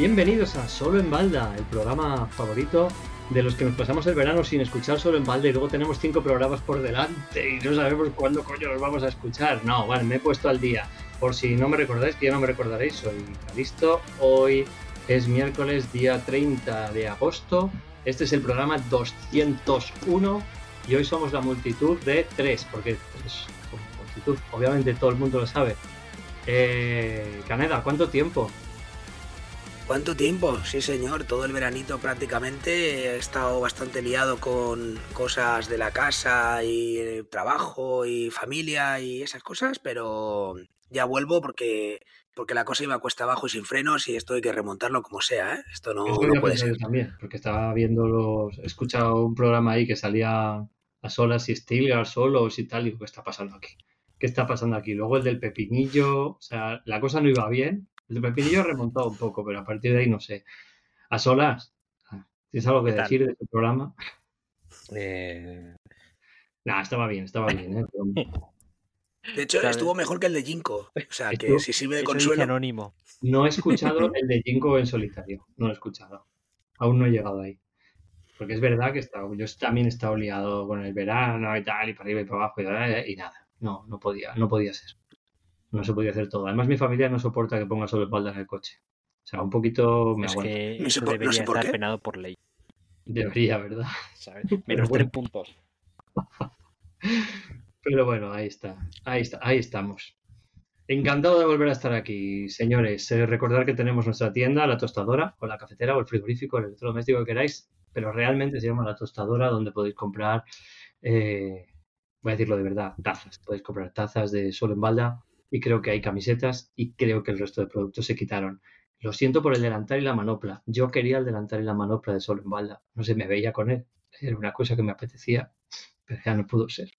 Bienvenidos a Solo en Balda, el programa favorito de los que nos pasamos el verano sin escuchar Solo en Balda y luego tenemos cinco programas por delante y no sabemos cuándo coño los vamos a escuchar. No, vale, me he puesto al día. Por si no me recordáis, que ya no me recordaréis, soy Calisto. Hoy es miércoles, día 30 de agosto. Este es el programa 201 y hoy somos la multitud de tres, porque multitud, obviamente todo el mundo lo sabe. Eh, Caneda, ¿cuánto tiempo? ¿Cuánto tiempo? Sí, señor, todo el veranito prácticamente. He estado bastante liado con cosas de la casa y trabajo y familia y esas cosas, pero ya vuelvo porque porque la cosa iba a cuesta abajo y sin frenos y esto hay que remontarlo como sea, ¿eh? Esto no, puede ser. También, porque estaba viendo los... He escuchado un programa ahí que salía a solas y Stilgar solos y tal, y ¿qué está pasando aquí? ¿Qué está pasando aquí? Luego el del pepinillo, o sea, la cosa no iba bien el de Pepinillo remontado un poco, pero a partir de ahí no sé. A solas, ¿tienes algo que decir de este programa? Eh... Nah, estaba bien, estaba bien. ¿eh? De hecho, estuvo mejor que el de Jinko. O sea, que si sirve de consuelo. Anónimo. No he escuchado el de Jinko en solitario. No lo he escuchado. Aún no he llegado ahí. Porque es verdad que está, yo también he estado liado con el verano y tal, y para arriba y para abajo y, y nada. No, no podía, no podía ser no se podía hacer todo. Además, mi familia no soporta que ponga solo espalda en el coche. O sea, un poquito me es Que eso debería estar penado por ley. Debería, ¿verdad? Menos tres puntos. Pero bueno, ahí está. Ahí está, ahí estamos. Encantado de volver a estar aquí, señores. Eh, recordar que tenemos nuestra tienda, la tostadora, o la cafetera, o el frigorífico, el electrodoméstico que queráis, pero realmente se llama la tostadora, donde podéis comprar, eh, voy a decirlo de verdad, tazas. Podéis comprar tazas de sol en balda, y creo que hay camisetas y creo que el resto de productos se quitaron. Lo siento por el delantal y la manopla. Yo quería el delantal y la manopla de Sol en Balda. No sé, me veía con él. Era una cosa que me apetecía, pero ya no pudo ser.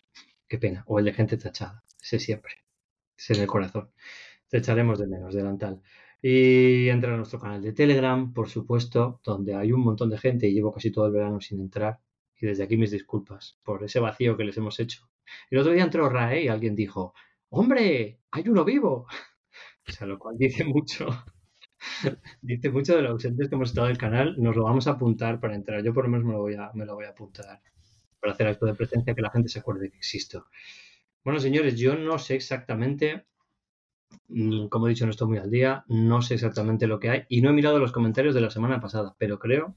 Qué pena. O el de gente tachada. Ese siempre. Ese en el corazón. Te echaremos de menos, delantal. Y entra a nuestro canal de Telegram, por supuesto, donde hay un montón de gente y llevo casi todo el verano sin entrar. Y desde aquí mis disculpas por ese vacío que les hemos hecho. El otro día entró Rae y alguien dijo, ¡Hombre! ¡Hay uno vivo! O sea, lo cual dice mucho. dice mucho de los ausentes que hemos estado del canal. Nos lo vamos a apuntar para entrar. Yo por lo menos me lo voy a, me lo voy a apuntar para hacer acto de presencia que la gente se acuerde que existo. Bueno, señores, yo no sé exactamente, mm, como he dicho, no estoy muy al día, no sé exactamente lo que hay y no he mirado los comentarios de la semana pasada, pero creo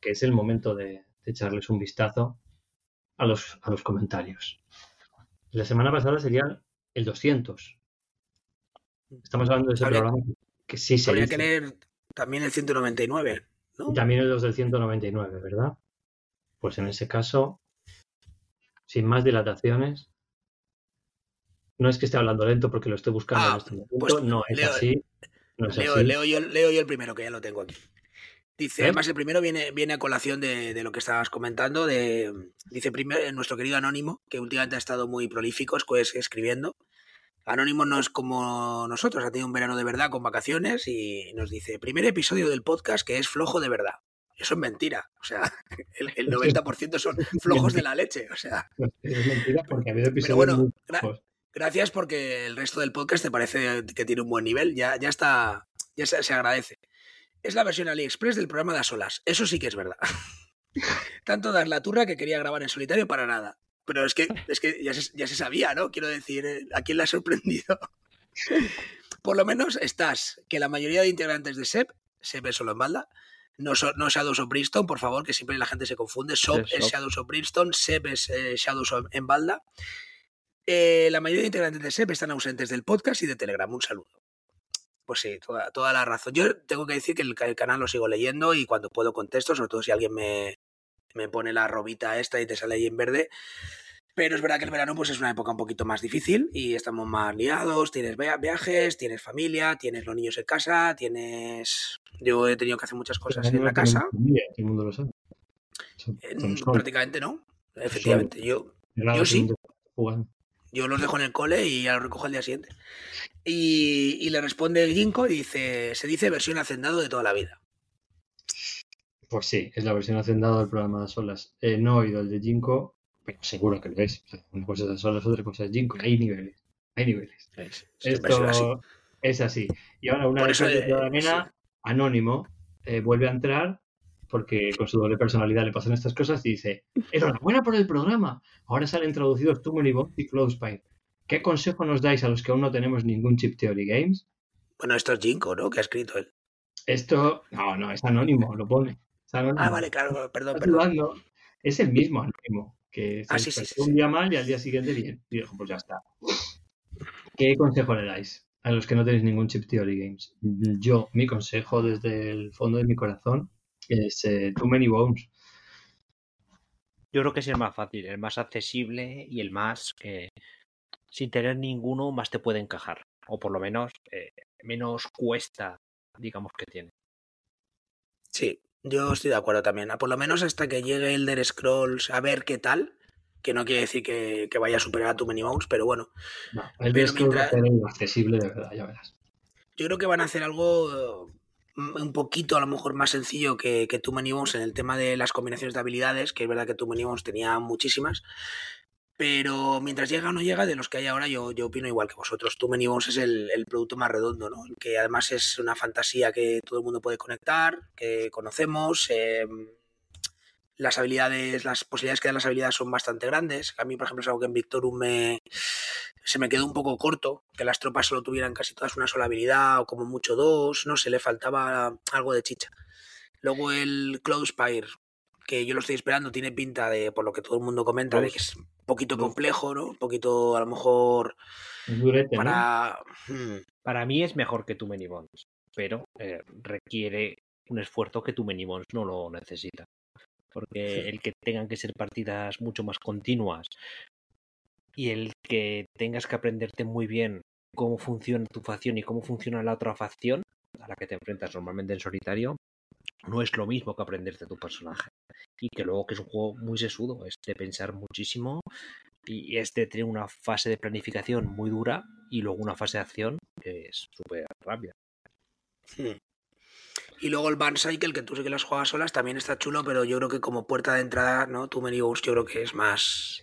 que es el momento de, echarles un vistazo a los, a los comentarios. La semana pasada sería el 200. Estamos hablando de ese programa que sí se Habría que leer también el 199, ¿no? Y también el 2 del 199, ¿verdad? Pues en ese caso, sin más dilataciones, no es que esté hablando lento porque lo estoy buscando en ah, este momento, pues no es así. leo, Leo, yo, leo yo el primero, que ya lo tengo aquí. Dice, ¿Eh? además el primero viene, viene a colación de, lo que estabas comentando, de, dice primero nuestro querido Anónimo, que últimamente ha estado muy prolífico pues, escribiendo. Anónimo no es como nosotros, ha tenido un verano de verdad con vacaciones y nos dice, primer episodio del podcast que es flojo de verdad. Eso es mentira, o sea, el, el 90% son flojos de la leche, o sea. Es mentira porque ha habido episodios bueno, gracias porque el resto del podcast te parece que tiene un buen nivel, ya, ya está, ya se, se agradece es la versión AliExpress del programa de a solas. Eso sí que es verdad. Tanto dar la turra que quería grabar en solitario para nada. Pero es que, es que ya, se, sabía, ¿no? Quiero decir, eh, ¿a quién le ha sorprendido? Por lo menos estás, que la mayoría de integrantes de SEP, SEP es solo en balda, no, no Shadows of Brimstone, por favor, que siempre la gente se confunde. SOP es Shadows of Brimstone, SEP es eh, Shadows of, en balda. Eh, la mayoría de integrantes de SEP están ausentes del podcast y de Telegram. Un saludo. Pues sí, toda, toda la razón. Yo tengo que decir que el, canal lo sigo leyendo y cuando puedo contesto, sobre todo si alguien me, me pone la robita esta y te sale ahí en verde. Pero es verdad que el verano pues es una época un poquito más difícil y estamos más liados, tienes viajes, tienes familia, tienes los niños en casa, tienes... Yo he tenido que hacer muchas cosas en la casa. el mundo lo sabe. prácticamente no, efectivamente. Yo, yo sí. Yo los dejo en el cole y ya los recojo al día siguiente. Y, le responde el Ginkgo y dice, se dice versión hacendado de toda la vida. Pues sí, es la versión hacendado del programa de solas. Eh, no he oído el de Ginkgo, pero seguro que lo es. una cosa es solas, otra cosa es Ginkgo. Hay niveles, hay niveles. Es, Esto es así. Y ahora una vez de la nena, Anónimo eh, vuelve a entrar porque con su doble personalidad le pasan estas cosas y dice, enhorabuena por el programa, ahora salen traducidos Too Many Bots y Closepine. ¿Qué consejo nos dais a los que aún no tenemos ningún Chip Theory Games? Bueno, esto es Jinko, ¿no? Que ha escrito él. Esto, no, no, es anónimo, lo pone. Ah, vale, claro, perdón, perdón. Es el mismo anónimo, que se ah, un día mal y al día siguiente bien. Y dijo, pues ya está. ¿Qué consejo le dais a los que no tenéis ningún Chip Theory Games? Yo, mi consejo desde el fondo de mi corazón es eh, Too Many Bones. Yo creo que es el más fácil, el más accesible y el más que sin tener ninguno más te puede encajar. O por lo menos eh, menos cuesta, digamos que tiene. Sí, yo estoy de acuerdo también. Por lo menos hasta que llegue Elder Scrolls a ver qué tal. Que no quiere decir que, vaya a superar a tu Many Bones, pero bueno. el Elder Scrolls va a ser accesible de verdad, ya verás. Yo creo que van a hacer algo un poquito a lo mejor más sencillo que, que Too Many Bones en el tema de las combinaciones de habilidades, que es verdad que Too Many Bones tenía muchísimas, pero mientras llega o no llega, de los que hay ahora, yo, yo opino igual que vosotros. Too Many Bones es el, el, producto más redondo, ¿no? Que además es una fantasía que todo el mundo puede conectar, que conocemos. Eh, las habilidades, las posibilidades que dan las habilidades son bastante grandes. A mí, por ejemplo, es algo que en Victorum me, se me quedó un poco corto, que las tropas solo tuvieran casi todas una sola habilidad o como mucho dos, no sé, le faltaba algo de chicha. Luego el Cloudspire, que yo lo estoy esperando, tiene pinta de, por lo que todo el mundo comenta, de que es un poquito complejo, ¿no? Un poquito, a lo mejor, para... Hmm. Para mí es mejor que tu Many Bones, pero eh, requiere un esfuerzo que tu Many Bones no lo necesita porque el que tengan que ser partidas mucho más continuas y el que tengas que aprenderte muy bien cómo funciona tu facción y cómo funciona la otra facción a la que te enfrentas normalmente en solitario, no es lo mismo que aprenderte tu personaje. Y que luego que es un juego muy sesudo, es de pensar muchísimo y es de tener una fase de planificación muy dura y luego una fase de acción que es súper rápida. Hmm. Y luego el Band Cycle, que tú sé que las juegas solas, también está chulo, pero yo creo que como puerta de entrada, ¿no? Too Many yo creo que es más...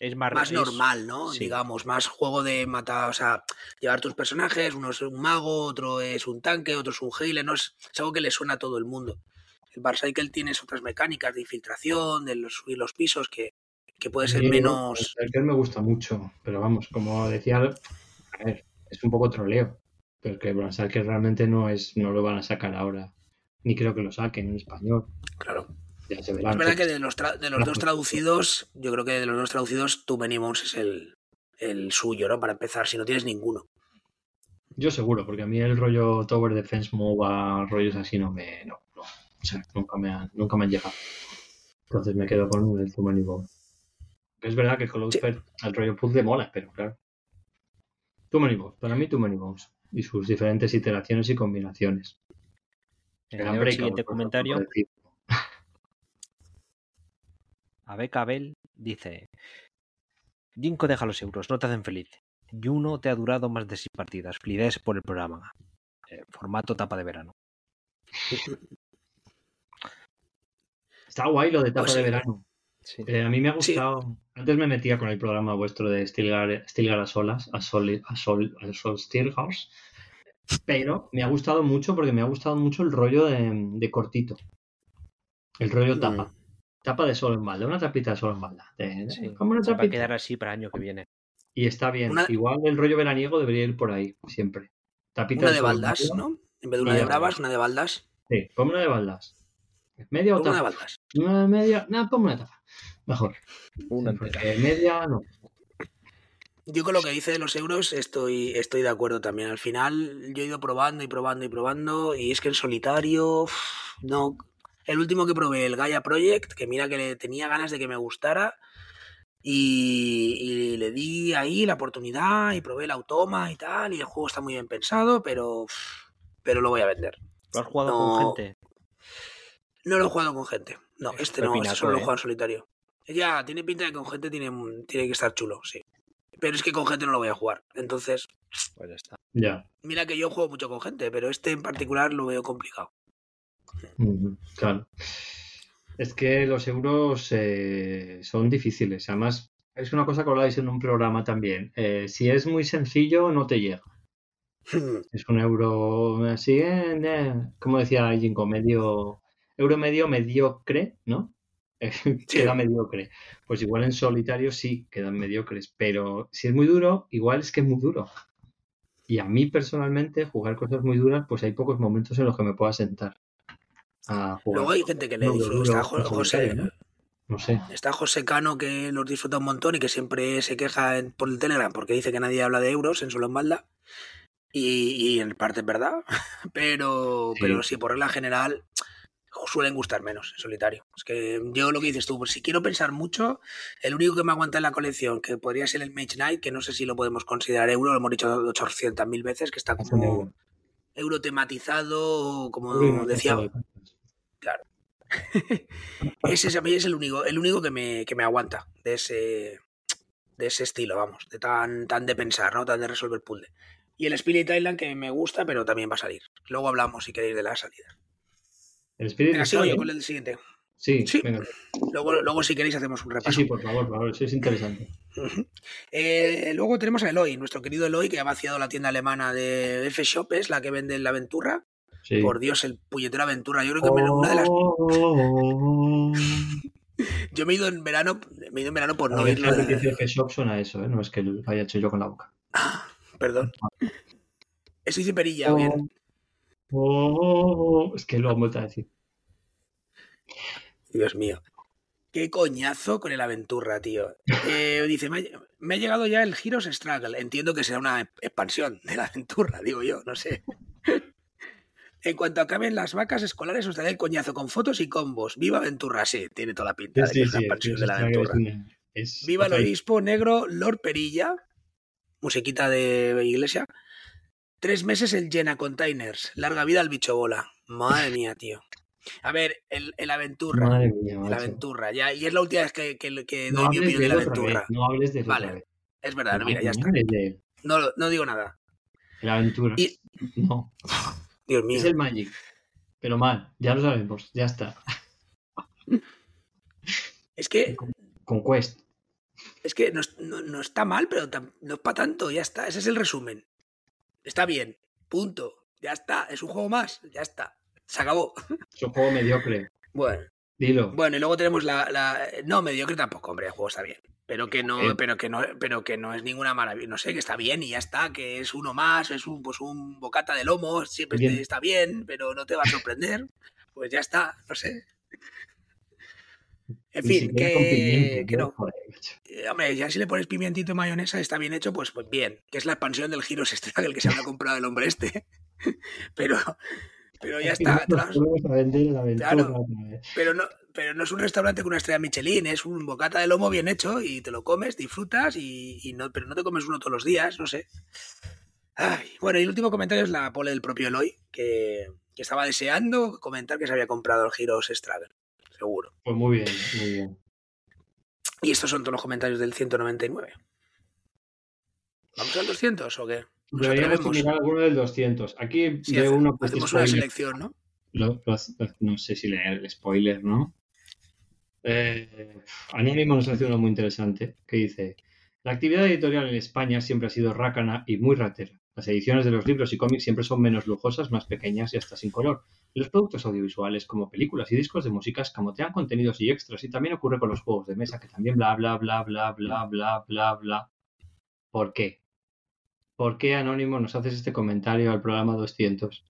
Es más, más normal, ¿no? Digamos, más juego de matar, o sea, llevar tus personajes, uno es un mago, otro es un tanque, otro es un healer, ¿no? Es, algo que le suena a todo el mundo. El Bar Cycle tienes otras mecánicas de infiltración, de subir los pisos, que, que puede ser menos... El Cycle me gusta mucho, pero vamos, como decía, a ver, es un poco troleo. Pero que que realmente no es, no lo van a sacar ahora. Ni creo que lo saquen en español. Claro. Es verdad que de los, de los dos traducidos, yo creo que de los dos traducidos, Tu Many es el, el suyo, ¿no? Para empezar, si no tienes ninguno. Yo seguro, porque a mí el rollo Tower Defense MOBA, rollos así, no me. No, no. O sea, nunca me, han, nunca me han llegado. Entonces me quedo con el Too Many Es verdad que con sí. el rollo puzzle mola, pero claro. Too Many Para mí, Too Many y sus diferentes iteraciones y combinaciones. el siguiente comentario. Abel dice: Jinko deja los euros, no te hacen feliz. Y uno te ha durado más de seis partidas. Felicidades por el programa. Eh, formato tapa de verano. Está guay lo de tapa pues de verano. Eh, a mí me ha gustado. Antes me metía con el programa vuestro de Stilgar, Stilgar a solas, a Sol, a Sol, a Sol Stilgars, pero me ha gustado mucho porque me ha gustado mucho el rollo de, cortito. El rollo mm. tapa. Tapa de sol en balda, una tapita de sol en balda. como una Va a quedar así para el año que viene. Y está bien. Igual el rollo veraniego debería ir por ahí, siempre. Tapita una de, baldas, ¿no? En vez de una de bravas, una de baldas. Sí, ponme una de baldas. ¿Media o tapa? Una de baldas. Una de media. No, ponme una tapa. Mejor. Una media, no. Yo con lo que dice de los euros estoy, estoy de acuerdo también. Al final yo he ido probando y probando y probando y es que en solitario, no. El último que probé, el Gaia Project, que mira que le tenía ganas de que me gustara y, le di ahí la oportunidad y probé el automa y tal y el juego está muy bien pensado, pero, pero lo voy a vender. ¿Lo has jugado con gente? No lo he jugado con gente. No, este no, este solo lo he jugado en solitario. Ya, tiene pinta de que con gente tiene, tiene que estar chulo, sí. Pero es que con gente no lo voy a jugar. Entonces. Pues ya está. Ya. Mira que yo juego mucho con gente, pero este en particular lo veo complicado. Claro. Es que los euros eh, son difíciles. Además, es una cosa que habláis en un programa también. Eh, si es muy sencillo, no te llega. Es un euro así, eh, como decía Jinko, medio euro medio mediocre, ¿no? queda mediocre. Pues igual en solitario sí quedan mediocres, pero si es muy duro, igual es que es muy duro. Y a mí personalmente, jugar cosas muy duras, pues hay pocos momentos en los que me pueda sentar a jugar. Luego hay gente que le disfruta. Está José, ¿no? no sé. Está José Cano que los disfruta un montón y que siempre se queja por el Telegram porque dice que nadie habla de euros en solo en balda. Y, en parte es verdad, pero sí. pero sí, por regla general, suelen gustar menos en solitario. Es que yo lo que dices tú, pues si quiero pensar mucho, el único que me aguanta en la colección, que podría ser el Mage Knight, que no sé si lo podemos considerar euro, lo hemos dicho 800.000 veces, que está como euro, tematizado, como decía. Claro. ese a mí es el único, el único que me, que me aguanta de ese, de ese estilo, vamos, de tan, tan de pensar, ¿no? Tan de resolver puzzle. Y el Spirit Island que me gusta, pero también va a salir. Luego hablamos si queréis de la salida. El Spirit Venga, sigo yo con el siguiente. Sí, sí. Venga. Luego, luego, si queréis, hacemos un repaso. Sí, sí por favor, por favor, eso es interesante. eh, luego tenemos a Eloy, nuestro querido Eloy, que ha vaciado la tienda alemana de F-Shop, es la que vende la aventura. Sí. Por Dios, el puñetero aventura. Yo creo que oh, una de las. yo me he ido en verano, me he ido en verano por no ver, ir. Lo que dice F-Shop suena a eso, ¿eh? no es que lo haya hecho yo con la boca. Ah, perdón. Eso dice Perilla, oh, bien. Oh, es que lo han vuelto a decir. Dios mío. Qué coñazo con el Aventurra, tío. Eh, dice, me ha, me ha, llegado ya el Heroes Struggle. Entiendo que será una expansión de la Aventurra, digo yo, no sé. En cuanto acaben las vacas escolares, os daré el coñazo con fotos y combos. Viva Aventurra, sí, tiene toda la pinta sí, de sí, sí, de la Aventurra. Es, Viva el obispo negro Lord Perilla, musiquita de iglesia. Tres meses el Llena Containers. Larga vida al bicho bola. Madre mía, tío. A ver, el, el Aventurra. Madre mía, el macho. Aventurra. Ya, y es la última vez que, que, que No doy mi opinión de de la él otra Aventurra. vez, no hables de Vale. vez. Es verdad, No, mira, ya está. No, no digo nada. La aventura. Y- No, Dios mío. es el Magic. Pero mal, ya lo sabemos, ya está. Es que, Con Quest. es que no, no- no está mal, pero tam- no es para tanto. Ya está. Ese es el resumen. Está bien. Punto. Ya está. Es un juego más. Ya está. Se acabó. Es un juego mediocre. Bueno. Dilo. Bueno, y luego tenemos la, la- no mediocre tampoco, hombre, el juego está bien. Pero que no, Eh. pero que no, pero que no es ninguna maravilla. No sé, que está bien y ya está, que es uno más, es un pues un bocata de lomo, siempre Bien. te- está bien, pero no te va a sorprender. Pues ya está, no sé. En fin, con que, no. Eh, Hombre, ya si le pones pimientito y mayonesa está bien hecho, pues, pues bien. Que es la expansión del Heroes Struggle que se habrá comprado el hombre este. Pero, pero ya está. tras- Claro. pero no, pero no es un restaurante con una estrella Michelin, es un bocata de lomo bien hecho y te lo comes, disfrutas y, y no, pero no te comes uno todos los días, no sé. Ay, bueno, y el último comentario es la pole del propio Eloy, que, que estaba deseando comentar que se había comprado el Heroes Struggle, seguro. Pues muy bien, muy bien. Y estos son todos los comentarios del 199. ¿Vamos al 200 o qué? Deberíamos mirar alguno del 200. Aquí Sí, veo hace- uno que es hacemos una selección, ¿no? Lo- lo- no sé si leer el spoiler, ¿no? Eh, Anónimo nos hace uno muy interesante que dice: La actividad editorial en España siempre ha sido rácana y muy ratera. Las ediciones de los libros y cómics siempre son menos lujosas, más pequeñas y hasta sin color. Los productos audiovisuales, como películas y discos de música, escamotean contenidos y extras. Y también ocurre con los juegos de mesa, que también bla, bla, bla, bla, bla, bla, bla, bla. ¿Por qué? ¿Por qué, Anónimo, nos haces este comentario al programa 200?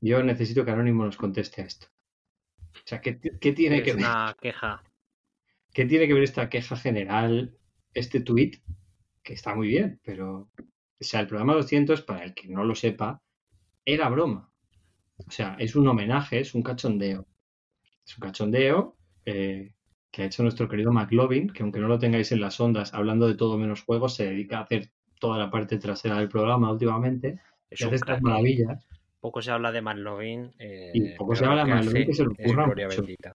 Yo necesito que Anónimo nos conteste a esto. O sea, ¿qué, qué tiene que Es ver? una queja. ¿Qué tiene que ver esta queja general, este tuit? Que está muy bien, pero. O sea, el programa 200, para el que no lo sepa, era broma. O sea, es un homenaje, es un cachondeo. Es un cachondeo eh, que ha hecho nuestro querido McLovin, que aunque no lo tengáis en las ondas, hablando de todo menos juegos, se dedica a hacer toda la parte trasera del programa últimamente. Es Y hace estas maravillas. Poco se habla de McLovin. eh, Y poco se habla de McLovin, hace que se lo es curra gloria mucho. bendita.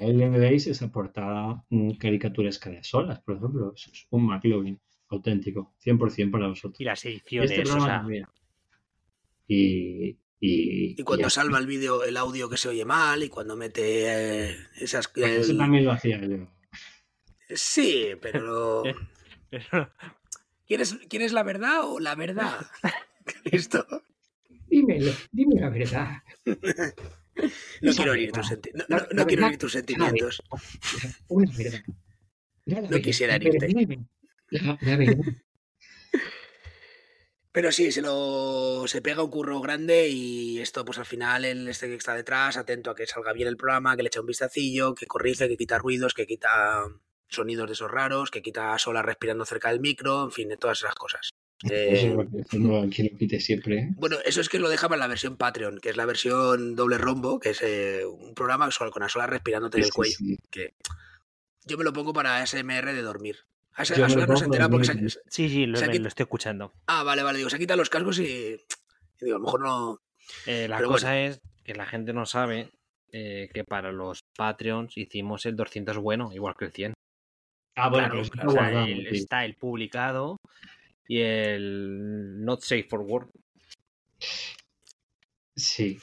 Ahí le veis esa portada mm, caricaturesca de solas, por ejemplo. Eso es un McLovin auténtico, 100% para vosotros. Y las ediciones, este o sea. Y, y, Y cuando y salva el vídeo, el audio que se oye mal, y cuando mete eh, esas... Pues eso el- también lo hacía yo. Sí, pero... Pero- ¿Quieres, ¿Quieres la verdad o la verdad? Listo. Dímelo, dime la verdad. No quiero oír tus, sentimientos. Una verdad. La No verdad, quisiera herirte. La, la verdad. Pero sí, se lo se pega un curro grande y esto, pues al final, el este que está detrás, atento a que salga bien el programa, que le echa un vistacillo, que corrige, que quita ruidos, que quita sonidos de esos raros, que quita sola respirando cerca del micro, en fin, de todas esas cosas. Eh, Eso es lo que no que lo quite siempre. ¿eh? bueno, eso es que lo deja para la versión Patreon, que es la versión doble rombo, que es eh, un programa solo con la sola respirándote en el cuello. sí. Que yo me lo pongo para SMR de dormir. A, esa- a no se entera porque se, Sí, sí, lo, O sea me- lo estoy escuchando. Ah, vale, vale, digo, se quita los cascos y, y digo, a lo mejor no. Eh, la Pero cosa es que la gente no sabe eh, que para los Patreons hicimos el 200 bueno, igual que el 100. Ah, bueno, Claro, pero claro, O sea, el- sí. está el publicado y el not safe for work. Sí.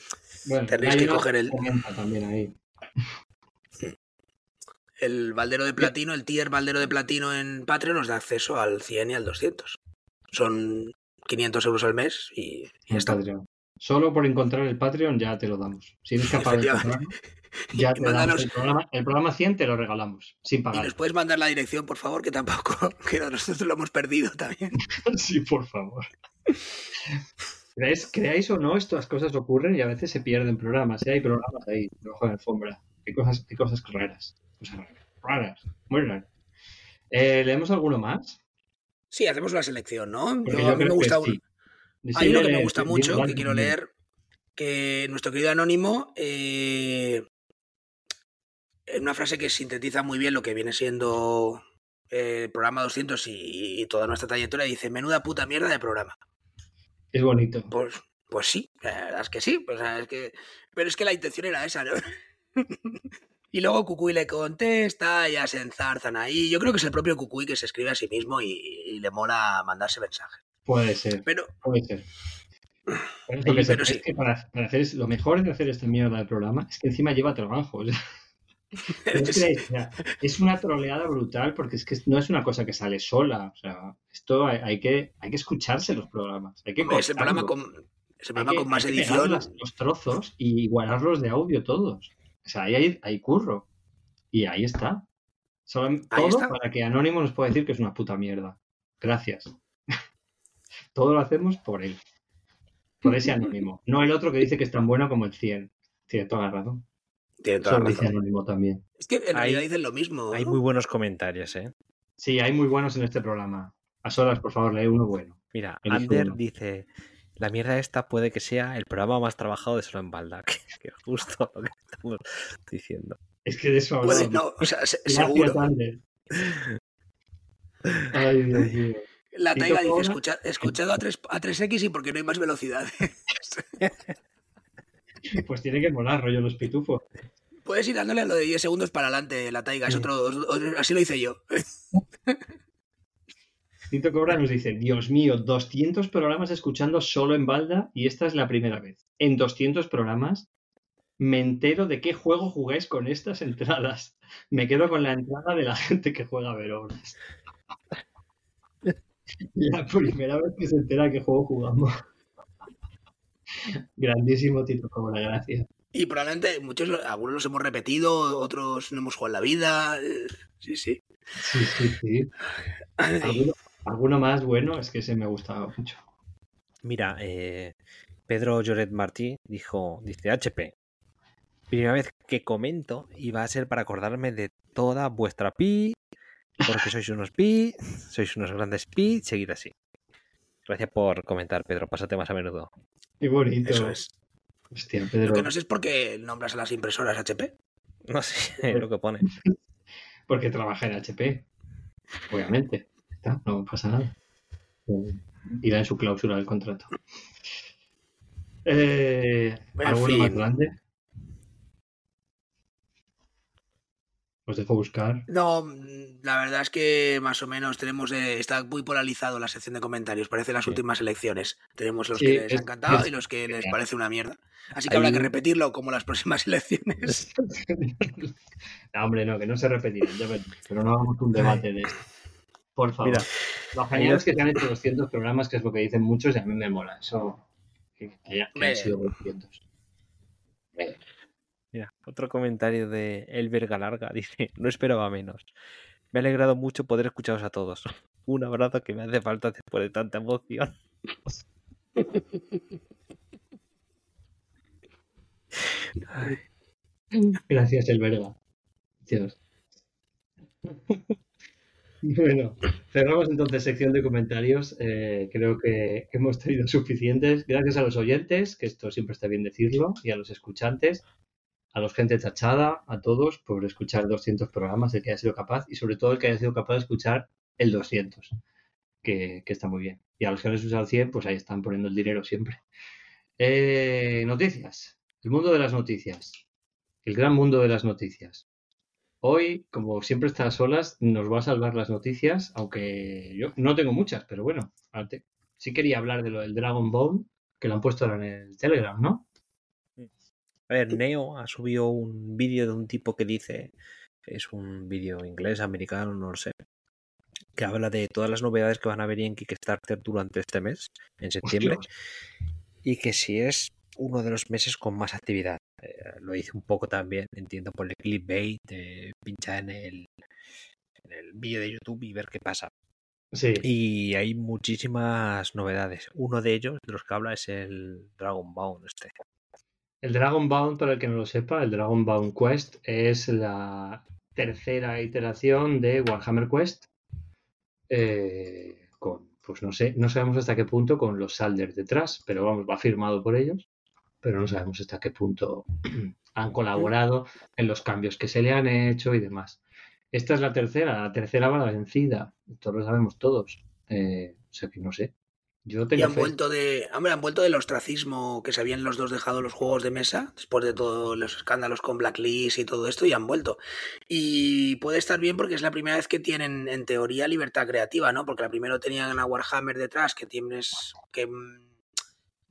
Bueno, Tendréis hay que coger el- también ahí. El baldero de platino, el tier baldero de platino en Patreon nos da acceso al 100 y al 200. Son 500 euros al mes y, y está. Patreon. Solo por encontrar el Patreon ya te lo damos. Si eres capaz de encontrarlo, ya Y te damos mándanos- el programa. El programa 100 te lo regalamos, sin Y pagar. nos puedes mandar la dirección, por favor, que tampoco, que nosotros lo hemos perdido también. Sí, por favor. ¿Creáis, creáis o no, estas cosas ocurren y a veces se pierden programas. ¿eh? Hay programas ahí, debajo de la alfombra. Hay cosas, hay cosas raras. Cosas raras. Muy raras. Eh, ¿Leemos alguno más? Sí, hacemos una selección, ¿no? Yo- yo a mí me gusta un- sí. Hay uno que me gusta mucho, que quiero leer, que nuestro querido Anónimo, eh, en una frase que sintetiza muy bien lo que viene siendo eh, el programa 200 y, y toda nuestra trayectoria, dice, menuda puta mierda de programa. Es bonito. Pues, pues sí, la verdad es que sí, o sea, es que, pero es que la intención era esa, ¿no? y luego Cucuy le contesta, ya se enzarzan ahí. Yo creo que es el propio Cucuy que se escribe a sí mismo y, y le mola mandarse mensajes. Puede ser. Pero Puede ser. Pero es lo que pero sepáis sí. que para, para hacer lo mejor de hacer esta mierda del programa es que encima lleva trabajo. o sea, es una troleada brutal porque es que no es una cosa que sale sola. O sea, esto hay, hay que, hay que escucharse los programas. Hay que hombre, programa con, es el Hay programa que- más hay que pegar edición. las- los trozos y igualarlos de audio todos. O sea, ahí hay, hay curro. Y ahí está. Solo, Ahí todo está. para que Anónimo nos pueda decir que es una puta mierda. Gracias. Todo lo hacemos por él. Por ese Anónimo. No el otro que dice que es tan bueno como el 100. Tiene toda la razón. Tiene toda la razón. Anónimo también. Es que en Hay- realidad dicen lo mismo. Hay muy buenos comentarios, ¿eh? Sí, hay muy buenos en este programa. A solas, por favor, lee uno bueno. Mira, Elige Ander uno. dice, la mierda esta puede que sea el programa más trabajado de Solo en Balda. Que, que justo lo que estamos diciendo. Es que de eso hablamos. no, o sea, se- Gracias, seguro. Ander. Ay, Dios mío. La ¿Y taiga dice, escucha, escuchado a, 3, a 3X y porque no hay más velocidad. Pues tiene que molar, rollo los pitufos. Puedes ir dándole a lo de 10 segundos para adelante, la taiga. Es otro, otro- así lo hice yo. Tito Cobra nos dice, Dios mío, 200 programas escuchando solo en balda y esta es la primera vez. En 200 programas me entero de qué juego jugáis con estas entradas. Me quedo con la entrada de la gente que juega a Veronas. La primera vez que se entera qué juego jugamos. Grandísimo Tito Cobra, gracias. Y probablemente muchos, algunos los hemos repetido, otros no hemos jugado en la vida. Sí, sí. Sí, sí, sí. ¿Alguno, alguno más bueno? Es que ese me gustaba mucho. Mira, eh, Pedro Lloret Martí dijo, dice HP. Primera vez que comento y va a ser para acordarme de toda vuestra pi, porque sois unos pi, sois unos grandes pi, seguid así. Gracias por comentar, Pedro, pásate más a menudo. Qué bonito. Eso es. Hostia, Lo Pedro. que no sé es por qué nombras a las impresoras HP. No sé lo que pone. Porque trabaja en HP. Obviamente. Está, No pasa nada. Irá en su cláusula del contrato. Eh, En ¿Alguno más grande? Os dejo buscar. No, mm, la verdad es que más o menos tenemos eh, está muy polarizado la sección de comentarios. Parece las Sí. últimes elecciones. Tenemos los Sí, que les es- ha encantado es- y los que les parece una mierda. Así que Hay habrá que repetirlo como las próximas elecciones. no, hombre, no, que no se repetirán, ya pero no hagamos un debate de esto. Por favor. lo genial es que se han hecho 200 programas, que es lo que dicen muchos, y a mí me mola. Eso. Que, haya, que hayan sido 200. Mira, otro comentario de Elber Galarga dice: No esperaba menos. Me ha alegrado mucho poder escucharos a todos. Un abrazo que me hace falta después de tanta emoción. Gracias, el verga. Dios. Bueno, cerramos entonces sección de comentarios. Eh, creo que hemos tenido suficientes. Gracias a los oyentes, que esto siempre está bien decirlo, y a los escuchantes, a los gente tachada, a todos por escuchar 200 programas, el que haya sido capaz, y sobre todo el que haya sido capaz de escuchar el 200, que, que está muy bien. Y a los que han escuchado el 100, pues ahí están poniendo el dinero siempre. Eh, noticias. El mundo de las noticias. El gran mundo de las noticias. Hoy, como siempre está a solas, nos va a salvar las noticias, aunque yo no tengo muchas, pero bueno, sí quería hablar de lo del Dragon Ball, que lo han puesto ahora en el Telegram, ¿no? A ver, Neo ha subido un vídeo de un tipo que dice, es un vídeo inglés, americano, no lo sé, que habla de todas las novedades que van a venir en Kickstarter durante este mes, en septiembre, y que si es uno de los meses con más actividad. Eh, lo hice un poco también, entiendo, por el clickbait, de pinchar en el, en el vídeo de YouTube y ver qué pasa. Sí. Y hay muchísimas novedades. Uno de ellos, de los que habla, es el Dragon Bound este. El Dragon Bound, para el que no lo sepa, el Dragon Bound Quest es la tercera iteración de Warhammer Quest. Eh, con, pues no sé, no sabemos hasta qué punto con los Salders detrás, pero vamos, va firmado por ellos pero no sabemos hasta qué punto han colaborado en los cambios que se le han hecho y demás. Esta es la tercera, la tercera va la vencida, esto lo sabemos todos. Eh, o sea que no sé. Yo y han vuelto de. Hombre, han vuelto del ostracismo que se habían los dos dejado los juegos de mesa, después de todos los escándalos con Blacklist y todo esto, y han vuelto. Y puede estar bien porque es la primera vez que tienen, en teoría, libertad creativa, ¿no? Porque la primero tenían a Warhammer detrás, que tienes que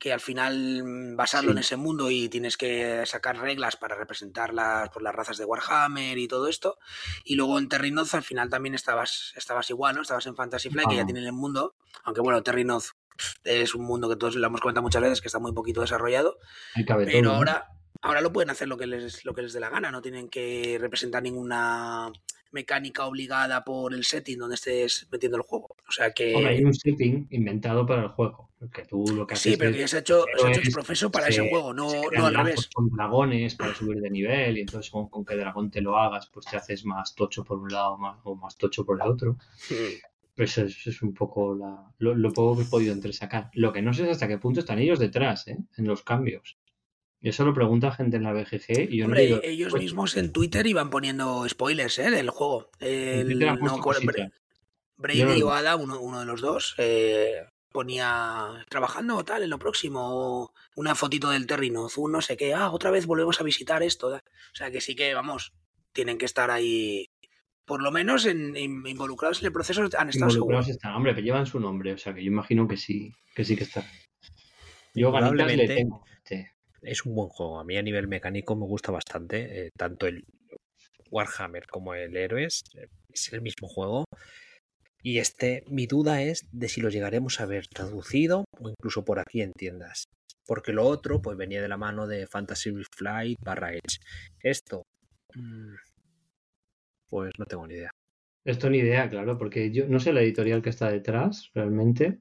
que al final mm, basarlo en ese mundo y tienes que sacar reglas para representar las, por las razas de Warhammer y todo esto. Y luego en Terrinoz al final también estabas, estabas igual, ¿no? Estabas en Fantasy Flight, que ya tienen el mundo, aunque bueno, Terrinoz es un mundo que todos lo hemos comentado muchas veces, que está muy poquito desarrollado. Pero ahora, ahora lo pueden hacer lo que les, lo que les dé la gana, no tienen que representar ninguna mecánica obligada por el setting donde estés metiendo el juego. O sea que. hay un setting inventado para el juego. Que tú lo que sí, pero que ya se ha hecho, se ha hecho para ese juego, no, no al revés. Con dragones para subir de nivel, y entonces con, con qué dragón te lo hagas, pues te haces más tocho por un lado más, o más tocho por el otro. Pues eso es, un poco la, lo, lo, poco que he podido entresacar. Lo que no sé es hasta qué punto están ellos detrás, ¿eh? en los cambios. Y eso lo pregunta gente en la BGG y yo Hombre, no ellos pues mismos en Twitter iban poniendo spoilers ¿eh? del juego. El, no, Brady o Ada, uno, uno, de los dos, eh, ponía trabajando o tal en lo próximo, una fotito del Terrinoz, un no sé qué, ah, otra vez volvemos a visitar esto. O sea que sí que, vamos, tienen que estar ahí, por lo menos en, involucrados en el proceso, han estado involucrados están, hombre, que llevan su nombre, o sea que yo imagino que sí, que sí que están. Yo ganitas le tengo. Sí es un buen juego. A mí a nivel mecánico me gusta bastante. Eh, tanto el Warhammer como el Héroes eh, es el mismo juego. Y este, mi duda es de si lo llegaremos a ver traducido o incluso por aquí en tiendas. Porque lo otro, pues venía de la mano de Fantasy Flight barra Edge. Esto, mm, pues no tengo ni idea. Esto ni idea, claro, porque yo no sé la editorial que está detrás, realmente.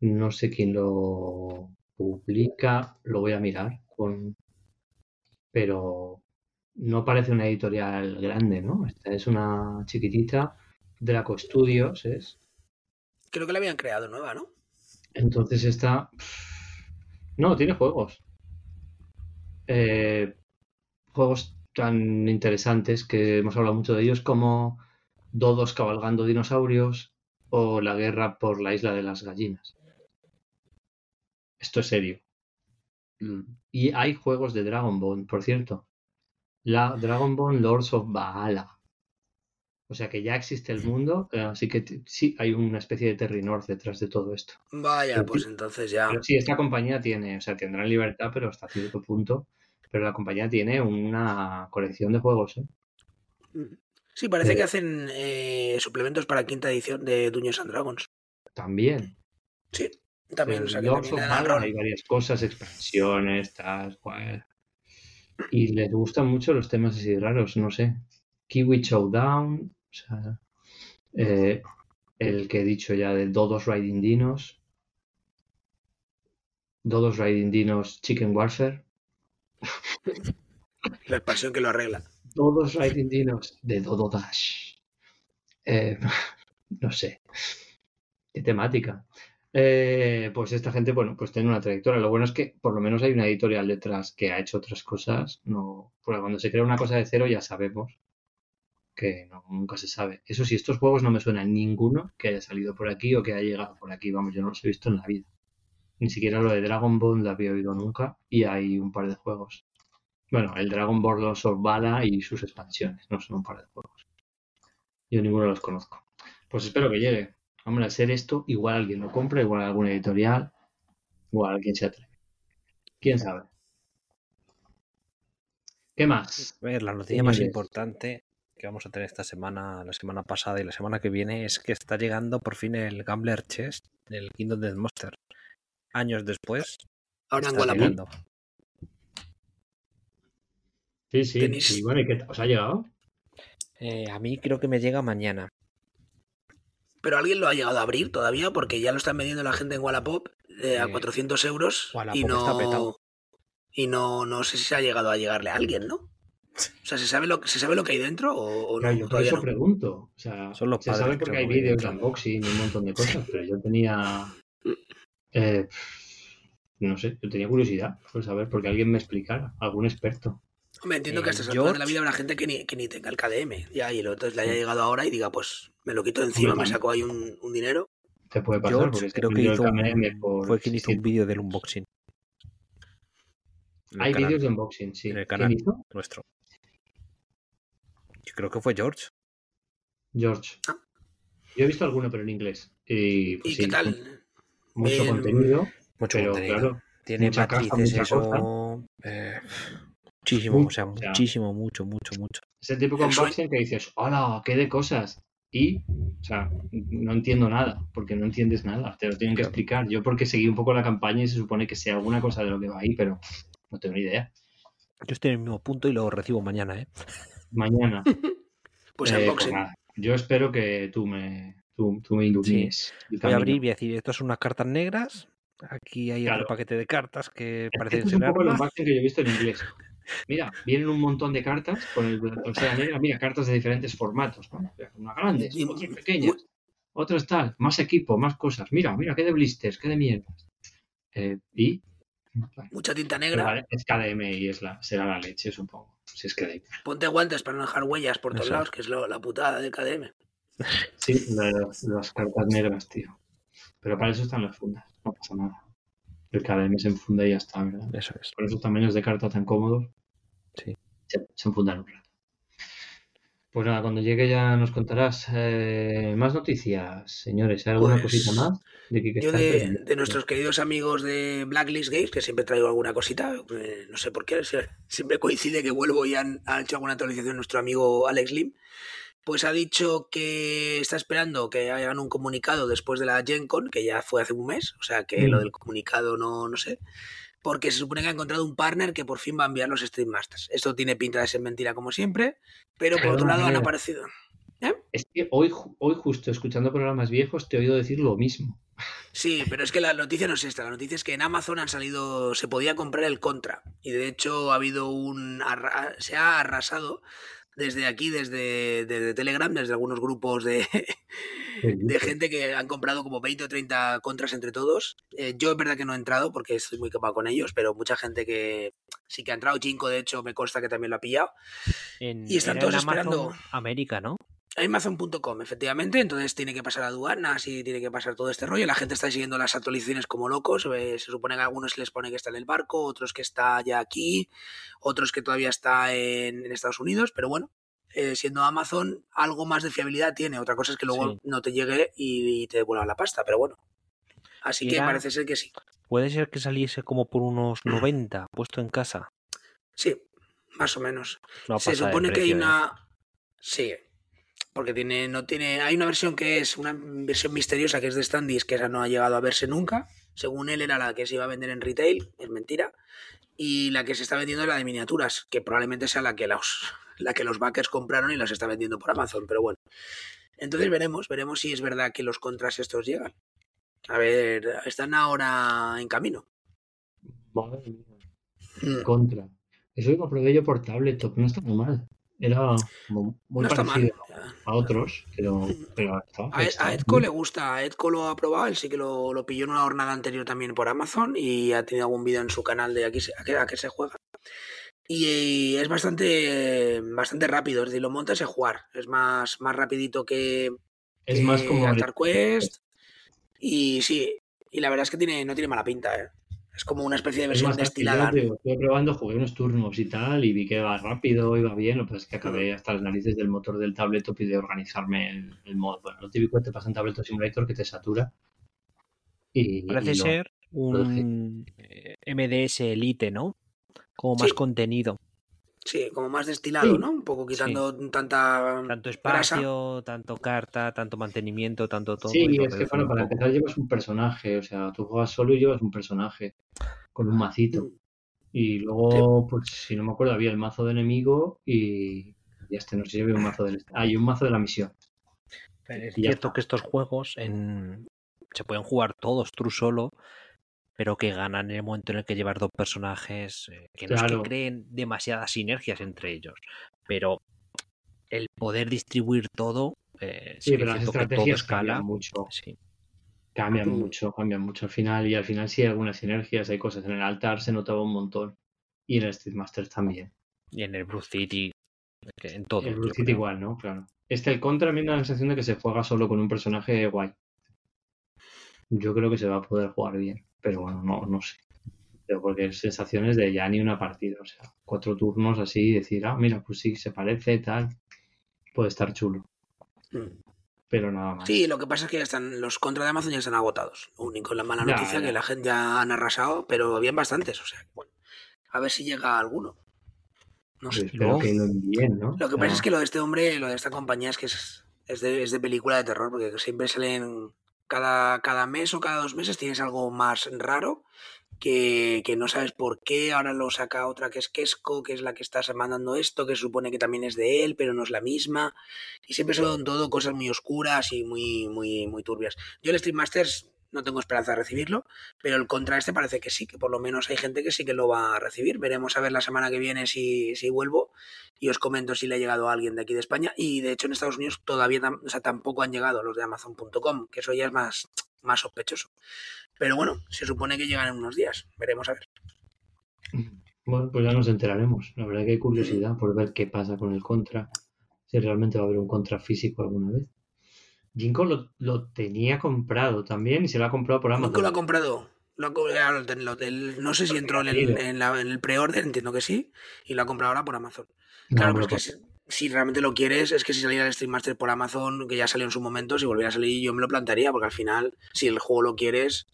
No sé quién lo publica, lo voy a mirar, con, pero no parece una editorial grande, ¿no? Esta es una chiquitita, de la Studios es. Creo que la habían creado nueva, ¿no? Entonces esta... No, tiene juegos. Eh, juegos tan interesantes que hemos hablado mucho de ellos como Dodos cabalgando dinosaurios o La guerra por la isla de las gallinas. Esto es serio. Mm. Y hay juegos de Dragon Ball, por cierto. La Dragon Ball Lords of Baala. O sea que ya existe el mundo, eh, así que sí hay una especie de Terry North detrás de todo esto. Vaya, pues entonces ya. Pero sí, esta compañía tiene, o sea, tendrá libertad, pero hasta cierto punto. Pero la compañía tiene una colección de juegos, ¿eh? Mm. Sí, parece Eh, que hacen eh, suplementos para quinta edición de Dungeons and Dragons. También. Sí, también. O sea, que hay varias cosas, expansiones, tal, cual. Y les gustan mucho los temas así raros, no sé. Kiwi Showdown, o sea, eh, el que he dicho ya de Dodos Riding Dinos, Dodos Riding Dinos Chicken Warfare, La expansión que lo arregla. Riding Dinos de Dodo Dash. Eh, no sé. Qué temática. Eh, pues esta gente, bueno, pues tiene una trayectoria. Lo bueno es que por lo menos hay una editorial detrás que ha hecho otras cosas. No, porque cuando se crea una cosa de cero ya sabemos que no, nunca se sabe. Eso sí, estos juegos no me suenan ninguno que haya salido por aquí o que haya llegado por aquí. Vamos, yo no los he visto en la vida. Ni siquiera lo de Dragon Ball lo había oído nunca y hay un par de juegos. Bueno, el Dragon Ball Lords of Bala y sus expansiones, no son un par de juegos. Yo ninguno los conozco. Pues espero que llegue. Hombre, al ser esto, igual alguien lo compra, igual alguna editorial, igual alguien se atreve. ¿Quién sabe? ¿Qué más? A ver, la noticia más importante que vamos a tener esta semana, la semana pasada y la semana que viene es que está llegando por fin el Gambler Chest del Kingdom Death Monster. Años después, Ahora en está Wallapop. llegando. Sí, sí. Tenéis- Y bueno, ¿y qué os ha llegado? Eh, a mí creo que me llega mañana. Pero alguien lo ha llegado a abrir todavía porque ya lo están vendiendo la gente en Wallapop eh, a Eh, 400 euros y Wallapop está no petado. y no no sé si se ha llegado a llegarle a alguien, ¿no? O sea, ¿se sabe lo, ¿se sabe lo que hay dentro o, o no? Claro, yo por eso no. pregunto. O sea, Son los se sabe porque hay vídeos de unboxing y un montón de cosas, pero yo tenía. Eh, no sé, yo tenía curiosidad por saber, porque alguien me explicara, algún experto. Hombre, entiendo que a Eh, estas alturas de la vida habrá gente que ni, que ni tenga el KDM. Ya, y entonces le haya llegado ahora y diga, pues me lo quito encima, Hombre, me saco ahí un, un dinero. Te puede pasar, porque George se creo que hizo un, por fue quien hizo un 600. vídeo del unboxing. Hay vídeos de unboxing, sí. En el ¿Quién canal. hizo? nuestro. Yo creo que fue George. George. Ah. Yo he visto alguno, pero en inglés. Y, pues ¿Y sí, qué tal? Mucho Bien. contenido, Mucho pero contenido. claro, Tiene matrices, mucha eso. eh, muchísimo, o sea, sea. muchísimo, mucho, mucho, mucho. es el típico unboxing que dices, hola, qué de cosas. Y, o sea, no entiendo nada, porque no entiendes nada, te lo tienen que Claro. explicar. Yo porque seguí un poco la campaña y se supone que sé alguna cosa de lo que va ahí, pero no tengo ni idea. Yo estoy en el mismo punto y lo recibo mañana, ¿eh? Mañana, Pues eh, pues unboxing. nada, yo espero que tú me, tú, tú me ilumines. Voy a abrir y voy a decir, estas son unas cartas negras. Aquí hay Claro. otro paquete de cartas que Es que parecen es un ser poco armas. que yo he visto en inglés. Mira, vienen un montón de cartas con el pulsera negra. Mira, cartas de diferentes formatos, ¿no? Unas grandes, otras pequeñas, otras tal, más equipo, más cosas. Mira, mira, qué de blisters, qué de mierdas. Eh, y Mucha tinta negra. vale, es KDM y es la, será la leche, supongo. Si es KDM. Ponte guantes para no dejar huellas por todos lados, que es lo- la putada del KDM. Sí, las, las cartas negras, tío. Pero para eso están las fundas, no pasa nada. El KDM se enfunda y ya está, ¿verdad? Eso es. Con esos tamaños de carta tan cómodos. Sí. Se, se enfundan un rato. Pues nada, cuando llegue ya nos contarás eh, más noticias, señores. ¿Hay alguna Pues, cosita más de Yo de, de nuestros queridos amigos de Blacklist Games, que siempre traigo alguna cosita, eh, no sé por qué, sie- siempre coincide que vuelvo y han, han hecho alguna actualización nuestro amigo Alex Lim, pues ha dicho que está esperando que hagan un comunicado después de la Gen Con, que ya fue hace un mes, o sea que Mm. lo del comunicado no, no sé, porque se supone que ha encontrado un partner que por fin va a enviar los Stream Masters. Esto tiene pinta de ser mentira como siempre, pero por otro lado han aparecido... Es que hoy, hoy justo escuchando programas viejos te he oído decir lo mismo. Sí, pero es que la noticia no es esta. La noticia es que en Amazon han salido. Se podía comprar el Contra. Y de hecho ha habido un. Se ha arrasado desde aquí, desde, desde Telegram, desde algunos grupos de, de gente que han comprado como 20 o 30 contras entre todos. Eh, yo es verdad que no he entrado porque estoy muy capaz con ellos, pero mucha gente que sí que ha entrado. Cinco, de hecho, me consta que también lo ha pillado. En, Y están todos esperando- América, ¿no? Amazon.com, efectivamente, entonces tiene que pasar aduanas y tiene que pasar todo este rollo. La gente está siguiendo las actualizaciones como locos. eh, se supone que a algunos les pone que está en el barco, otros que está ya aquí, otros que todavía está en, en Estados Unidos, pero bueno, eh, siendo Amazon, algo más de fiabilidad tiene. Otra cosa es que luego Sí. no te llegue y, te devuelvan la pasta, pero bueno. Así que parece ser que sí. Puede ser que saliese como por unos 90 puesto en casa. Sí, más o menos. No se supone que hay ¿eh? una. Sí. Porque tiene, no tiene. Hay una versión que es una versión misteriosa que es de Standis, que esa no ha llegado a verse nunca. Según él era la que se iba a vender en retail, es mentira. Y la que se está vendiendo es la de miniaturas, que probablemente sea la que los, la que los backers compraron y las está vendiendo por Amazon, pero bueno. Entonces veremos, veremos si es verdad que los contras estos llegan. A ver, están ahora en camino. Madre mía. Mm. Contra. Eso lo comprobé yo por tablet, no está muy mal. Era muy parecido a otros, pero, pero a, a, Edco le gusta, a Edco lo ha probado, él sí que lo, lo, pilló en una jornada anterior también por Amazon y ha tenido algún vídeo en su canal de aquí a qué, se juega. Y es bastante bastante rápido, es decir, lo montas y jugar. Es más, más rapidito que, es más como Altar Quest. Y sí, y la verdad es que tiene, no tiene mala pinta, ¿eh? Es como una especie de versión destilada. estuve probando, jugué unos turnos y tal, y vi que iba rápido, iba bien. Lo que pasa es que acabé hasta las narices del motor del tableto y de organizarme el, modo. Bueno, lo típico que te pasa en Tableto Simulator que te satura. Y, Parece ser un eh, MDS Elite, ¿no? Como más contenido. Sí, como más destilado, ¿no? Un poco quitando tanta. Tanto espacio, tanto carta, tanto mantenimiento, tanto todo. Sí, es que bueno, para empezar llevas un personaje, o sea, tú juegas solo y llevas un personaje con un macito. Mm. Y luego, pues si no me acuerdo, había el mazo de enemigo y, ya este, no sé si había un mazo del. Ah, y un mazo de la misión. es cierto que estos juegos en... se pueden jugar todos tú solo, pero que ganan en el momento en el que llevas dos personajes eh, que no es que creen demasiadas sinergias entre ellos, pero el poder distribuir todo, eh, sí, pero las estrategias cambian mucho. Sí. Cambian mucho, cambian mucho al final y al final sí hay algunas sinergias, hay cosas. En el altar se notaba un montón y en el Street Master también. Y en el Bruce City, en todo. El Bruce City igual, ¿no? Claro. Este, el contra, a mí me da la sensación de que se juega solo con un personaje guay. Yo creo que se va a poder jugar bien pero bueno, no, no sé. Pero porque sensaciones de ya ni una partida, o sea, cuatro turnos así y decir, ah, mira, pues sí, se parece, tal, puede estar chulo. Mm. Pero nada más. Sí, lo que pasa es que ya están, los contra de Amazon ya están agotados. Lo único, la mala noticia que la gente ya han arrasado, pero habían bastantes, o sea, bueno, a ver si llega alguno. No sé. Espero que lo envíen, ¿no? Lo que pasa es que lo de este hombre, lo de esta compañía es que es, es, de, es de película de terror, porque siempre salen cada, cada mes o cada dos meses tienes algo más raro que, que, no sabes por qué, ahora lo saca otra que es Kesco, que es la que está mandando esto, que supone que también es de él, pero no es la misma. Y siempre son todo cosas muy oscuras y muy, muy, muy turbias. Yo el Stream Masters no tengo esperanza de recibirlo, pero el contra este parece que sí, que por lo menos hay gente que sí que lo va a recibir. Veremos a ver la semana que viene si, si vuelvo y os comento si le ha llegado a alguien de aquí de España. Y de hecho en Estados Unidos todavía o sea, tampoco han llegado los de Amazon.com, que eso ya es más, más sospechoso. Pero bueno, se supone que llegan en unos días. Veremos a ver. Bueno, pues ya nos enteraremos. La verdad que hay curiosidad por ver qué pasa con el contra. Si realmente va a haber un contra físico alguna vez. Jinko lo, tenía comprado también y se lo ha comprado por Amazon. ¿Cómo lo ha comprado? no sé si entró en el, en, el pre-order, entiendo que sí, y lo ha comprado ahora por Amazon. Claro, pero es que si, realmente lo quieres, es que si saliera el Stream Master por Amazon, que ya salió en su momento, si volviera a salir, yo me lo plantearía, porque al final, si el juego lo quieres,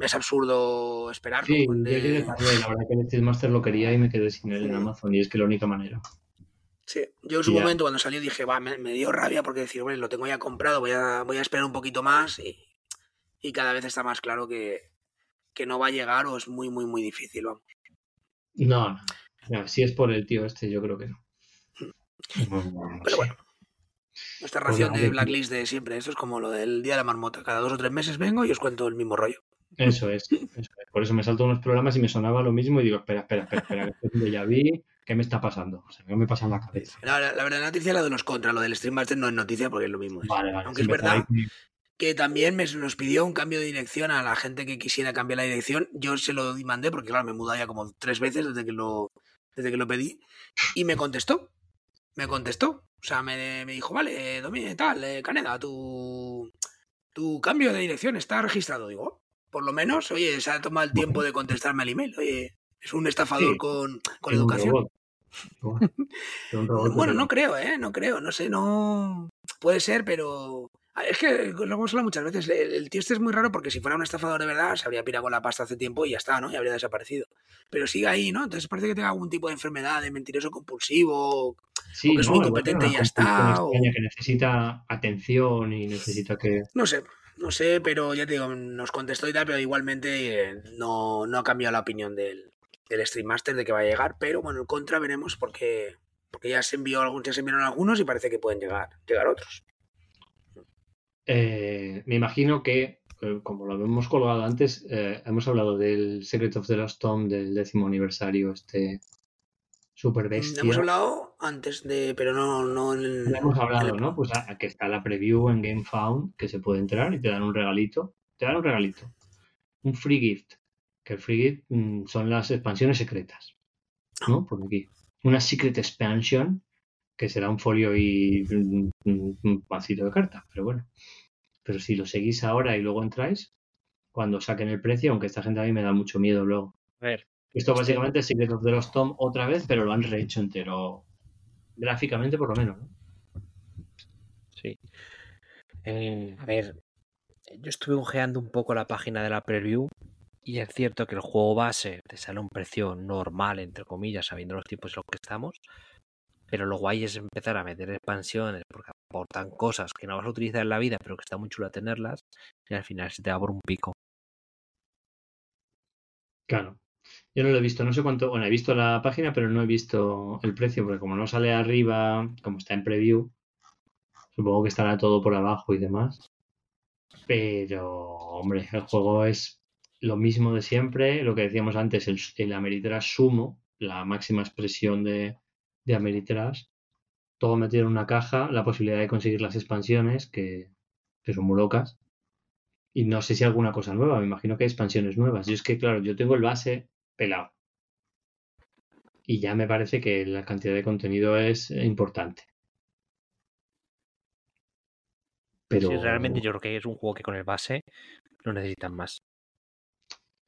es absurdo esperar. Sí, la verdad que el Stream Master lo quería y me quedé sin él en Amazon, y es que la única manera. Sí, yo en su momento cuando salió dije, va, me, dio rabia porque decir, bueno, lo tengo ya comprado, voy a, voy a esperar un poquito más y, cada vez está más claro que, no va a llegar o es muy, muy, muy difícil, vamos. No, no, si es por el tío este, yo creo que no. Pero bueno, nuestra ración de Blacklist de siempre, esto es como lo del Día de la Marmota, cada dos o tres meses vengo y os cuento el mismo rollo. Eso es, por eso me salto unos programas y me sonaba lo mismo y digo, espera, espera, espera, espera, que ya vi ¿qué me está pasando? O sea, ¿qué me pasa en la cabeza? La, verdad, la noticia es la de los contra, lo del Stream Master no es noticia porque es lo mismo. Vale, vale, Aunque es verdad que también me, nos pidió un cambio de dirección a la gente que quisiera cambiar la dirección. Yo se lo mandé porque, claro, me he mudado ya como tres veces desde que lo, desde que lo pedí y me contestó. Me contestó. O sea, me, me dijo, vale, Domínguez, tal, eh, Caneda, tu, tu cambio de dirección está registrado. Digo, oh, por lo menos, oye, se ha tomado el tiempo de contestarme al email. Oye, es un estafador con, con educación. bueno, no creo, ¿eh? No creo, no sé, no... Puede ser, pero... Es que lo hemos hablado muchas veces. El, tío este es muy raro porque si fuera un estafador de verdad se habría pirado con la pasta hace tiempo y ya está, ¿no? Y habría desaparecido. Pero sigue ahí, ¿no? Entonces parece que tenga algún tipo de enfermedad, de mentiroso compulsivo. Sí, porque es ¿no? muy competente y ya está. o- que necesita atención y necesita que... No sé, no sé, pero ya te digo, nos contestó y tal, pero igualmente eh, no, no ha cambiado la opinión del, del Stream Master de que va a llegar. Pero bueno, en contra veremos porque, porque ya se envió algún, ya se enviaron algunos y parece que pueden llegar, llegar otros. Eh, me imagino que, eh, como lo hemos colgado antes, eh, hemos hablado del Secret of the Lost Tomb del décimo aniversario, este super bestia. Hemos hablado antes de, pero no, no en el- Ya hemos hablado, el- ¿no? Pues a- a que está la preview en GameFound, que se puede entrar y te dan un regalito. Te dan un regalito. Un free gift. Que el free gift mm, son las expansiones secretas. ¿No? Por aquí. Una secret expansion, que será un folio y un, un- un vasito de carta, pero bueno. Pero si lo seguís ahora y luego entráis, cuando saquen el precio, aunque esta gente a mí me da mucho miedo luego. A ver, Esto básicamente es Secret of the Lost Tomb otra vez, pero lo han rehecho entero. Gráficamente, por lo menos, ¿no? sí. Eh, a ver, yo estuve ojeando un poco la página de la preview y es cierto que el juego base te sale a un precio normal, entre comillas, sabiendo los tiempos en los que estamos. Pero lo guay es empezar a meter expansiones porque aportan cosas que no vas a utilizar en la vida, pero que está muy chulo tenerlas. Y al final se te va por un pico. Claro. Yo no lo he visto, no sé cuánto. Bueno, he visto la página, pero no he visto el precio, porque como no sale arriba, como está en preview, supongo que estará todo por abajo y demás. Pero, hombre, el juego es lo mismo de siempre, lo que decíamos antes, el, el Ameritrash Sumo, la máxima expresión de, de Ameritrash. Todo metido en una caja, la posibilidad de conseguir las expansiones, que, que son muy locas. Y no sé si alguna cosa nueva, me imagino que hay expansiones nuevas. Yo es que, claro, yo tengo el base pelado. Y ya me parece que la cantidad de contenido es importante. Pero Sí, realmente yo creo que es un juego que con el base no necesitan más.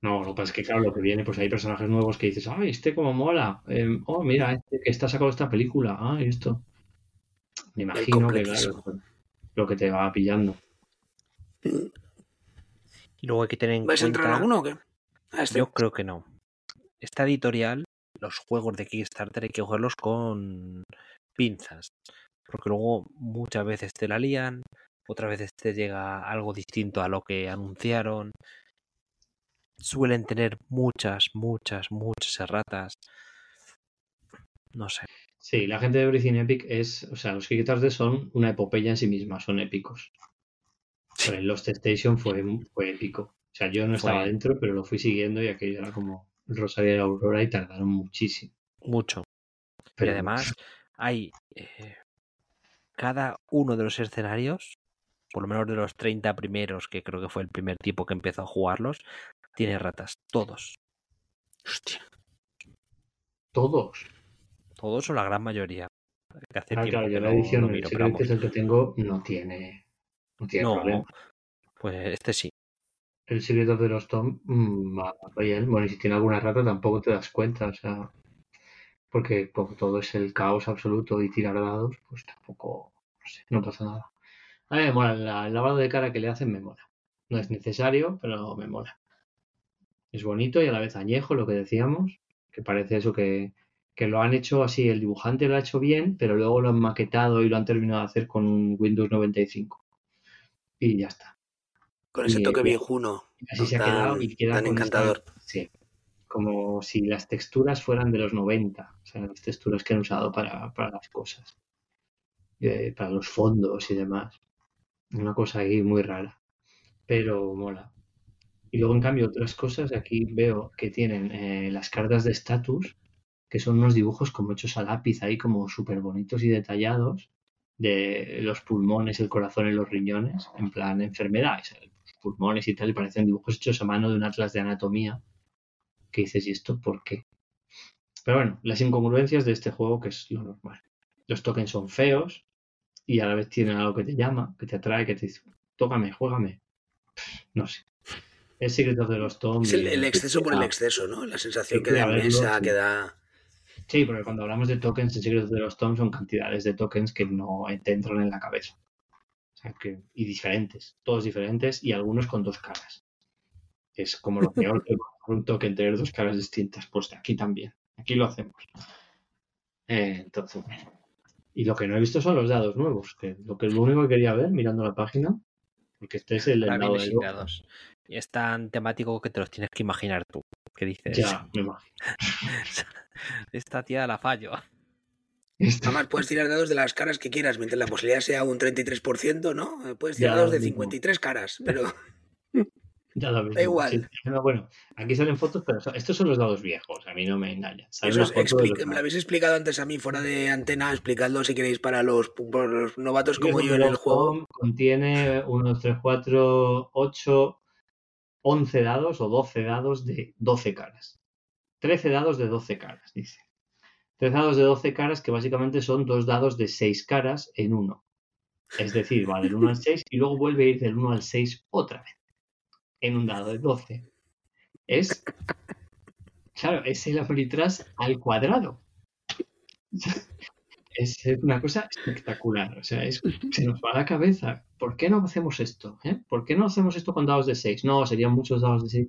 No, lo que pasa es que, claro, lo que viene, pues hay personajes nuevos que dices, ay, este como mola. Em, oh, mira, este que está sacado esta película. Ah, esto. Me imagino que, claro, lo que te va pillando. Y luego hay que tener en ¿Vais a entrar en cuenta... alguno o qué? A este. Yo creo que no. Esta editorial, los juegos de Kickstarter hay que cogerlos con pinzas. Porque luego muchas veces te la lían, otras veces te llega algo distinto a lo que anunciaron. Suelen tener muchas, muchas, muchas erratas. No sé. Sí, la gente de Everything Epic es, o sea, los Kickstarter son una epopeya en sí misma, son épicos. Pero el Lost Station fue, fue épico. O sea, yo no estaba Fue. dentro, pero lo fui siguiendo y aquello era como el Rosario de la Aurora y tardaron muchísimo. Mucho. Pero y además hay eh, cada uno de los escenarios, por lo menos de los 30 primeros, que creo que fue el primer tipo que empezó a jugarlos, tiene ratas. Todos. Hostia. todos. Todos o la gran mayoría. Que hace Ah, tiempo claro, que yo la no- edición, no el miro, pero que es el que tengo, no tiene, no tiene No, problema. pues este sí. El Secret of the Lost Tomb mm, va bien. Bueno, y si tiene alguna rata tampoco te das cuenta, o sea, porque como todo es el caos absoluto y tirar dados, pues tampoco, no sé, no pasa nada. A mí me mola, la- el lavado de cara que le hacen me mola. No es necesario, pero me mola. Es bonito y a la vez añejo, lo que decíamos, que parece eso que, que lo han hecho así, el dibujante lo ha hecho bien, pero luego lo han maquetado y lo han terminado de hacer con un Windows 95. Y ya está. Con ese Y- toque viejuno. Así se ha quedado y queda tan esta- encantador. sí, como si las texturas fueran de los 90, o sea, las texturas que han usado para, para las cosas, eh, para los fondos y demás. Una cosa ahí muy rara, pero mola. Y luego, en cambio, otras cosas, aquí veo que tienen eh, las cartas de estatus, que son unos dibujos como hechos a lápiz ahí, como súper bonitos y detallados, de los pulmones, el corazón y los riñones, en plan enfermedades, pulmones y tal, y parecen dibujos hechos a mano de un atlas de anatomía, que dices, ¿y esto por qué? Pero bueno, las incongruencias de este juego, que es lo normal. Los tokens son feos y a la vez tienen algo que te llama, que te atrae, que te dice, tócame, juégame. No sé. Es Secret of the Lost Tomb. Es el, el exceso por el exceso, ¿no? La sensación Sí, que da inmensa, sí. que da. Sí, porque cuando hablamos de tokens en Secret of the Lost Tomb son cantidades de tokens que no te entran en la cabeza. O sea, que, y diferentes, todos diferentes y algunos con dos caras. Es como lo peor que un token tener dos caras distintas. Pues aquí también. Aquí lo hacemos. Eh, entonces, bueno. Y lo que no he visto son los dados nuevos, que lo que lo único que quería ver mirando la página, porque este es el dado viene de es tan temático que te los tienes que imaginar tú. ¿Qué dices? Ya, me imagino. Esta tía la fallo. Este- Además, puedes tirar dados de las caras que quieras, mientras la posibilidad sea un 33%, ¿no? Puedes tirar Ya, dados de mismo. 53 caras, pero Ya lo Da igual. sí. Bueno, aquí salen fotos, pero estos son los dados viejos, a mí no me engañan. Explica- me lo habéis explicado antes a mí fuera de antena, explicadlo si queréis para los, novatos como yo en el juego. Contiene 1, 2, 3, 4, 8, 11 dados o 12 dados de 12 caras. 13 dados de 12 caras, dice. 13 dados de 12 caras que básicamente son dos dados de 6 caras en uno. Es decir, va del 1 al 6 y luego vuelve a ir del 1 al 6 otra vez. En un dado de 12. Es. Claro, es el Ameritrash al cuadrado. Es una cosa espectacular. O sea, es, se nos va la cabeza. ¿Por qué no hacemos esto? eh? ¿Por qué no hacemos esto con dados de 6? No, serían muchos dados de 6.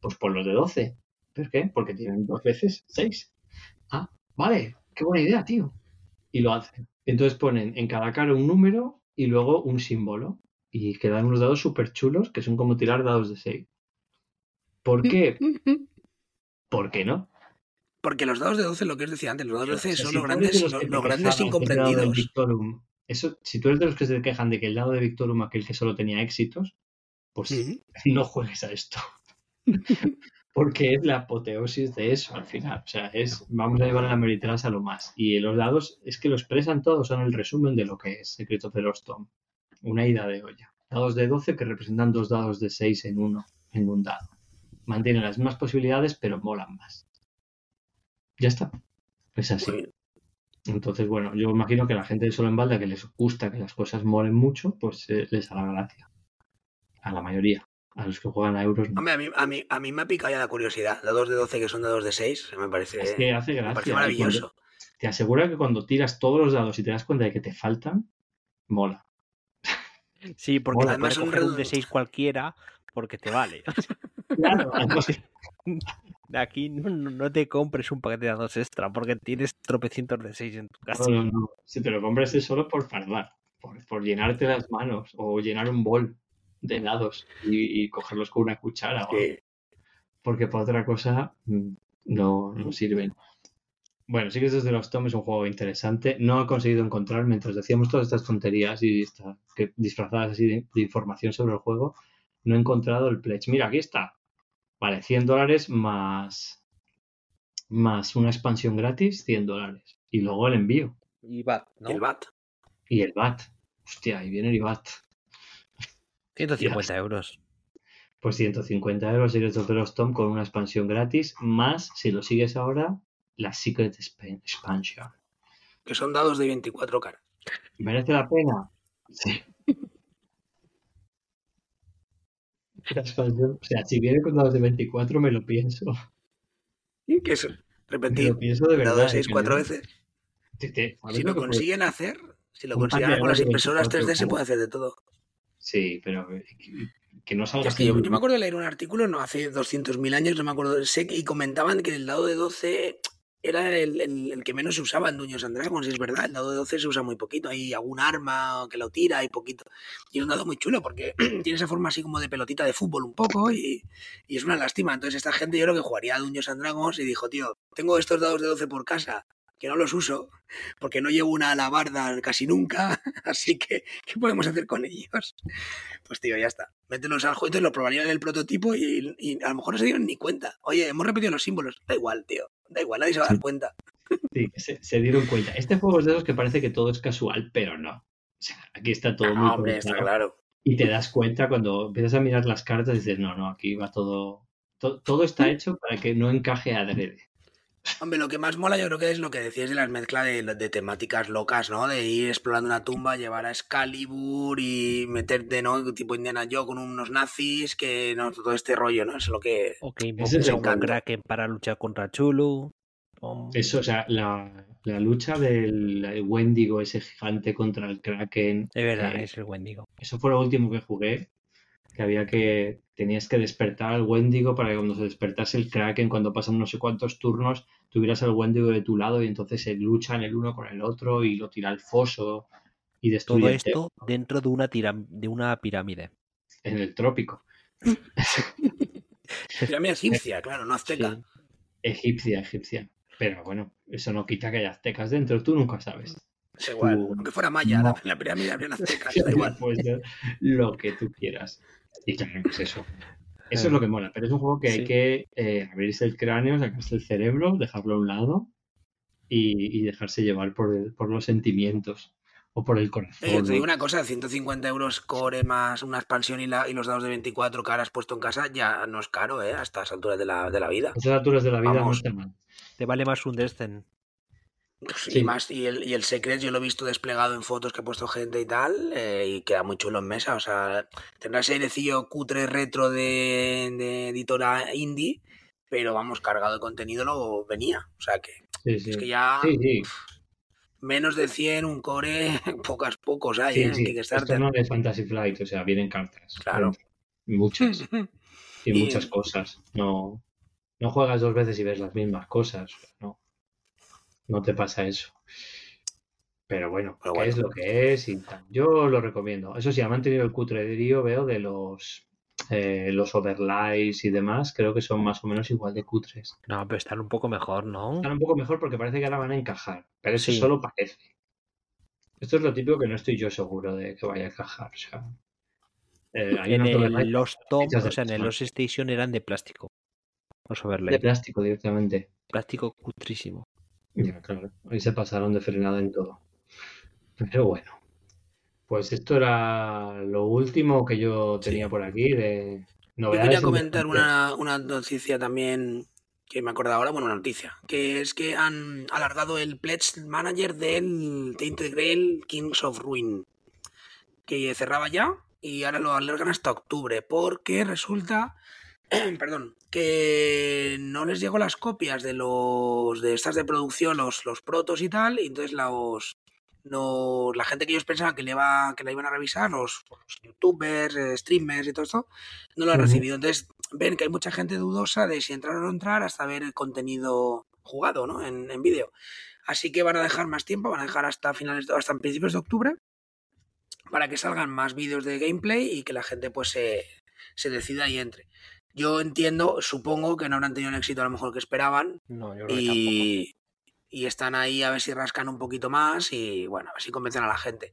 Pues por los de 12. ¿Por qué? Porque tienen dos veces 6. Ah, vale. Qué buena idea, tío. Y lo hacen. Entonces ponen en cada cara un número y luego un símbolo. Y quedan unos dados súper chulos que son como tirar dados de 6. ¿Por qué? ¿Por qué no? Porque los dados de 12, lo que os decía antes, los dados de 12 O sea, son si los grandes, de los grandes incomprendidos. Victorum- eso, si tú eres de los que se quejan de que el dado de Victorum, aquel que solo tenía éxitos, pues no juegues a esto. Porque es la apoteosis de eso al final. O sea, es vamos a llevar a la Meritras a lo más. Y los dados es que lo expresan todos, son el resumen de lo que es Secreto de los Tom. Una ida de olla. Dados de 12 que representan dos dados de 6 en uno, en un dado. Mantienen las mismas posibilidades, pero molan más. Ya está. Es así. Entonces, bueno, yo imagino que la gente de solo en balda que les gusta que las cosas molen mucho, pues eh, les hará gracia. A la mayoría. A los que juegan a euros no. Hombre, a mí, a, mí, a mí me ha picado ya la curiosidad. Dados de 12 que son dados de 6, me parece, Es que hace me gracia. parece y maravilloso. cuando- Te asegura que cuando tiras todos los dados y te das cuenta de que te faltan, mola. Sí, porque Mola. puedes Además, un coger un de 6 cualquiera porque te vale. Claro, además, Aquí no, no- te compres un paquete de dados extra porque tienes tropecientos de 6 en tu casa. no, no, no. Si te lo compras es solo por fardar, por, por llenarte las manos o llenar un bol de dados y, y cogerlos con una cuchara. Que- porque para otra cosa mm, no, no sirven. Bueno, sí que desde los Tom es un juego interesante. No he conseguido encontrar, mientras decíamos todas estas tonterías y esta- que disfrazadas así de, de información sobre el juego, no he encontrado el pledge. Mira, aquí está. Vale, 100 dólares más, más una expansión gratis, 100 dólares. Y luego el envío Y va, ¿no? El BAT. y el VAT. Hostia, ahí viene el VAT. 150 euros. Pues 150 euros Secret of the Lost Tom con una expansión gratis, más, si lo sigues ahora, la Secret Expan- Expansion. Que son dados de 24 caras. ¿Merece la pena? Sí. O sea, si viene con dados de 24 me lo pienso. Que es Me repetir lo pienso de verdad. dado de 6 que cuatro veces. Te- te- ¿sabes Si lo puede- consiguen hacer, si lo consiguen con las impresoras 3D 24 se puede hacer de todo. Sí, pero que, que no salga Es que yo, yo me acuerdo de leer un artículo no hace 200.000 años, no me acuerdo, sé y comentaban que el dado de 12 era el, el- que menos se usaba en Dungeons and Dragons, y es verdad, el dado de 12 se usa muy poquito, hay algún arma que lo tira y poquito. Y es un dado muy chulo porque tiene esa forma así como de pelotita de fútbol un poco y, y es una lástima. Entonces esta gente yo creo que jugaría a Dungeons and Dragons y dijo, tío, tengo estos dados de 12 por casa que no los uso porque no llevo una alabarda casi nunca, así que ¿qué podemos hacer con ellos? Pues tío, ya está. Mételos al juego, entonces lo probarían en el prototipo y, y a lo mejor no se dieron ni cuenta. Oye, hemos repetido los símbolos. Da igual, tío. Da igual, nadie se va a dar cuenta. Sí, se, se dieron cuenta. Este juego es de esos que parece que todo es casual, pero no. O sea, aquí está todo muy No, hombre, está claro. Y te das cuenta cuando empiezas a mirar las cartas y dices, no, no, aquí va todo. to- todo está hecho para que no encaje adrede. Hombre, lo que más mola yo creo que es lo que decías de las mezclas de, de temáticas locas, ¿no? De ir explorando una tumba, llevar a Excalibur y meterte, ¿no? Tipo Indiana Joe con unos nazis, que no, todo este rollo, ¿no? Es lo que... O que Ese invoques es a el un. Kraken para luchar contra Chulu. O- Eso, o sea, la, la lucha del Wendigo, ese gigante contra el Kraken. Es verdad, eh, es el Wendigo. Eso fue lo último que jugué. Que había que, tenías que despertar al Wendigo para que cuando se despertase el Kraken, cuando pasan no sé cuántos turnos, tuvieras al Wendigo de tu lado y entonces se luchan el uno con el otro y lo tira al foso y destruye. Todo esto dentro de una, tira- de una pirámide. en el trópico. Pirámide egipcia, claro, no azteca. Sí. Egipcia, egipcia. Pero bueno, eso no quita que haya aztecas dentro, tú nunca sabes. Es igual. Tú- Aunque fuera maya, no. la, pirámide habrían aztecas, da igual. Ser lo que tú quieras. Y claro, pues eso. Eso es lo que mola, pero es un juego que hay que eh, abrirse el cráneo, sacarse el cerebro, dejarlo a un lado y, y dejarse llevar por, el- por los sentimientos o por el corazón. Eh, te digo una cosa, 150 euros core más una expansión y, la, y los dados de 24 que ahora has puesto en casa ya no es caro, ¿eh? A estas alturas de la, de la vida. A estas alturas de la vida no está mal. Te vale más un Descent. Sí. Y más, y el, y el Secret yo lo he visto desplegado en fotos que ha puesto gente y tal, eh, y queda muy chulo en mesa. O sea, tendrá ese airecillo cutre retro de, de editora indie, pero vamos, cargado de contenido lo venía. O sea que Sí, sí. es que ya menos de 100, un core, pocas, pocos hay, ¿eh? en. Kickstarter. Esto no es Fantasy Flight, o sea, vienen cartas. Claro. Muchas. Y Y- muchas cosas. No, no juegas dos veces y ves las mismas cosas. No, no te pasa eso. Pero bueno, Pero bueno. es lo que es y tal. Yo lo recomiendo. Eso sí, ha mantenido el cutrerío, veo, de los eh, los overlays y demás. Creo que son más o menos igual de cutres. No, pero están un poco mejor, ¿no? Están un poco mejor porque parece que ahora van a encajar. Pero eso Sí. solo parece. Esto es lo típico que no estoy yo seguro de que vaya a encajar. O sea, eh, hay En overlays el, los top, o sea, en el. Lost Station eran de plástico. Los overlay. de plástico directamente. plástico cutrísimo. Ya, claro. Ahí se pasaron de frenada en todo. Pero bueno. Pues esto era lo último que yo tenía Sí. por aquí de Yo novedades. quería comentar una, una noticia también que me acuerdo ahora, bueno, una noticia, que es que han alargado el Pledge Manager del Tainted Grail Kings of Ruin, que cerraba ya y ahora lo alargan hasta octubre, porque resulta, perdón, que no les llegó las copias de los de estas de producción, los, los protos y tal, y entonces los, los- la gente que ellos pensaban que, le iba, que la iban a revisar, los, los youtubers, eh, streamers y todo esto, no lo han recibido. Entonces ven que hay mucha gente dudosa de si entrar o no entrar hasta ver el contenido jugado ¿no? en, en vídeo. Así que van a dejar más tiempo, van a dejar hasta finales, hasta principios de octubre para que salgan más vídeos de gameplay y que la gente pues se, se decida y entre. Yo entiendo, supongo que no habrán tenido el éxito a lo mejor que esperaban No, yo creo que tampoco. y, y están ahí a ver si rascan un poquito más y bueno, a ver si convencen a la gente.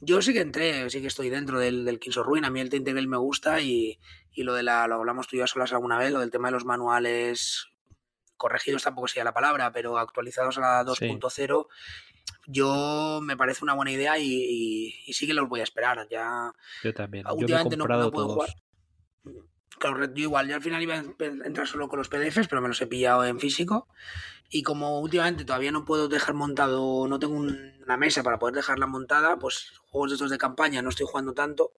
Yo sí que entré, sí que estoy dentro del, del Kings of Ruin, a mí el Tainted me gusta y, y lo de la, lo hablamos tú y yo a solas alguna vez, lo del tema de los manuales corregidos tampoco sería la palabra, pero actualizados a la 2.0, yo me parece una buena idea y, y- y sí que los voy a esperar. Ya Yo también. Yo me he últimamente no, puedo todos. jugar. Claro, yo igual, yo al final iba a entrar solo con los PDFs, pero me los he pillado en físico. Y como últimamente todavía no puedo dejar montado, no tengo un- una mesa para poder dejarla montada, pues juegos de estos de campaña no estoy jugando tanto.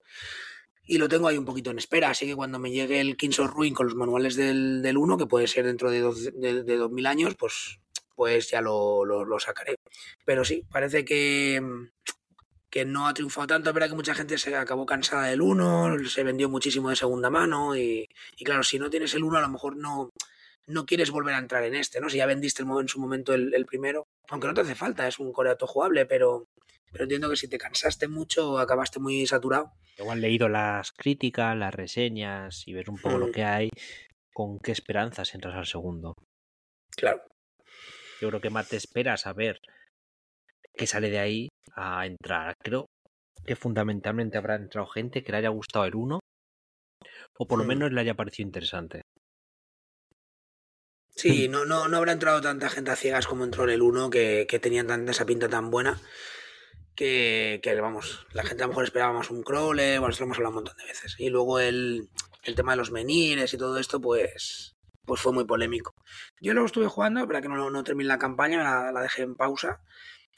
Y lo tengo ahí un poquito en espera, así que cuando me llegue el Kings of Ruin con los manuales del, del 1, que puede ser dentro de, dos- de, de 2000 años, pues, pues ya lo- lo sacaré. Pero sí, parece que, que no ha triunfado tanto. Es verdad que mucha gente se acabó cansada del 1, se vendió muchísimo de segunda mano y, y claro, si no tienes el 1 a lo mejor no, no quieres volver a entrar en este, ¿no? Si ya vendiste en su momento el, el primero, aunque no te hace falta, es un core jugable, pero, pero entiendo que si te cansaste mucho acabaste muy saturado. Igual han leído las críticas, las reseñas y ver un poco lo Mm. que hay, con qué esperanzas entras al segundo. Claro. Yo creo que más te esperas a ver qué sale de ahí a entrar. Creo que fundamentalmente habrá entrado gente que le haya gustado el 1 o por lo Mm. menos le haya parecido interesante. Sí, no, no, no habrá entrado tanta gente a ciegas como entró en el 1, que, que tenían tanta, esa pinta tan buena, que, que, vamos, la gente a lo mejor esperaba más un crawler, bueno, esto lo hemos hablado un montón de veces. Y luego el, el tema de los menires y todo esto, pues, pues fue muy polémico. Yo luego estuve jugando, verdad que no, no terminé la campaña, la, la dejé en pausa.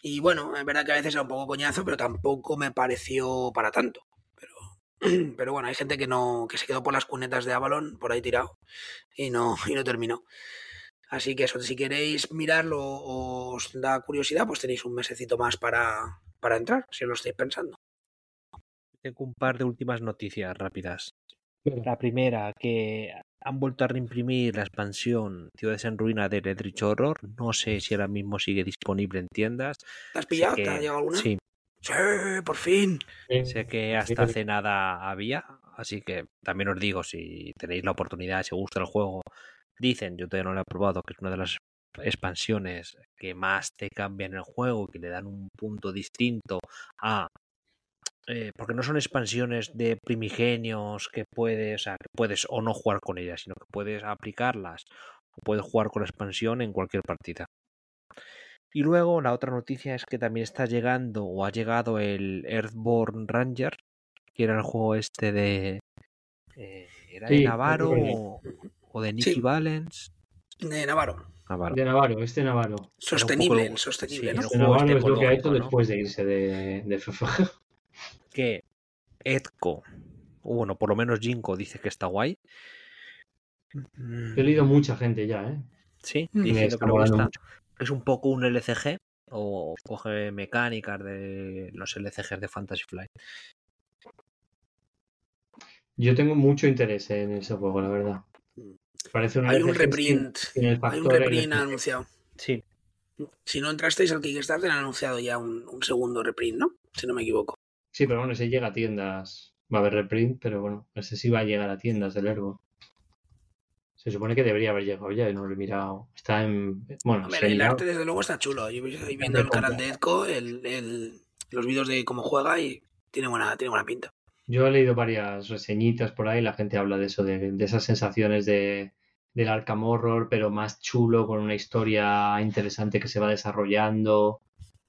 Y bueno, es verdad que a veces era un poco coñazo, pero tampoco me pareció para tanto. Pero, pero bueno, hay gente que no que se quedó por las cunetas de Avalon, por ahí tirado, y no, y no terminó. Así que eso, si queréis mirarlo o os da curiosidad, pues tenéis un mesecito más para, para entrar, si os lo estáis pensando. Tengo un par de últimas noticias rápidas. La primera, que han vuelto a reimprimir la expansión Ciudades en Ruina de Eldritch Horror. No sé si ahora mismo sigue disponible en tiendas. ¿Te has pillado? Sé ¿Te ha que- llegado alguna? Sí, Sí, por fin. sé que hasta hace nada había. Así que también os digo, si tenéis la oportunidad, si os gusta el juego, dicen, yo todavía no lo he probado, que es una de las expansiones que más te cambian el juego, que le dan un punto distinto a eh, porque no son expansiones de primigenios que puedes, o sea, que puedes o no jugar con ellas, sino que puedes aplicarlas o puedes jugar con la expansión en cualquier partida. Y luego la otra noticia es que también está llegando o ha llegado el Earthborn Ranger, que era el juego este de... eh, ¿Era de Sí, Navarro o, o de Nicky Sí. Valens? De Navarro. Navarro. De Navarro, este Navarro. Sostenible, sostenible, sí, ¿no? el Este juego Navarro este es lo que ha hecho después de irse de, de FFG. Que Edco, o bueno, por lo menos Jinko dice que está guay. He leído mucha gente ya, ¿eh? Sí, Mm. Diciendo que. Es un poco un LCG o coge mecánicas de los LCGs de Fantasy Flight. Yo tengo mucho interés en ese juego, la verdad. Parece un Hay un reprint. sin- sin el Hay un reprint LCG. anunciado. Sí, Si no entrasteis al Kickstarter, han anunciado ya un, un segundo reprint, ¿no? Si no me equivoco. Sí, pero bueno, ese llega a tiendas. Va a haber reprint, pero bueno, ese sí va a llegar a tiendas del Ergo. Se supone que debería haber llegado ya y no lo he mirado. Está en. Bueno, Hombre, el arte desde luego está chulo. Yo ahí viendo el canal de Edco, el, el- los vídeos de cómo juega y tiene buena, tiene buena pinta. Yo he leído varias reseñitas por ahí, la gente habla de eso, de, de esas sensaciones de, del Arkham Horror, pero más chulo, con una historia interesante que se va desarrollando,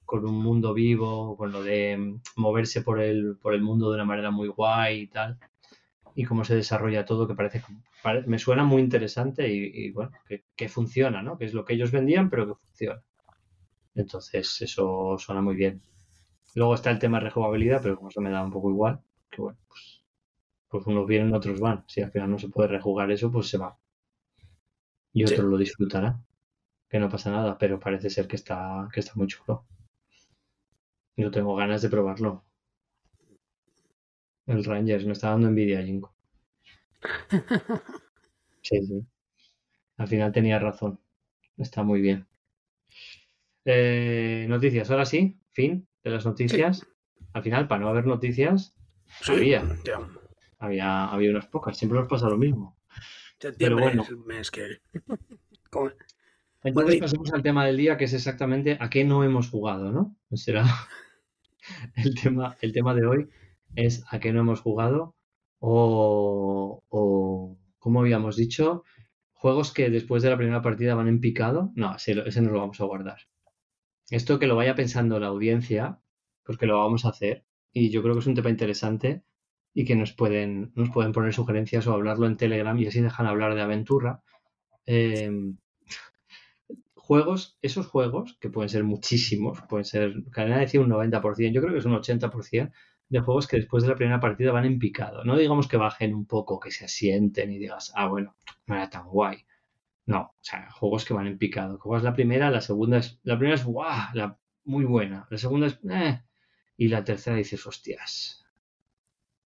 con un mundo vivo, con lo de mm, moverse por el, por el mundo de una manera muy guay y tal, y cómo se desarrolla todo, que parece, pare- me suena muy interesante y, y bueno, que, que funciona, ¿no? Que es lo que ellos vendían, pero que funciona. Entonces, eso suena muy bien. Luego está el tema de rejugabilidad, pero como eso me da un poco igual, que bueno, pues, pues unos vienen, otros van. Si al final no se puede rejugar eso, pues se va. Y Sí. otro lo disfrutará. Que no pasa nada, pero parece ser que está, que está muy chulo. Yo tengo ganas de probarlo. El Rangers me está dando envidia, Jinko. Sí, sí. Al final tenía razón. Está muy bien. Eh, noticias, ahora sí, fin de las noticias. Al final, para no haber noticias, Sí, Había. ya. había, había unas pocas. Siempre nos pasa lo mismo. Septiembre bueno. es el mes que. ¿Cómo? Entonces pasemos al tema del día, que es exactamente a qué no hemos jugado, ¿no? Será el tema, el tema de hoy es a qué no hemos jugado o, o, como habíamos dicho, juegos que después de la primera partida van en picado. No, ese, ese nos lo vamos a guardar. Esto que lo vaya pensando la audiencia, pues que lo vamos a hacer. Y yo creo que es un tema interesante y que nos pueden, nos pueden poner sugerencias o hablarlo en Telegram y así dejan hablar de aventura. Eh, juegos, esos juegos, que pueden ser muchísimos, pueden ser, Cadena decía un 90%, yo creo que es un 80% de juegos que después de la primera partida van en picado. No digamos que bajen un poco, que se asienten y digas, ah, bueno, no era tan guay. No, o sea, juegos que van en picado. Juegas la primera, la segunda es, la primera es guau, la, muy buena. La segunda es, eh, y la tercera dices, hostias.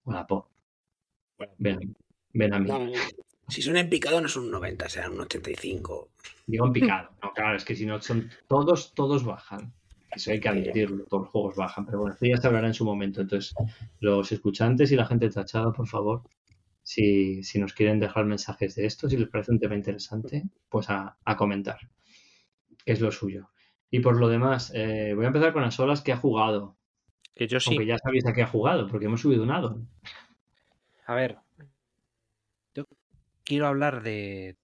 Hola, po. Ven, ven a mí. No, si son en picado no es un 90, será un 85. Digo en picado. No, claro, es que si no son todos, todos bajan. Eso hay que admitirlo, todos los juegos bajan. Pero bueno, esto ya se hablará en su momento. Entonces, los escuchantes y la gente tachada, por favor, si, si nos quieren dejar mensajes de esto, si les parece un tema interesante, pues a, a comentar, que es lo suyo. Y por lo demás, eh, voy a empezar con las olas que ha jugado. que yo sí. Aunque ya sabéis a qué ha jugado, porque hemos subido un addon. A ver, quiero hablar de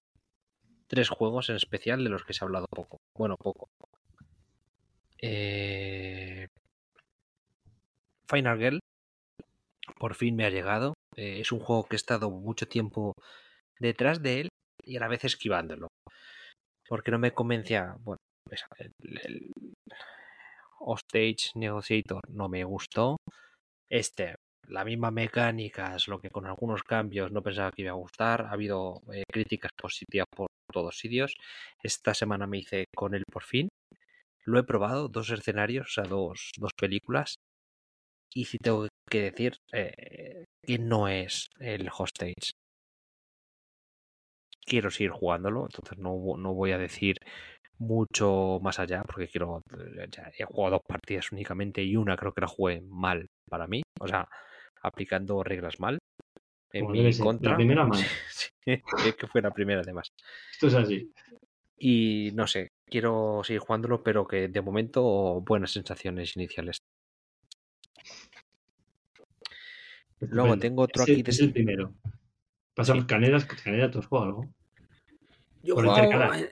tres juegos en especial de los que se ha hablado poco. Bueno, poco. Eh, Final Girl, por fin me ha llegado. Eh, es un juego que he estado mucho tiempo detrás de él y a la vez esquivándolo. Porque no me convencía. Bueno, el, el Hostage Negotiator no me gustó. Este, la misma mecánica, es lo que con algunos cambios no pensaba que iba a gustar. Ha habido eh, críticas positivas por todos sitios. Esta semana me hice con él por fin. Lo he probado, dos escenarios, o sea, dos, dos películas. Y si tengo que decir eh, que no es el hostage. Quiero seguir jugándolo, entonces no, no voy a decir mucho más allá porque quiero ya he jugado dos partidas únicamente y una creo que la jugué mal para mí o sea aplicando reglas mal en mi contra la primera mal. Sí, que fue la primera además. Esto es así. Y no sé quiero seguir jugándolo pero que de momento buenas sensaciones iniciales. Luego tengo otro es aquí el, es el primero. Pasamos canedas caneda tú has jugado algo yo he jugado, eh,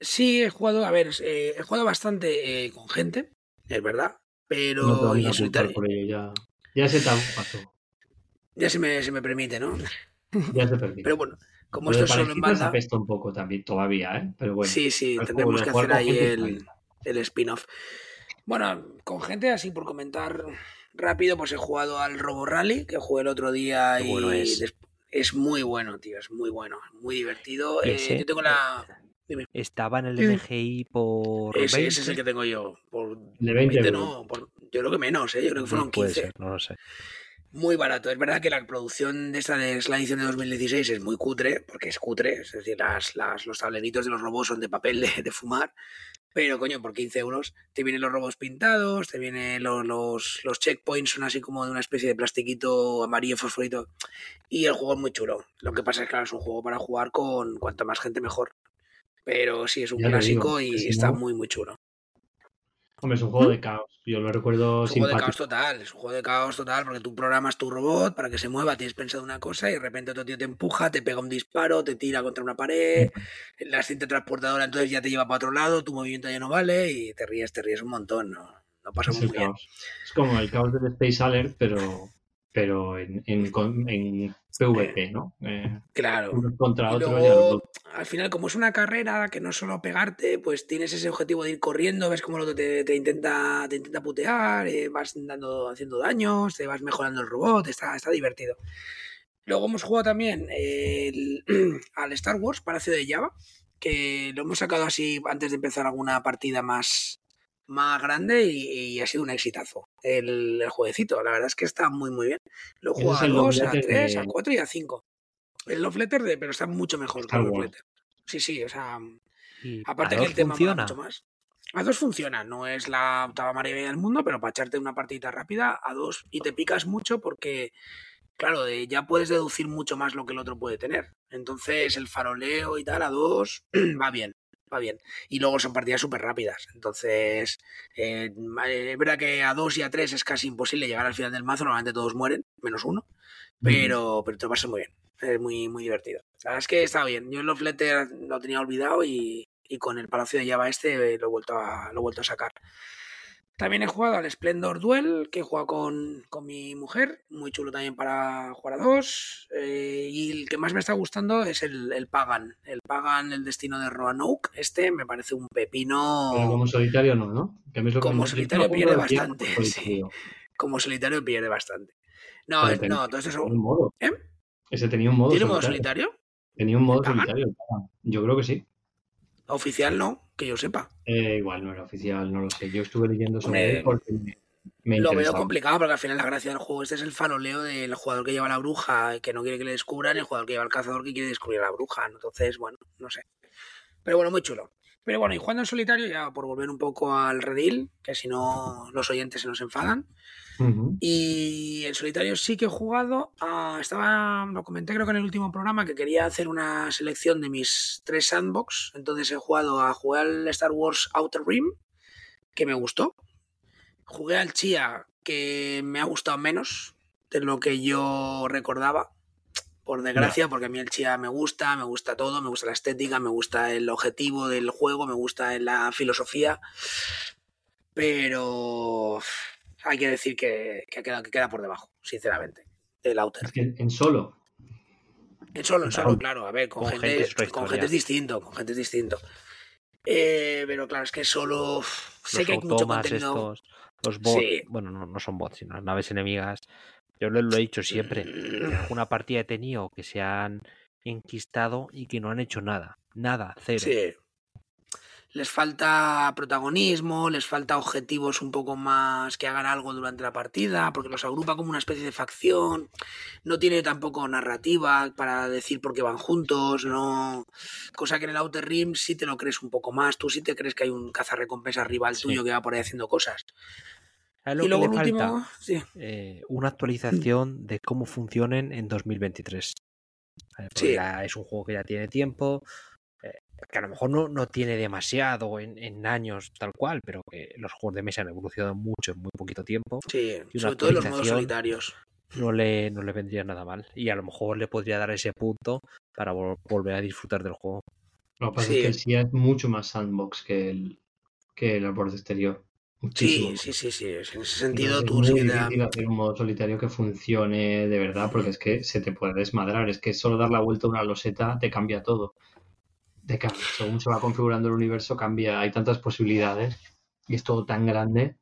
sí, he jugado, a ver, eh, he jugado bastante eh, con gente, es verdad, pero no y solitario, por ello ya ya tabú pasó ya se me, se me permite, ¿no? ya se permite Pero bueno, como de esto es solo en banda, apesta un poco también todavía eh pero bueno sí, sí, el tendremos que hacer ahí el, el spin-off. Bueno, con gente, así por comentar rápido, pues he jugado al Robo Rally, que jugué el otro día Qué y bueno es. es muy bueno, tío, es muy bueno, muy divertido. ¿Y Eh, yo tengo la... estaba en el Sí. MGI por Ese, 20 ese es el que tengo yo. Por de 20 euros. no, por- yo creo que menos, ¿eh? yo creo que fueron puede 15. ser no lo sé Muy barato. Es verdad que la producción de esta de la edición de 2016 es muy cutre, porque es cutre, es decir, las, las- los tableritos de los robots son de papel de, de fumar. Pero, coño, por 15 euros te vienen los robots pintados, te vienen los, los, los checkpoints, son así como de una especie de plastiquito amarillo fosforito. Y el juego es muy chulo. Lo que pasa es que claro, es un juego para jugar con cuanta más gente mejor. Pero sí, es un Ya clásico digo, y si está no- muy, muy chulo. Hombre, es un juego de caos. Yo lo recuerdo Es un juego de caos total, es un juego de caos total porque tú programas tu robot para que se mueva, tienes pensado una cosa y de repente otro tío te empuja, te pega un disparo, te tira contra una pared, la cinta transportadora entonces ya te lleva para otro lado, tu movimiento ya no vale y te ríes, te ríes un montón, ¿no? Es el muy bien. caos. Es como el caos del Space Alert, pero, pero en, en, PvP, ¿no? Eh, Claro. unos contra Y otros. ya luego, los- al final, como es una carrera que no es solo pegarte, pues tienes ese objetivo de ir corriendo, ves cómo el otro te, te intenta, te intenta putear, eh, vas dando, haciendo daños, te vas mejorando el robot, está, está divertido. Luego hemos jugado también el- al Star Wars Palacio de Java, que lo hemos sacado así antes de empezar alguna partida más, más grande y, y ha sido un exitazo el, el jueguecito. La verdad es que está muy, muy bien. Lo es a el 2, a doblete 3, de- a 4 y a 5. El Love Letter, de, pero está mucho mejor que Star el Love. Letter. Sí, sí, o sea, y aparte que el tema funciona mucho más. A dos funciona, no es la octava maravilla del mundo, pero para echarte una partidita rápida, a dos, y te picas mucho porque, claro, ya puedes deducir mucho más lo que el otro puede tener. Entonces, el faroleo y tal, a dos, va bien, va bien. Y luego son partidas súper rápidas. Entonces, eh, es verdad que a dos y a tres es casi imposible llegar al final del mazo, normalmente todos mueren, menos uno, pero, pero te lo pasas muy bien. Es muy, muy divertido. La verdad es que está bien. Yo el Love Letter lo tenía olvidado y, y con el Palacio de Java este eh, lo he vuelto a, lo he vuelto a sacar. También he jugado al Splendor Duel, que he jugado con, con mi mujer, muy chulo también para jugar a dos. eh, y el que más me está gustando es el, el Pagan. El Pagan, el destino de Roanoke. Este me parece un pepino. Pero como solitario no, ¿no? Que a mí es lo que Como solitario pierde tiempo bastante, sí. Como solitario pierde bastante. No, es- tenía- no, todo esto es. Tenía un modo. ¿Eh? Ese tenía un modo ¿Tiene modo solitario. Tenía un modo solitario. Yo creo que sí. Oficial no, que yo sepa. Eh, igual no era oficial, no lo sé. Yo estuve leyendo sobre Hombre, él porque me, me Lo veo complicado porque al final la gracia del juego este es el faroleo del jugador que lleva la bruja que no quiere que le descubran y el jugador que lleva el cazador que quiere descubrir a la bruja. Entonces, bueno, no sé. Pero bueno, muy chulo. Pero bueno, y jugando en solitario, ya por volver un poco al redil, que si no los oyentes se nos enfadan. Y en solitario sí que he jugado. estaba, lo comenté creo que en el último programa, que quería hacer una selección de mis tres sandbox. Entonces he jugado a jugar al Star Wars Outer Rim, que me gustó. Jugué al Chia, que me ha gustado menos de lo que yo recordaba. Por desgracia, porque a mí el Chia me gusta, me gusta todo, me gusta la estética, me gusta el objetivo del juego, me gusta la filosofía. Pero hay que decir que, que queda, que queda por debajo, sinceramente, del Outer. Es que en solo. En solo, en solo, claro. A ver, con, Con gente, con gente es distinto, con gente es distinto. Eh, pero claro, es que solo sé los que hay mucho contenido. estos, los bots, Sí. bueno, no, no son bots, sino las naves enemigas. Yo lo, lo he dicho siempre. Mm. Alguna partida he tenido que se han enquistado y que no han hecho nada. Nada, cero. Sí. Les falta protagonismo, les falta objetivos un poco más que hagan algo durante la partida, porque los agrupa como una especie de facción, no tiene tampoco narrativa para decir por qué van juntos, no cosa que en el Outer Rim sí te lo crees un poco más, tú sí te crees que hay un cazarrecompensa rival tuyo que va por ahí haciendo cosas. y luego el último, sí. Eh, una actualización de cómo funcionen en 2023. Sí. es un juego que ya tiene tiempo, que a lo mejor no, no tiene demasiado en, años tal cual, pero que los juegos de mesa han evolucionado mucho en muy poquito tiempo. Sí, sobre todo en los modos solitarios. No le, no le vendría nada mal. Y a lo mejor le podría dar ese punto para volver a disfrutar del juego. Lo que pasa es que sí es mucho más sandbox que el, que el borde exterior. Sí, sí, sí, sí. En ese sentido, tú es muy difícil hacer un modo solitario que funcione de verdad, porque es que se te puede desmadrar. Es que solo dar la vuelta a una loseta te cambia todo de cambio. Según se va configurando el universo, cambia. Hay tantas posibilidades y es todo tan grande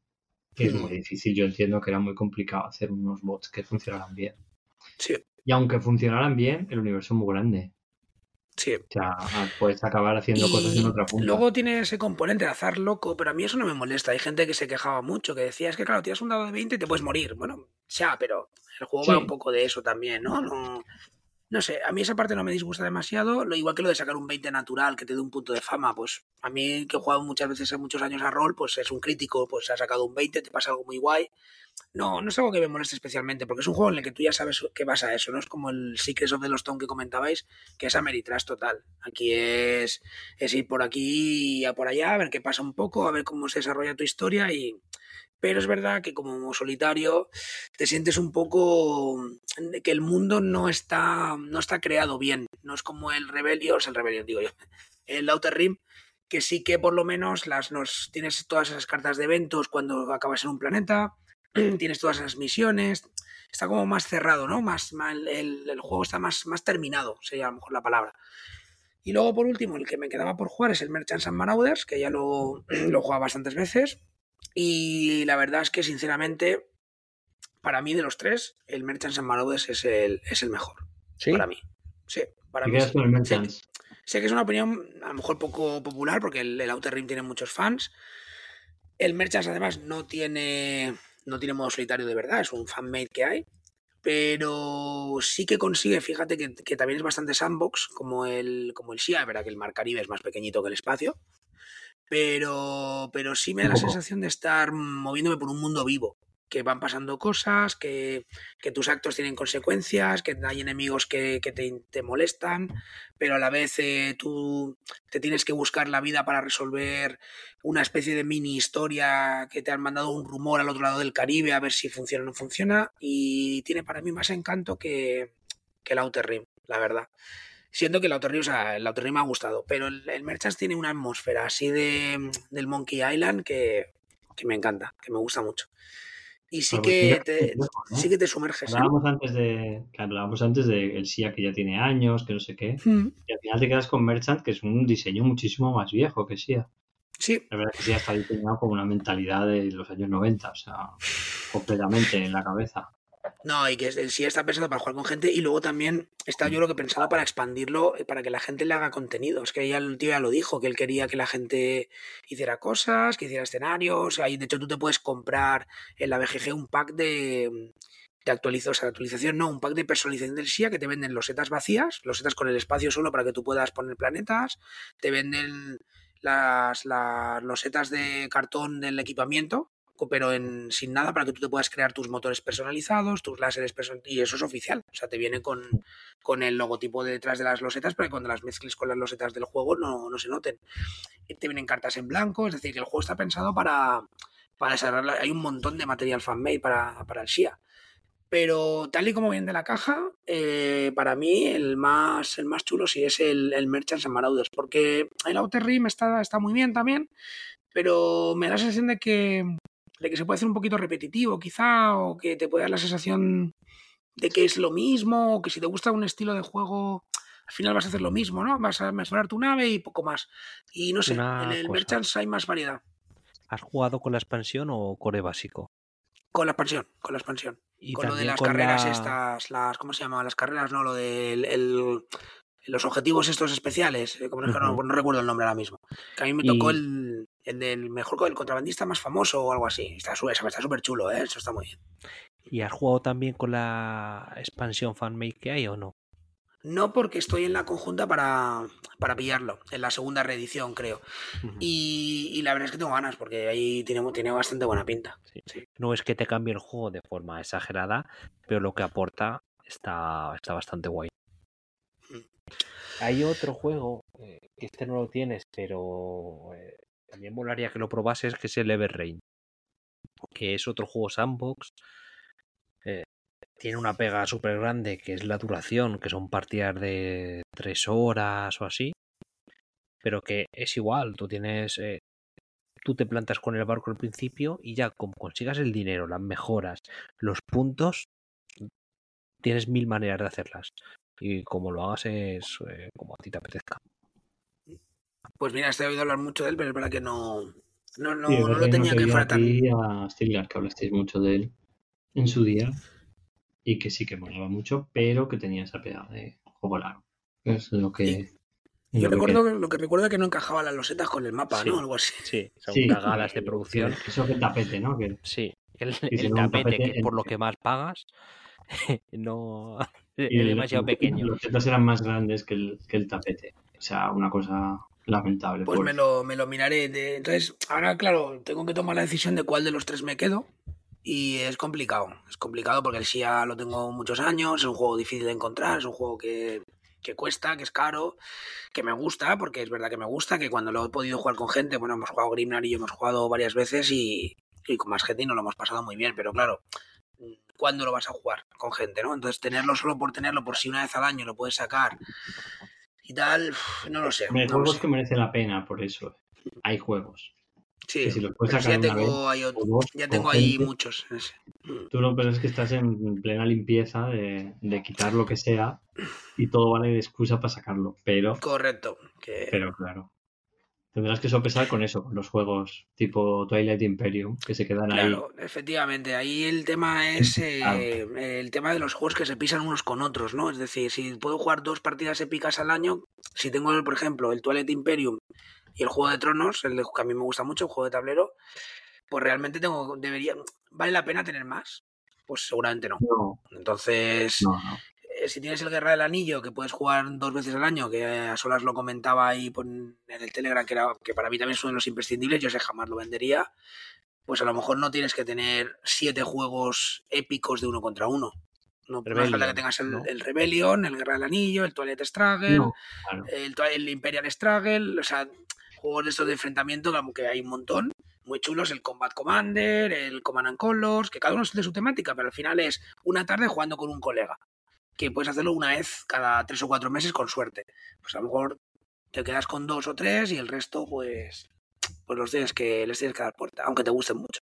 que es muy difícil. Yo entiendo que era muy complicado hacer unos bots que funcionaran bien. Sí. Y aunque funcionaran bien, el universo es muy grande. Sí. O sea, puedes acabar haciendo cosas en otra punta. Luego tiene ese componente de azar loco, pero a mí eso no me molesta. Hay gente que se quejaba mucho, que decía, es que claro, tienes un dado de 20 y te puedes morir. Bueno, ya, pero el juego va un poco de eso también, ¿no? No, no sé, a mí esa parte no me disgusta demasiado, lo igual que lo de sacar un 20 natural que te dé un punto de fama, pues a mí que he jugado muchas veces en muchos años a rol, pues es un crítico, pues ha sacado un 20, te pasa algo muy guay. No, no es algo que me moleste especialmente, porque es un juego en el que tú ya sabes qué vas a eso, no es como el Secrets of the Lost Town que comentabais, que es Ameritrash total. Aquí es, es ir por aquí y a por allá, a ver qué pasa un poco, a ver cómo se desarrolla tu historia y, pero es verdad que como solitario te sientes un poco que el mundo no está, no está creado bien. No es como el Rebellion, el Rebellion digo yo, el Outer Rim, que sí que por lo menos las, nos, tienes todas esas cartas de eventos cuando acabas en un planeta, tienes todas esas misiones, está como más cerrado, ¿no? Más, el, juego está más, más terminado, sería a lo mejor la palabra. Y luego, por último, el que me quedaba por jugar es el Merchants and Marauders, que ya lo, lo he jugado bastantes veces. Y la verdad es que, sinceramente, para mí de los tres, el Merchants and Marauders es el, es el mejor. ¿Sí? Para mí. Sí, para mí. Sé, que es una opinión a lo mejor poco popular porque el, Outer Rim tiene muchos fans. El Merchants además no tiene, no tiene modo solitario de verdad, es un fanmade que hay. Pero sí que consigue, fíjate que, que también es bastante sandbox, como el, como el Shia, verdad que el Mar Caribe es más pequeñito que el espacio pero, pero sí me da la sensación de estar moviéndome por un mundo vivo, que van pasando cosas, que, que tus actos tienen consecuencias, que hay enemigos que, que te, te, molestan, pero a la vez eh, tú te tienes que buscar la vida para resolver una especie de mini historia que te han mandado un rumor al otro lado del Caribe a ver si funciona o no funciona, y tiene para mí más encanto que, que el Outer Rim, la verdad. Siento que el Outer Rim, o sea, el Outer Rim me ha gustado, pero el, el Merchants tiene una atmósfera así de, del Monkey Island que, que me encanta, que me gusta mucho. Y sí que, te, sí que te sumerges. ¿eh? Hablábamos antes de que hablábamos antes de el SIA que ya tiene años, que no sé qué. Hmm. Y al final te quedas con Merchant, que es un diseño muchísimo más viejo que SIA. Sí. La verdad es que SIA está diseñado con una mentalidad de los años 90, o sea, completamente en la cabeza. No, y que el sí está pensado para jugar con gente y luego también está yo creo que pensado para expandirlo, eh, para que la gente le haga contenido. Es que ya el tío ya lo dijo, que él quería que la gente hiciera cosas, que hiciera escenarios. de hecho, tú te puedes comprar en la BGG un pack de, de actualización, o sea, actualización no, un pack de personalización del SIA que te venden losetas vacías, losetas con el espacio solo para que tú puedas poner planetas, te venden las, las losetas de cartón del equipamiento pero en, sin nada para que tú te puedas crear tus motores personalizados, tus láseres personalizados, y eso es oficial. O sea, te viene con, con el logotipo detrás de las losetas para que cuando las mezcles con las losetas del juego no, no se noten. Y te vienen cartas en blanco, es decir, que el juego está pensado para, para desarrollar. Hay un montón de material fanmade para, para el SIA. Pero tal y como viene de la caja, eh, para mí el más, el más chulo sí es el, el Merchants and Marauders, porque el Outer Rim está, está muy bien también, pero me da la sensación de que de que se puede hacer un poquito repetitivo quizá, o que te puede dar la sensación de que es lo mismo, o que si te gusta un estilo de juego, al final vas a hacer lo mismo, ¿no? Vas a mejorar tu nave y poco más. Y no sé, en el Merchants hay más variedad. ¿Has jugado con la expansión o core básico? Con la expansión, con la expansión. Y con lo de las carreras estas, las, ¿cómo se llama? Las carreras, no, lo del los objetivos estos especiales, eh, como no, recuerdo el nombre ahora mismo. Que a mí me Y- tocó el, el del mejor, el contrabandista más famoso o algo así. Está súper está chulo, ¿eh? Eso está muy bien. ¿Y has jugado también con la expansión fanmade que hay o no? No porque estoy en la conjunta para, para pillarlo, en la segunda reedición, creo. Y, y la verdad es que tengo ganas, porque ahí tiene, tiene bastante buena pinta. Sí. Sí. No es que te cambie el juego de forma exagerada, pero lo que aporta está, está bastante guay. Mm. Hay otro juego eh, que este no lo tienes, pero eh, también molaría que lo probases, que es el Everrain. Que es otro juego sandbox. eh, tiene una pega súper grande que es la duración, que son partidas de tres horas o así. Pero que es igual, tú tienes. eh, tú te plantas con el barco al principio y ya como consigas el dinero, las mejoras, los puntos, tienes mil maneras de hacerlas. Y como lo hagas es eh, como a ti te apetezca. Pues mira, estoy oído hablar mucho de él, pero es verdad que no, no, no, Sí, no lo tenía que tan... a ti y a Stilgar, que hablasteis mucho de él en su día y que sí que molaba mucho, pero que tenía esa pegada de juego largo. Es lo que... Yo lo recuerdo, que- lo que recuerdo es que no encajaba las losetas con el mapa, Sí. ¿no? Algo así. Sí, son Sí, cagadas de producción. Eso que tapete, ¿no? Que Sí, el, el tapete, tapete que es por lo que más pagas, no y es el- demasiado pequeño. Los tetas eran más grandes que el, que el tapete. O sea, una cosa lamentable. Pues por- me lo, me lo miraré. de- Entonces, ahora, claro, tengo que tomar la decisión de cuál de los tres me quedo. Y es complicado. Es complicado porque el SIA lo tengo muchos años. Es un juego difícil de encontrar. Es un juego que, que cuesta, que es caro. Que me gusta, porque es verdad que me gusta. Que cuando lo he podido jugar con gente, bueno, hemos jugado Grimnar y yo hemos jugado varias veces. Y, y con más gente y nos lo hemos pasado muy bien. Pero claro, ¿cuándo lo vas a jugar con gente, no? Entonces, tenerlo solo por tenerlo, por si una vez al año lo puedes sacar y tal, no lo sé. Hay no juegos sé. que merece la pena, por eso. Hay juegos. Sí, que si los puedes ya sacar una tengo, ahí ot- O dos, ya tengo ahí gente. muchos. ese. Mm. Tú lo que es que estás en plena limpieza de, de quitar lo que sea y todo vale de excusa para sacarlo. Pero, Correcto. Que... pero claro. Tendrás que sopesar con eso, con los juegos tipo Twilight Imperium, que se quedan ahí. Claro, efectivamente. Ahí el tema es eh, el tema de los juegos que se pisan unos con otros, ¿no? Es decir, si puedo jugar dos partidas épicas al año, si tengo, por ejemplo, el Twilight Imperium y el Juego de Tronos, el de- que a mí me gusta mucho, el juego de tablero, pues realmente tengo, debería, ¿vale la pena tener más? Pues seguramente no. No, Entonces, no, no. Eh, si tienes el Guerra del Anillo, que puedes jugar dos veces al año, que a solas lo comentaba ahí en el Telegram, que, era, que para mí también son los imprescindibles, yo sé jamás lo vendería, pues a lo mejor no tienes que tener siete juegos épicos de uno contra uno. No, no hace falta que Rebellion, tengas el, ¿no? el Rebellion, el Guerra del Anillo, el Twilight Struggle, No, claro. el, el Imperial Struggle, o sea, juegos de estos de enfrentamiento, que hay un montón, muy chulos, el Combat Commander, el Command and Colors, que cada uno es de su temática, pero al final es una tarde jugando con un colega, que puedes hacerlo una vez cada tres o cuatro meses con suerte. Pues a lo mejor te quedas con dos o tres y el resto, pues, pues los tienes que, les tienes que dar puerta, aunque te gusten mucho.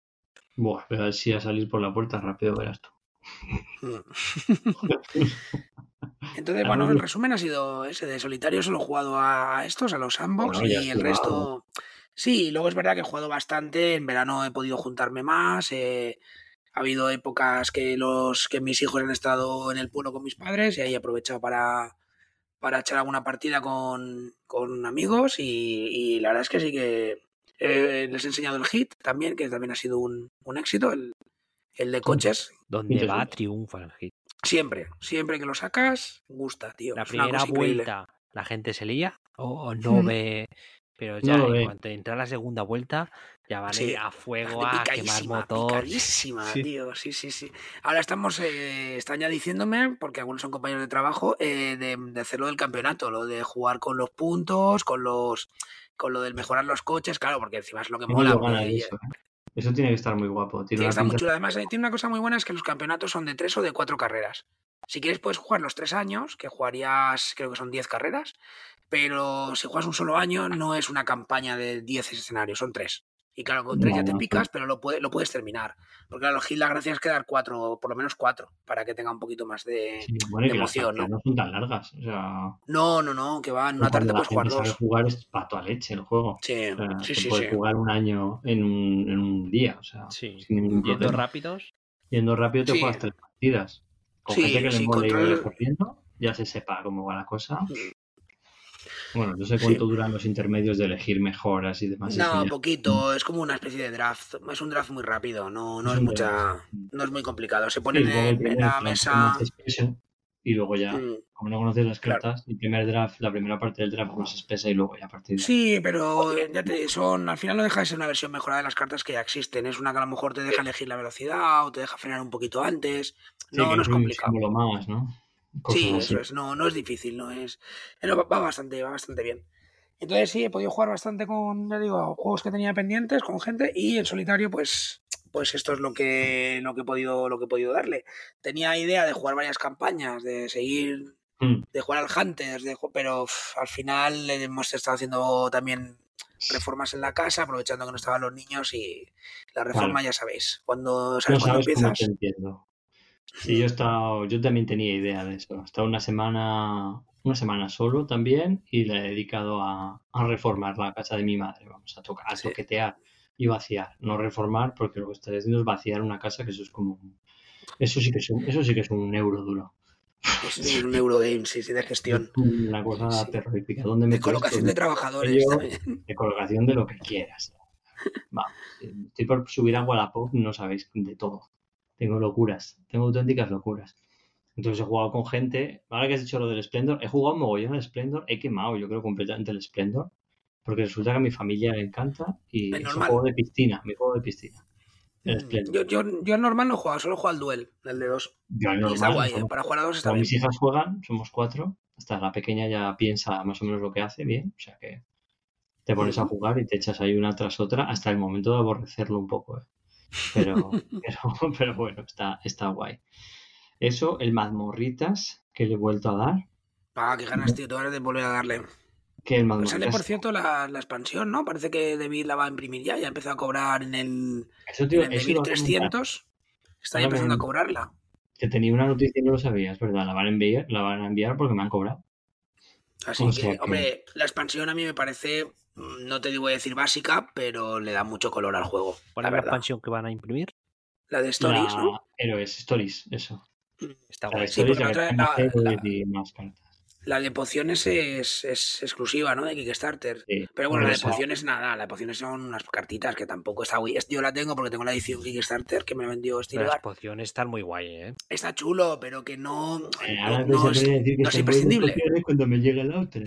Buah, pero si a salir por la puerta rápido verás tú. Entonces, Ah, bueno, el resumen ha sido ese de solitario, solo he jugado a estos, a los sandbox Bueno, y el resto... Sí, luego es verdad que he jugado bastante, en verano he podido juntarme más, eh, ha habido épocas que los que mis hijos han estado en el pueblo con mis padres y ahí he aprovechado para, para echar alguna partida con, con amigos y, y la verdad es que sí que eh, les he enseñado el hit también, que también ha sido un, un éxito, el, el de coches. Donde va triunfa el hit. Siempre, siempre que lo sacas, gusta, tío. La primera cosa increíble. vuelta la gente se lía o no Mm. ve. Pero No ya lo en cuanto entra la segunda vuelta, ya van a Sí, a fuego a quemar picadísima, motor. picadísima, Sí. tío. Sí, sí, sí. Ahora estamos, eh, están ya diciéndome, porque algunos son compañeros de trabajo, eh, de, de hacer lo del campeonato, lo de jugar con los puntos, con los con lo del mejorar los coches, claro, porque encima es lo que mola. de eso, ¿eh? Eso tiene que estar muy guapo. Tiene una estar muy chulo. Además, eh, tiene una cosa muy buena, es que los campeonatos son de tres o de cuatro carreras. Si quieres puedes jugar los tres años, que jugarías, creo que son 10 carreras, pero si juegas un solo año no es una campaña de 10 escenarios, son tres. Y claro, con tres No, ya te no, picas, pero lo, puede- lo puedes terminar. Porque claro, Gil, la gracia es quedar cuatro, por lo menos cuatro, para que tenga un poquito más de... Sí, bueno, de que emoción, ¿no? no son tan largas. O sea, No, no, no, que va, en una tarde puedes jugar dos. jugar es pato a leche el juego. Sí, O sea, sí, sí. puede sí. jugar un año en un, en un día, o sea, Sí, sin ningún yendo rápidos. Yendo rápido te Sí. juegas tres partidas. Con Sí, gente que le sí, mole y control- corriendo, ya se sepa cómo va la cosa. Bueno, no sé cuánto duran los intermedios de elegir mejoras y demás. No, poquito, es como una especie de draft. Es un draft muy rápido, no, no es, mucha. No es muy complicado. Se ponen en, la mesa. Y luego ya, mm. como no conoces las cartas, el primer draft, la primera parte del draft más espesa y luego ya a partir de Sí, pero ya te son, al final no deja de ser una versión mejorada de las cartas que ya existen. Es una que a lo mejor te deja elegir la velocidad o te deja frenar un poquito antes. no, no es complicado. Más, ¿no? Sí, eso es, no, no es difícil, no es. va, bastante, va bastante bien. Entonces sí, he podido jugar bastante con, ya digo, juegos que tenía pendientes, con gente, y en solitario, pues, pues esto es lo que, lo que he podido, lo que he podido darle. Tenía idea de jugar varias campañas, de seguir, hmm. de jugar al Hunters, de, pero al final hemos estado haciendo también reformas en la casa, aprovechando que no estaban los niños y la reforma ya sabéis, cuando sabes, cuando empiezas. Sí, yo he estado, yo también tenía idea de eso. He estado una semana, una semana solo también y le he dedicado a, reformar la casa de mi madre. Vamos a tocar, a toquetear y vaciar, no reformar, porque lo que estoy haciendo es vaciar una casa, que eso es como eso sí que es un, eso sí que es un euro duro. Es un Eurogame, sí, sí, de gestión. Una cosa terrorífica. ¿Dónde de colocación de trabajadores. de colocación de lo que quieras. Vamos, estoy por subir agua a la POP, no sabéis de todo. Tengo locuras, tengo auténticas locuras. Entonces he jugado con gente. Ahora que has dicho lo del Splendor, he jugado mogollón al Splendor, he quemado, yo creo, completamente el Splendor. Porque resulta que a mi familia le encanta y es, un juego de piscina, mi juego de piscina. Mm, yo, yo, yo al normal no jugado, solo jugado al duel, el de dos. Yo al normal. guay, ¿eh? para jugar a dos está bien. Mis hijas juegan, somos cuatro. Hasta la pequeña ya piensa más o menos lo que hace bien. O sea que te pones a jugar y te echas ahí una tras otra hasta el momento de aborrecerlo un poco. ¿eh? Pero, pero, bueno, está, está guay. Eso, el mazmorritas que le he vuelto a dar. Ah, qué ganas, tío, te de volver a darle. Que el mazmorritas... Sale, por cierto, la, la, expansión, ¿no? Parece que David la va a imprimir ya, ya empezó a cobrar en el, eso, tío, en el 1300. Está ya empezando a cobrarla. Que tenía una noticia y no lo sabías, ¿verdad? La van a enviar, la van a enviar porque me han cobrado. Así que, hombre, la expansión a mí me parece no te digo decir básica, pero le da mucho color al juego. ¿Cuál es la expansión que van a imprimir? La de Stories, la... ¿no? Héroes, Stories, eso. Mm. Está guay. Sí, la, la, de pociones es, es, exclusiva, ¿no? De Kickstarter. Pero bueno, la de pociones nada, la de pociones son unas cartitas que tampoco está guay. Yo la tengo porque tengo la edición Kickstarter que me vendió Steve Las pociones están muy guay, ¿eh? Está chulo, pero que no, eh, no, es, no es imprescindible. Cuando me llega el auto.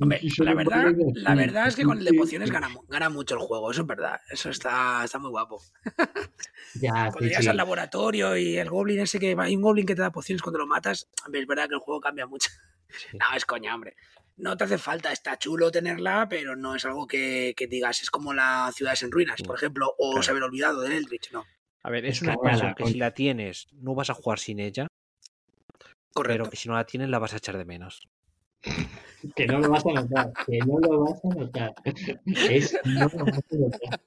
Hombre, la verdad, la verdad es que con el de pociones gana, gana, mucho el juego, eso es verdad. Eso está, está muy guapo. Ya, cuando llegas al laboratorio y el goblin ese que hay un goblin que te da pociones cuando lo matas, es verdad que el juego cambia mucho. No, es coña, hombre. No te hace falta, está chulo tenerla, pero no es algo que, que digas, es como la Ciudades en Ruinas, por ejemplo, o se haber olvidado de Eldritch, no. A ver, es una expansión que si la tienes, no vas a jugar sin ella. Correcto. Pero que si no la tienes, la vas a echar de menos. Que no lo vas a notar, que no lo vas a notar. Es, no lo vas a notar.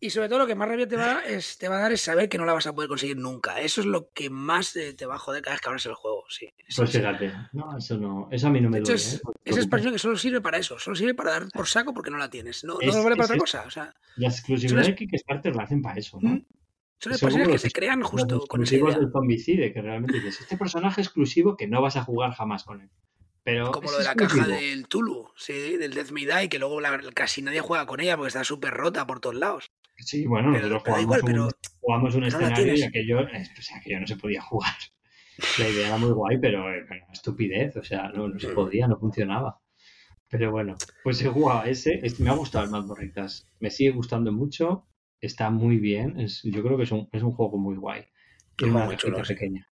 Y sobre todo lo que más rabia te va, es, te va a dar es saber que no la vas a poder conseguir nunca. Eso es lo que más te va a joder cada vez que abres el juego. Sí, pues fíjate, no, eso no, eso a mí no me duele. Es, ¿eh? Esa expansión que solo sirve para eso, solo sirve para dar por saco porque no la tienes. No, no vale para otra cosa. O sea, la exclusividad de Kickstarter la hacen para eso, ¿no? ¿Mm? Son expansiones que se crean justo con esa idea. del zombicide, que realmente dices, este personaje exclusivo que no vas a jugar jamás con él. Como lo de la caja del Tulu, sí, del Death May Die, que luego casi nadie juega con ella porque está súper rota por todos lados. Sí, bueno, nosotros jugamos, un, escenario y aquello, aquello no se podía jugar. La idea era muy guay, pero era estupidez, o sea, no, no se podía, no funcionaba. Pero bueno, pues he jugado ese, me ha gustado el más borritas, me sigue gustando mucho, está muy bien, yo creo que es un, es un juego muy guay. Una pequeña.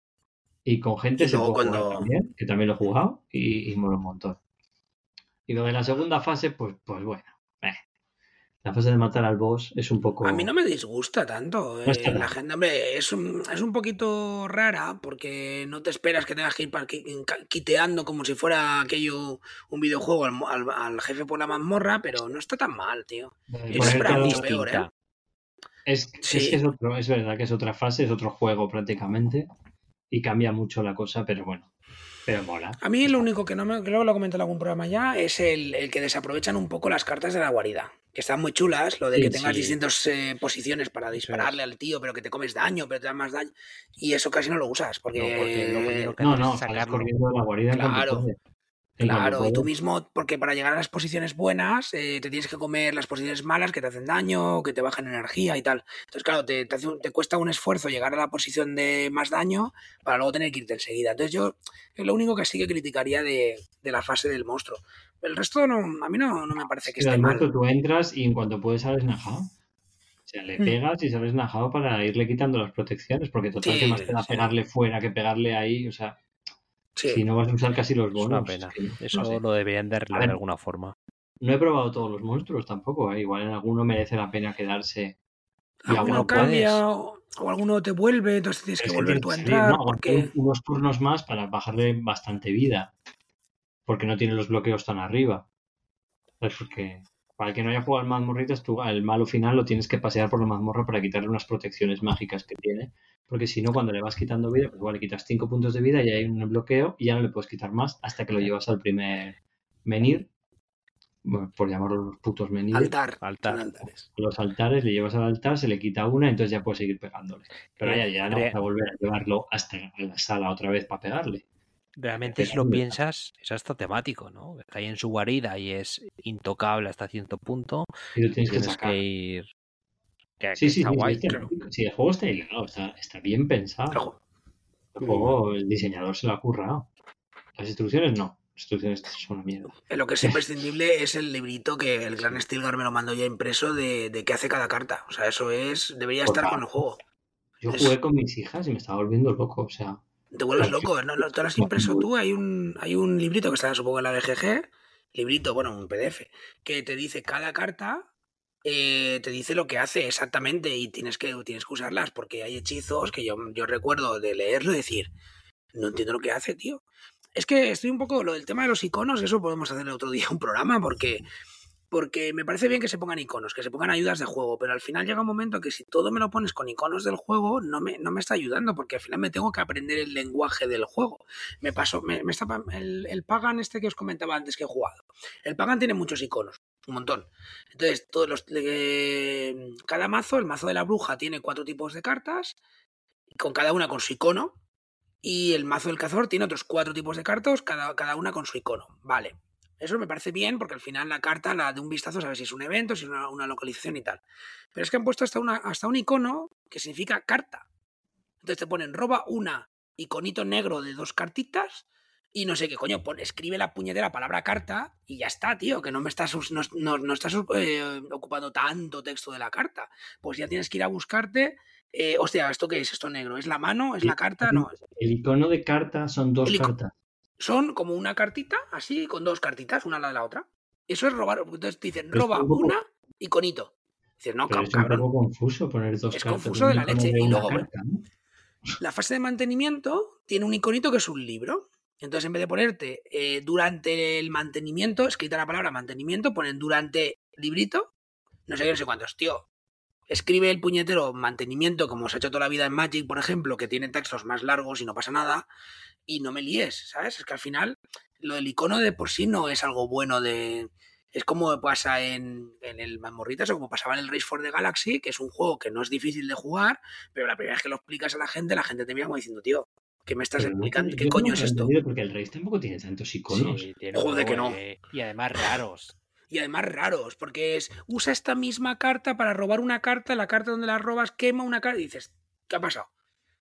Y con gente se puede jugar también, que también lo he jugado y, y mola un montón. Y lo de la segunda fase, pues, pues bueno. Eh. La fase de matar al boss es un poco. A mí no me disgusta tanto. Eh, la gente, hombre, es un, es un poquito rara porque no te esperas que tengas que ir quiteando como si fuera aquello un videojuego al, jefe por la mazmorra, pero no está tan mal, tío. es peor, ¿eh? Es, es, es, otro, es verdad que es otra fase, es otro juego prácticamente y cambia mucho la cosa, pero bueno, pero mola. A mí lo único que no me, creo que lo he comentado en algún programa ya, es el, que desaprovechan un poco las cartas de la guarida, que están muy chulas, lo de que tengas distintas eh, posiciones para dispararle al tío, pero que te comes daño, pero te da más daño, y eso casi no lo usas, porque... No, no, no, corriendo de la guarida claro. Claro, y tú mismo, porque para llegar a las posiciones buenas, eh, te tienes que comer las posiciones malas que te hacen daño, que te bajan energía y tal. Entonces, claro, te, te, cuesta un esfuerzo llegar a la posición de más daño para luego tener que irte enseguida. Entonces, yo es lo único que sí que criticaría de, la fase del monstruo. El resto, no, a mí no, me parece que esté mal. Monstruo, tú entras y en cuanto puedes sales najado. O sea, le mm. pegas y sales najado para irle quitando las protecciones, porque total que más te da pegarle fuera que pegarle ahí, o sea. Si no vas a usar casi los bonos. pena. Eso lo deberían de de alguna forma. No he probado todos los monstruos tampoco. ¿eh? Igual en alguno merece la pena quedarse. Y alguno cambia o, alguno te vuelve, entonces tienes que volver tú a entrar. porque... Unos turnos más para bajarle bastante vida. Porque no tiene los bloqueos tan arriba. Es porque para el que no haya jugado al mazmorritas, tú el malo final lo tienes que pasear por la mazmorra para quitarle unas protecciones mágicas que tiene. Porque si no, cuando le vas quitando vida, pues igual le quitas 5 puntos de vida y hay un bloqueo y ya no le puedes quitar más hasta que lo llevas al primer menir. por llamarlo los putos menir. Altar. Altar. Los altares, le llevas al altar, se le quita una, entonces ya puedes seguir pegándole. Pero ya, ya no vas a volver a llevarlo hasta la sala otra vez para pegarle. Realmente si lo piensas, es hasta temático, ¿no? Está ahí en su guarida y es intocable hasta cierto punto. Y lo tienes, que, ir... sí, sí, guay. Sí, el juego está hilado, está, bien pensado. El juego, el diseñador se lo ha currado. Las instrucciones no. Las instrucciones son una mierda. Lo que es imprescindible es el librito que el Clan Stilgar me lo mandó ya impreso de, de qué hace cada carta. O sea, eso es. Debería estar con el juego. Yo jugué con mis hijas y me estaba volviendo loco. O sea, te vuelves loco, ¿no? Te lo has impreso tú, hay un, hay un librito que está supongo en la BGG, librito, bueno, un PDF, que te dice cada carta, eh, te dice lo que hace exactamente y tienes que, tienes que usarlas porque hay hechizos que yo, yo recuerdo de leerlo y decir, no entiendo lo que hace, tío. Es que estoy un poco, lo del tema de los iconos, eso podemos hacer otro día un programa porque porque me parece bien que se pongan iconos, que se pongan ayudas de juego, pero al final llega un momento que si todo me lo pones con iconos del juego, no me, no me está ayudando, porque al final me tengo que aprender el lenguaje del juego. Me pasó, me, está, el, el, Pagan este que os comentaba antes que he jugado. El Pagan tiene muchos iconos, un montón. Entonces, todos los, eh, cada mazo, el mazo de la bruja tiene cuatro tipos de cartas, con cada una con su icono, y el mazo del cazador tiene otros cuatro tipos de cartas, cada, cada una con su icono. Vale. Eso me parece bien porque al final la carta, la de un vistazo, sabes si es un evento, si es una, localización y tal. Pero es que han puesto hasta, una, hasta un icono que significa carta. Entonces te ponen roba una iconito negro de dos cartitas y no sé qué coño, escribe la puñetera palabra carta y ya está, tío, que no me estás, no, estás eh, ocupando tanto texto de la carta. Pues ya tienes que ir a buscarte. Eh, hostia, ¿esto qué es? ¿Esto negro? ¿Es la mano? ¿Es la carta? No. El icono de carta son dos cartas son como una cartita, así, con dos cartitas, una a la de la otra. Eso es robar. Entonces te dicen, roba una iconito. Dices, no, Pero cabrón. Es un poco confuso poner dos Es confuso de la leche. y luego, la fase de mantenimiento tiene un iconito que es un libro. Entonces, en vez de ponerte eh, durante el mantenimiento, escrita la palabra mantenimiento, ponen durante librito, no sé qué, no sé cuántos. Tío, escribe el puñetero mantenimiento, como se ha hecho toda la vida en Magic, por ejemplo, que tiene textos más largos y no pasa nada y no me líes, ¿sabes? Es que al final lo del icono de por sí no es algo bueno de... Es como pasa en, en el Mamorritas o como pasaba en el Race for the Galaxy, que es un juego que no es difícil de jugar, pero la primera vez que lo explicas a la gente, la gente te mira como diciendo, tío, ¿qué me estás explicando? ¿Qué coño es esto? Porque el Race tampoco tiene tantos iconos. Sí, Joder, que no. Y además raros. Y además raros, porque es, usa esta misma carta para robar una carta, la carta donde la robas quema una carta y dices, ¿qué ha pasado?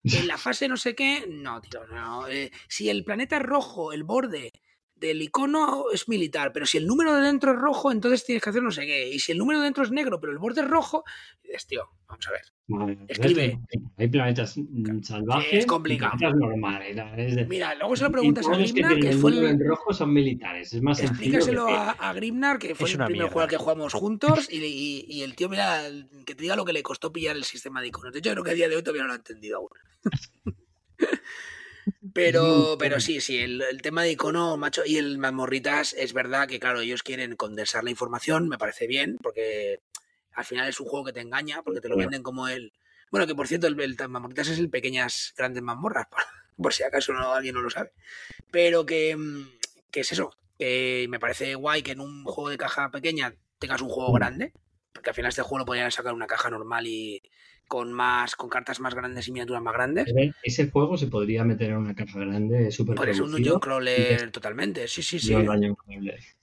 En la fase no sé qué, no, tío, no. Eh, si el planeta rojo, el borde del icono es militar, pero si el número de dentro es rojo, entonces tienes que hacer no sé qué. Y si el número de dentro es negro, pero el borde es rojo, dices, tío, vamos a ver. Escribe. Hay planetas salvajes. es complicado. Planetas normales. Mira, luego se lo preguntas a Grimnar, que, fue el. rojo son militares. Es más Explícaselo a, a, Grimnar, que fue el primer juego al que jugamos juntos, y, y, el tío, mira, que te diga lo que le costó pillar el sistema de iconos. De hecho, yo creo que a día de hoy todavía no lo ha entendido aún. Pero, pero sí, sí, el, tema de icono, macho, y el Mamorritas es verdad que, claro, ellos quieren condensar la información, me parece bien, porque al final es un juego que te engaña, porque te lo venden como el. Bueno, que por cierto, el, el Mamorritas es el pequeñas grandes mazmorras, por, si acaso no, alguien no lo sabe. Pero que, mm, que es eso, que me parece guay que en un juego de caja pequeña tengas un juego grande, porque al final este juego lo podrían sacar una caja normal y, con más, con cartas más grandes y miniaturas más grandes. Ese juego se podría meter en una caja grande súper Por eso un dungeon crawler totalmente, sí, sí, sí.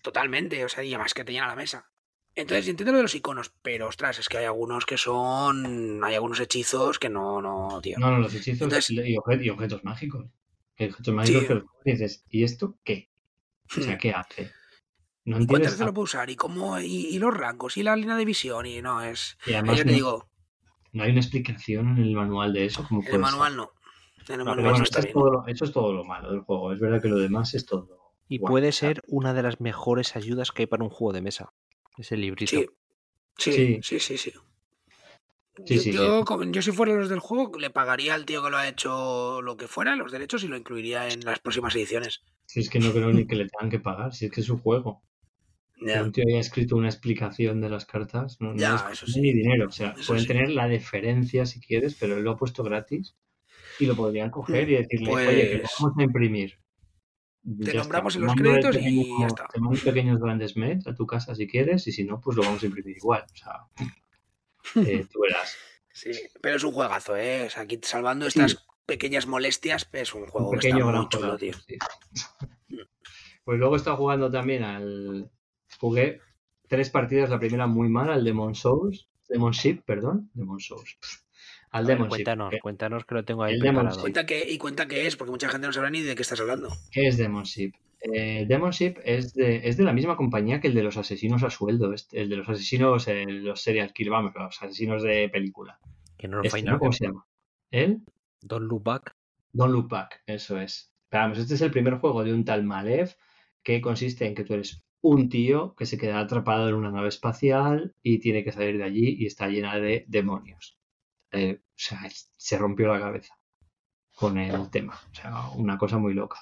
Totalmente, o sea, y además que te llena la mesa. Entonces, entiendo lo de los iconos, pero ostras, es que hay algunos que son. Hay algunos hechizos que no, no, tío. No, no, los hechizos y, objetos, mágicos. objetos mágicos que dices, ¿y esto qué? O sea, ¿qué hace? No entiendes. ¿Cuántas lo puedo usar? ¿Y cómo? Y, los rangos? ¿Y la línea de visión? Y no, es. Y además, yo te digo. No hay una explicación en el manual de eso. En el manual no. En el manual no está bien. eso es todo lo malo del juego. Es verdad que lo demás es todo. Y puede ser una de las mejores ayudas que hay para un juego de mesa. Ese librito. Sí, sí, sí, sí. sí, yo, yo, si fuera los del juego, le pagaría al tío que lo ha hecho lo que fuera, los derechos, y lo incluiría en las próximas ediciones. Si es que no creo ni que le tengan que pagar, si es que es su juego. Yeah. Un tío haya escrito una explicación de las cartas, no, es ni dinero. O sea, pueden tener la deferencia si quieres, pero él lo ha puesto gratis y lo podrían coger y decirle, oye, que pues vamos a imprimir. Te nombramos en los créditos y ya está. Te mando pequeños grandes meds a tu casa si quieres y si no, pues lo vamos a imprimir igual. O sea, eh, tú verás. Sí, pero es un juegazo, ¿eh? O sea, aquí salvando estas pequeñas molestias, es un juego que está muy chulo, tío. Pues luego estado jugando también al, Jugué tres partidas, la primera muy mal, al Demon Souls, Demon Ship, perdón, Demon Souls. Al Demon cuéntanos, Ship. Cuéntanos que lo tengo ahí preparado. Cuenta que, y cuenta qué es, porque mucha gente no sabrá ni de qué estás hablando. ¿Qué es Demon Ship? Eh, Demon Ship es de, es de la misma compañía que el de los asesinos a sueldo, el de los asesinos, los serial killers, vamos, los asesinos de película. Que no lo este, ¿no? ¿Cómo se llama? ¿El? Don't Look Back. Don't Look Back, eso es. Pero vamos, este es el primer juego de un tal Malev que consiste en que tú eres un tío que se queda atrapado en una nave espacial y tiene que salir de allí y está llena de demonios. Eh, o sea, se rompió la cabeza con el tema. O sea, una cosa muy loca.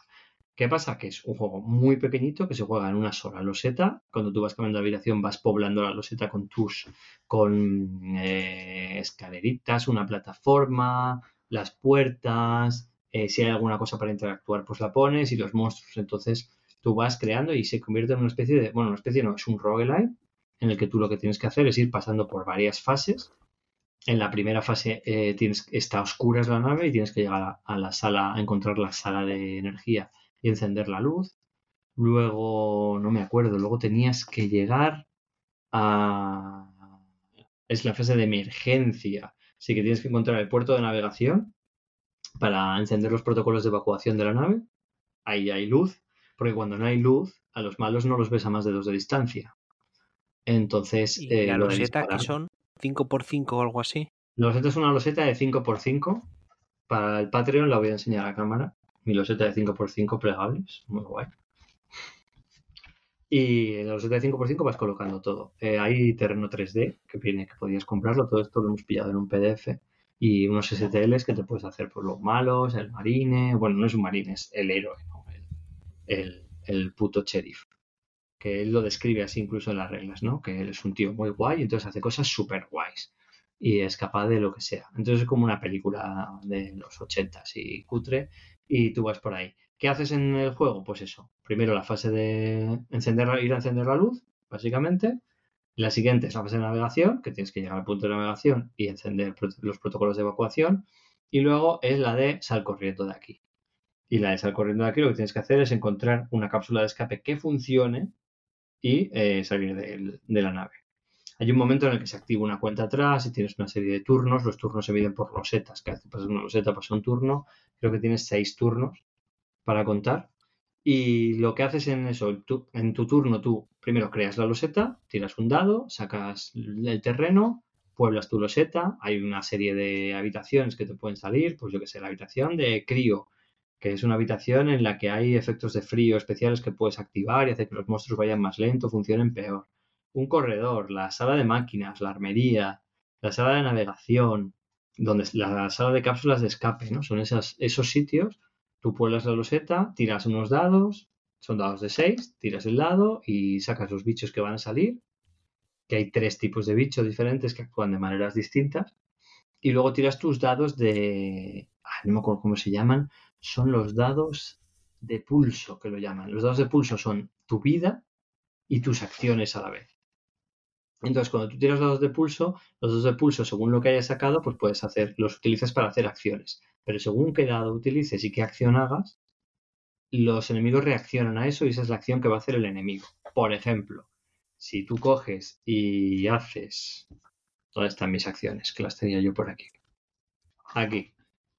¿Qué pasa? Que es un juego muy pequeñito que se juega en una sola loseta. Cuando tú vas cambiando de habitación vas poblando la loseta con tus, con eh, escaleritas, una plataforma, las puertas. Eh, si hay alguna cosa para interactuar, pues la pones y los monstruos. Entonces tú vas creando y se convierte en una especie de, bueno, una especie no, es un roguelite en el que tú lo que tienes que hacer es ir pasando por varias fases. En la primera fase eh, tienes, está oscura es la nave y tienes que llegar a, la sala, a encontrar la sala de energía y encender la luz. Luego, no me acuerdo, luego tenías que llegar a... Es la fase de emergencia. Así que tienes que encontrar el puerto de navegación para encender los protocolos de evacuación de la nave. Ahí hay luz porque cuando no hay luz, a los malos no los ves a más de dos de distancia. Entonces. ¿Y eh, la loseta que son? ¿5x5 o algo así? La loseta es una loseta de 5x5. Para el Patreon la voy a enseñar a la cámara. Mi loseta de 5x5 plegables. Muy guay. Y en la loseta de 5x5 vas colocando todo. Eh, hay terreno 3D que viene, que podías comprarlo. Todo esto lo hemos pillado en un PDF. Y unos STLs que te puedes hacer por los malos, el marine. Bueno, no es un marine, es el héroe el, puto sheriff. Que él lo describe así incluso en las reglas, ¿no? Que él es un tío muy guay entonces hace cosas súper guays. Y es capaz de lo que sea. Entonces es como una película de los ochentas y cutre y tú vas por ahí. ¿Qué haces en el juego? Pues eso. Primero la fase de encender, ir a encender la luz, básicamente. La siguiente es la fase de navegación, que tienes que llegar al punto de navegación y encender los protocolos de evacuación. Y luego es la de sal corriendo de aquí y la de salir corriendo de aquí, lo que tienes que hacer es encontrar una cápsula de escape que funcione y eh, salir de, la nave. Hay un momento en el que se activa una cuenta atrás y tienes una serie de turnos. Los turnos se miden por losetas. Cada vez que pasas una loseta pasa un turno. Creo que tienes seis turnos para contar. Y lo que haces en eso, en tu turno, tú primero creas la loseta, tiras un dado, sacas el terreno, pueblas tu loseta. Hay una serie de habitaciones que te pueden salir. Pues yo que sé, la habitación de crío que es una habitación en la que hay efectos de frío especiales que puedes activar y hacer que los monstruos vayan más lento, funcionen peor. Un corredor, la sala de máquinas, la armería, la sala de navegación, donde la sala de cápsulas de escape, ¿no? Son esos sitios. Tú pueblas la loseta, tiras unos dados, son dados de 6, tiras el dado y sacas los bichos que van a salir, que hay tres tipos de bichos diferentes que actúan de maneras distintas, y luego tiras tus dados de... no me acuerdo cómo se llaman, son los dados de pulso, que lo llaman. Los dados de pulso son tu vida y tus acciones a la vez. Entonces, cuando tú tiras dados de pulso, los dados de pulso, según lo que hayas sacado, pues puedes hacer, los utilizas para hacer acciones. Pero según qué dado utilices y qué acción hagas, los enemigos reaccionan a eso y esa es la acción que va a hacer el enemigo. Por ejemplo, si tú coges y haces... ¿Dónde están mis acciones? Que las tenía yo por aquí. Aquí.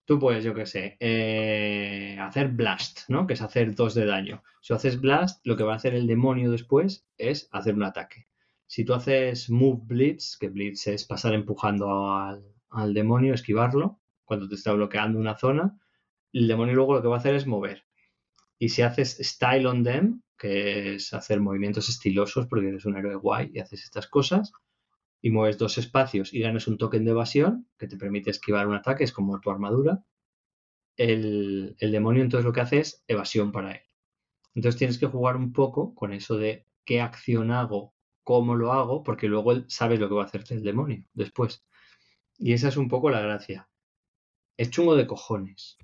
Tú puedes, yo qué sé, eh, hacer blast, ¿no? Que es hacer dos de daño. Si haces blast, lo que va a hacer el demonio después es hacer un ataque. Si tú haces move blitz, que blitz es pasar empujando al, al demonio, esquivarlo, cuando te está bloqueando una zona, el demonio luego lo que va a hacer es mover. Y si haces style on them, que es hacer movimientos estilosos porque eres un héroe guay y haces estas cosas, y mueves dos espacios y ganas un token de evasión que te permite esquivar un ataque, es como tu armadura, el, el demonio entonces lo que hace es evasión para él. Entonces tienes que jugar un poco con eso de qué acción hago, cómo lo hago, porque luego él sabes lo que va a hacerte el demonio después. Y esa es un poco la gracia. Es chungo de cojones.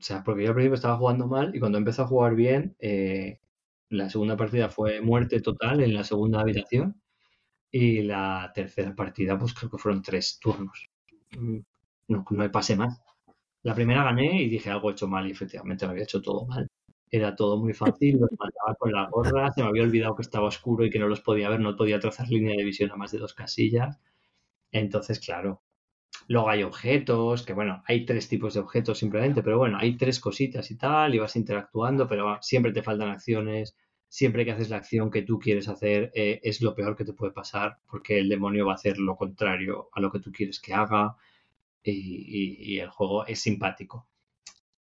O sea, porque yo al principio estaba jugando mal y cuando empezó a jugar bien, eh, la segunda partida fue muerte total en la segunda habitación y la tercera partida, pues creo que fueron tres turnos. Mm, no, no me pasé más. La primera gané y dije algo hecho mal y efectivamente lo había hecho todo mal. Era todo muy fácil, los mandaba con la gorra, se me había olvidado que estaba oscuro y que no los podía ver, no podía trazar línea de visión a más de dos casillas. Entonces, claro, Luego hay objetos, que bueno, hay tres tipos de objetos simplemente, pero bueno, hay tres cositas y tal, y vas interactuando, pero siempre te faltan acciones, siempre que haces la acción que tú quieres hacer eh, es lo peor que te puede pasar, porque el demonio va a hacer lo contrario a lo que tú quieres que haga, y, el juego es simpático.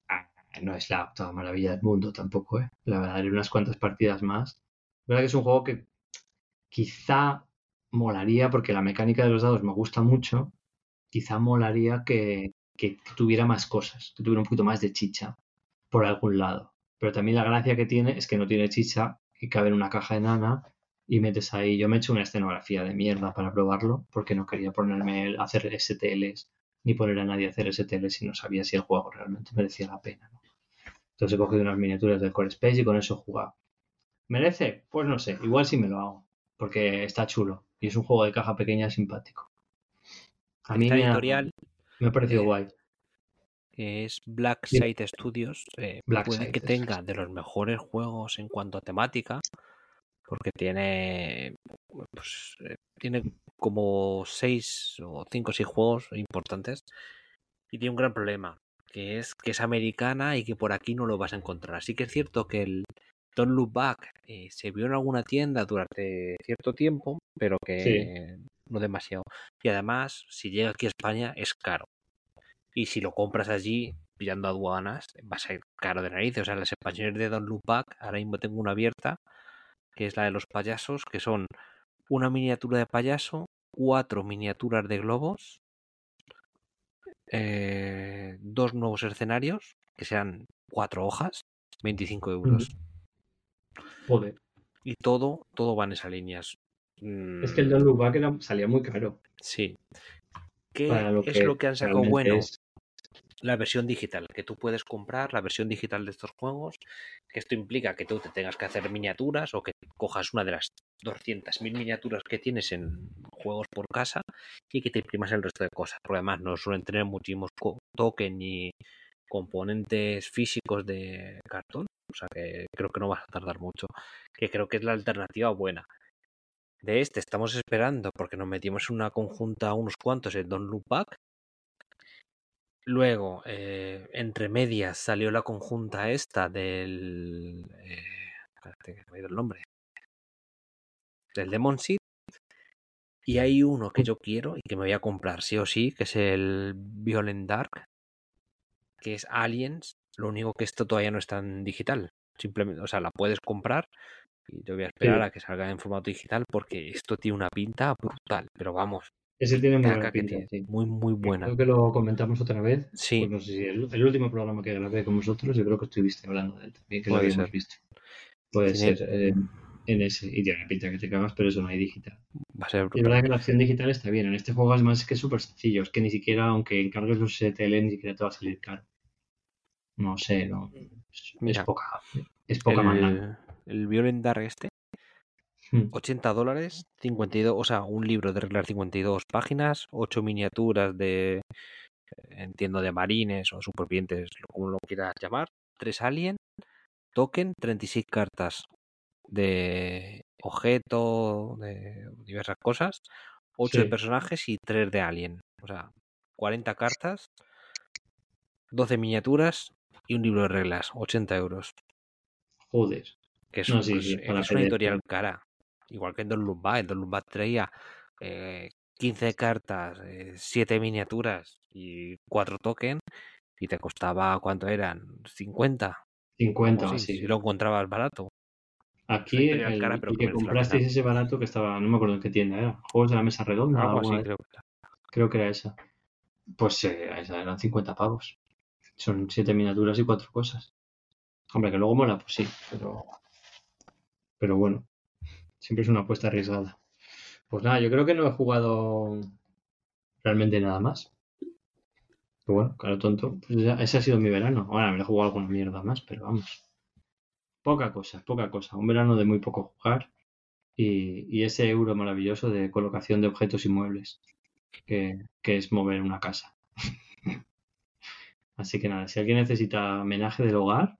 Ah, no es la maravilla del mundo tampoco, ¿eh? La verdad, haré unas cuantas partidas más. La verdad que es un juego que quizá molaría porque la mecánica de los dados me gusta mucho, quizá molaría que, tuviera más cosas, que tuviera un poquito más de chicha por algún lado. Pero también la gracia que tiene es que no tiene chicha y cabe en una caja enana y metes ahí. Yo me he hecho una escenografía de mierda para probarlo porque no quería ponerme a hacer STLs ni poner a nadie a hacer STLs si no sabía si el juego realmente merecía la pena. Entonces he cogido unas miniaturas del Core Space y con eso he jugado. ¿Merece? Pues no sé, igual sí me lo hago porque está chulo y es un juego de caja pequeña simpático. A mí me ha parecido eh, guay. Que es Black Site Studios. Eh, puede que tenga de los mejores juegos en cuanto a temática. Porque tiene. Pues, eh, tiene como seis o cinco o seis juegos importantes. Y tiene un gran problema. Que es que es americana y que por aquí no lo vas a encontrar. Así que es cierto que el Don't Look Back se vio en alguna tienda durante cierto tiempo. Pero que no demasiado. Y además, si llega aquí a España, es caro. Y si lo compras allí, pillando aduanas, va a ser caro de narices. O sea, las expansiones de Don Look Back, ahora mismo tengo una abierta, que es la de los payasos, que son una miniatura de payaso, cuatro miniaturas de globos, eh, dos nuevos escenarios, que sean cuatro hojas, 25 euros. Joder. Y todo, todo va en esa línea. Es que el Don't Look Back salía muy caro. Sí. ¿Qué es lo que han sacado bueno? La versión digital, que tú puedes comprar la versión digital de estos juegos, que esto implica que tú te tengas que hacer miniaturas o que cojas una de las 200.000 miniaturas que tienes en juegos por casa y que te imprimas el resto de cosas. Porque además no suelen tener muchísimos tokens ni componentes físicos de cartón, o sea que creo que no vas a tardar mucho, que creo que es la alternativa buena de este estamos esperando porque nos metimos en una conjunta unos cuantos el Don Back. Luego, eh, entre medias, salió la conjunta esta del. Eh, espérate, me ha ido el nombre. Del Demon Seed. Y hay uno que yo quiero y que me voy a comprar sí o sí, que es el Violent Dark, que es Aliens. Lo único que esto todavía no está en digital. Simplemente, o sea, la puedes comprar, y yo voy a esperar a que salga en formato digital porque esto tiene una pinta brutal. Pero vamos. Ese tiene muy buena pinta, Muy, muy buena. Creo que lo comentamos otra vez. Sí. Pues no sé si el, último programa que grabé con vosotros, yo creo que estuviste hablando de él también, que lo habíamos visto. Puede ser eh, en ese. Y tiene pinta que te cagas, pero eso no hay digital. Va a ser brutal. Es verdad que la opción digital está bien. En este juego es más que súper sencillo. Es que ni siquiera, aunque encargues los STL, ni siquiera te va a salir caro. No sé, no. Es, poca. Es poca el, el Violent Dark este. 80 dólares, 52, o sea, un libro de reglas 52 páginas, 8 miniaturas de, entiendo, de marines o supervivientes, como lo quieras llamar, 3 alien, token, 36 cartas de objeto, de diversas cosas, 8 de Sí. personajes y 3 de alien. O sea, 40 cartas, 12 miniaturas y un libro de reglas, 80 euros. Joder. Que es, No, sí, pues, sí, es una editorial cara. Igual que en Don Lumba. En Don Lumba traía eh, 15 cartas, 7 miniaturas y 4 tokens. Y te costaba, ¿cuánto eran? ¿50? 50 Algo o así, así. Si lo encontrabas barato. Aquí, editorial el, cara, pero el que comprasteis ese barato que estaba, no me acuerdo en qué tienda era. Juegos de la mesa redonda, Algo así, creo que era. creo que era esa. Pues eh, esa eran 50 pavos. Son 7 miniaturas y 4 cosas. Hombre, que luego mola, pues sí, pero. Pero bueno, siempre es una apuesta arriesgada. Pues nada, yo creo que no he jugado realmente nada más. Bueno, claro, tonto. Pues ya- ese ha sido mi verano. Ahora me he jugado alguna mierda más, pero vamos. Poca cosa, poca cosa. Un verano de muy poco jugar. Y, y ese euro maravilloso de colocación de objetos y muebles. Que, que es mover una casa. Así que nada, si alguien necesita homenaje del hogar,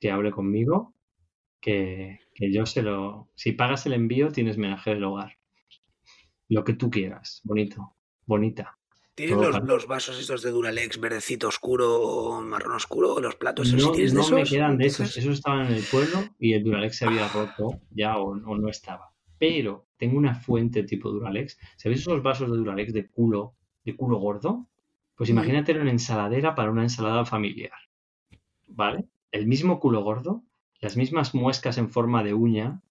que hable conmigo, que, que yo se lo... Si pagas el envío, tienes homenaje del hogar. Lo que tú quieras. Bonito. Bonita. ¿Tienes los, los vasos estos de Duralex, verdecito oscuro marrón oscuro? ¿Los platos esos? No, ¿Tienes de no me quedan de esos. Esos estaban en el pueblo y el Duralex se había roto ya o, o no estaba. Pero tengo una fuente tipo Duralex. ¿Sabéis esos vasos de Duralex de culo, de culo gordo? Pues Mm. imagínate una ensaladera para una ensalada familiar. ¿Vale? El mismo culo gordo, las mismas muescas en forma de uña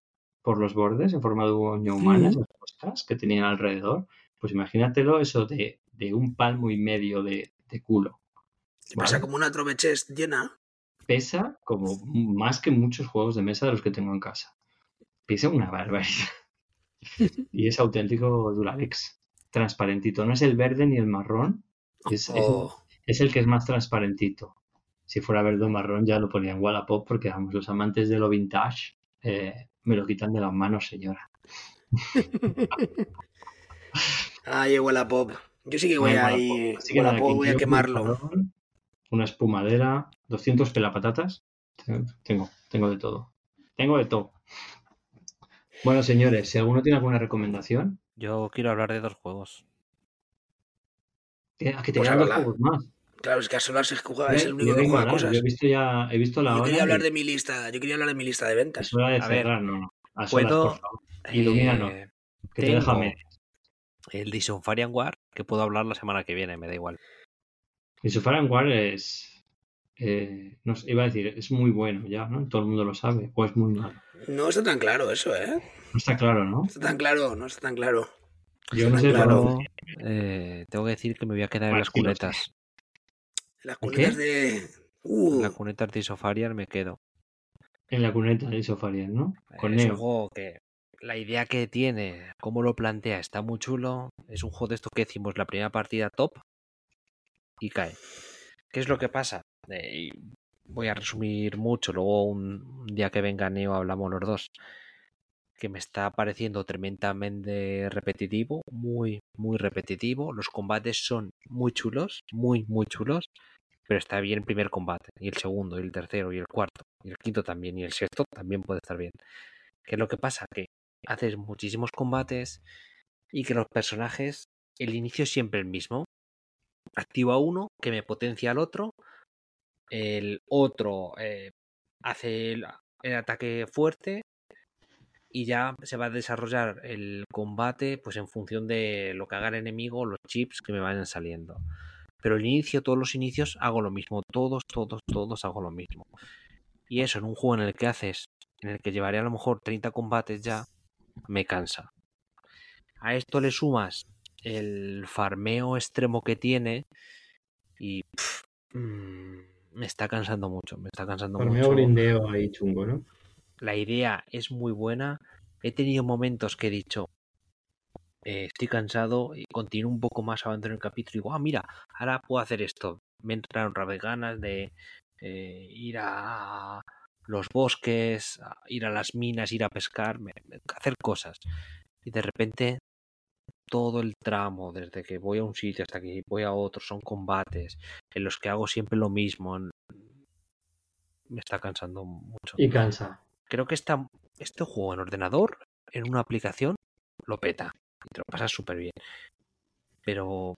por los bordes, en forma de uña humana, esas muescas que tenían alrededor. Pues imagínatelo eso de, de un palmo y medio de, de culo. ¿Te pasa ¿vale? como una trovechest llena? pesa como más que muchos juegos de mesa de los que tengo en casa. Pesa una barbaridad. y es auténtico Duralex. Transparentito. No es el verde ni el marrón. Es, es- es el que es más transparentito. Si fuera verde o marrón ya lo ponía en Wallapop porque vamos, los amantes de lo vintage eh, me lo quitan de las manos, señora. Ay, Wallapop. Yo sí que voy Ay, a ir. Wallapop. Voy a quemarlo. Una espumadera, 200 pelapatatas. Tengo, tengo de todo. Tengo de todo. Bueno, señores, si alguno tiene alguna recomendación, Yo quiero hablar de dos juegos. que, a que te Pues quedan dos juegos más. Claro, es que a Solar se juega, es el Yo único que juega cosas. Yo he visto ya, he visto la Yo hora. quería hablar y de mi lista, yo quería hablar de mi lista de ventas. Es hora de A ver, cerrar, no, no. A solas, Puedo. por favor. Ilumínanos, eh, que te deja el Disonfarian War, que puedo hablar la semana que viene, me da igual. And War es. eh, no sé, iba a decir, es muy bueno ya, ¿no? Todo el mundo lo sabe. O es muy malo. No está tan claro eso, ¿eh? No está claro, ¿no? No está tan claro, no está tan claro. Yo no está sé, claro. pero- eh, tengo que decir que me voy a quedar en las sí lo sé. cunetas. Las ¿El cunetas qué? de. Uh, En las cunetas de Isofarian me quedo. En la cuneta de Sofarian, ¿no? Con es un Neo. juego que la idea que tiene, cómo lo plantea, está muy chulo. Es un juego de esto que decimos la primera partida top y cae. ¿Qué es lo que pasa? Eh, voy a resumir mucho, luego un, un día que venga Neo hablamos los dos. Que me está pareciendo tremendamente repetitivo, muy, muy repetitivo. Los combates son muy chulos, muy, muy chulos. Pero está bien el primer combate, y el segundo, y el tercero, y el cuarto, y el quinto también, y el sexto también puede estar bien. ¿Qué es lo que pasa? Que haces muchísimos combates y que los personajes, el inicio es siempre el mismo. Activo a uno que me potencia al otro, el otro eh, hace el, el ataque fuerte y ya se va a desarrollar el combate pues en función de lo que haga el enemigo, los chips que me vayan saliendo. Pero el inicio, todos los inicios hago lo mismo, todos, todos, todos hago lo mismo. Y eso en un juego en el que haces, en el que llevaré a lo mejor 30 combates ya, me cansa. A esto le sumas el farmeo extremo que tiene y pff, mm, me está cansando mucho, me está cansando Farmeo mucho. grindeo ahí chungo, ¿no? La idea es muy buena. He tenido momentos que he dicho, eh, estoy cansado y continúo un poco más avanzando en el capítulo y digo, ah, mira, ahora puedo hacer esto. Me entraron vez ganas de eh, ir a, los bosques, ir a las minas, ir a pescar, hacer cosas. Y de repente todo el tramo, desde que voy a un sitio hasta que voy a otro, son combates en los que hago siempre lo mismo. Me está cansando mucho. Y cansa. Creo que esta, este juego en ordenador, en una aplicación, lo peta. Y te lo pasas súper bien. Pero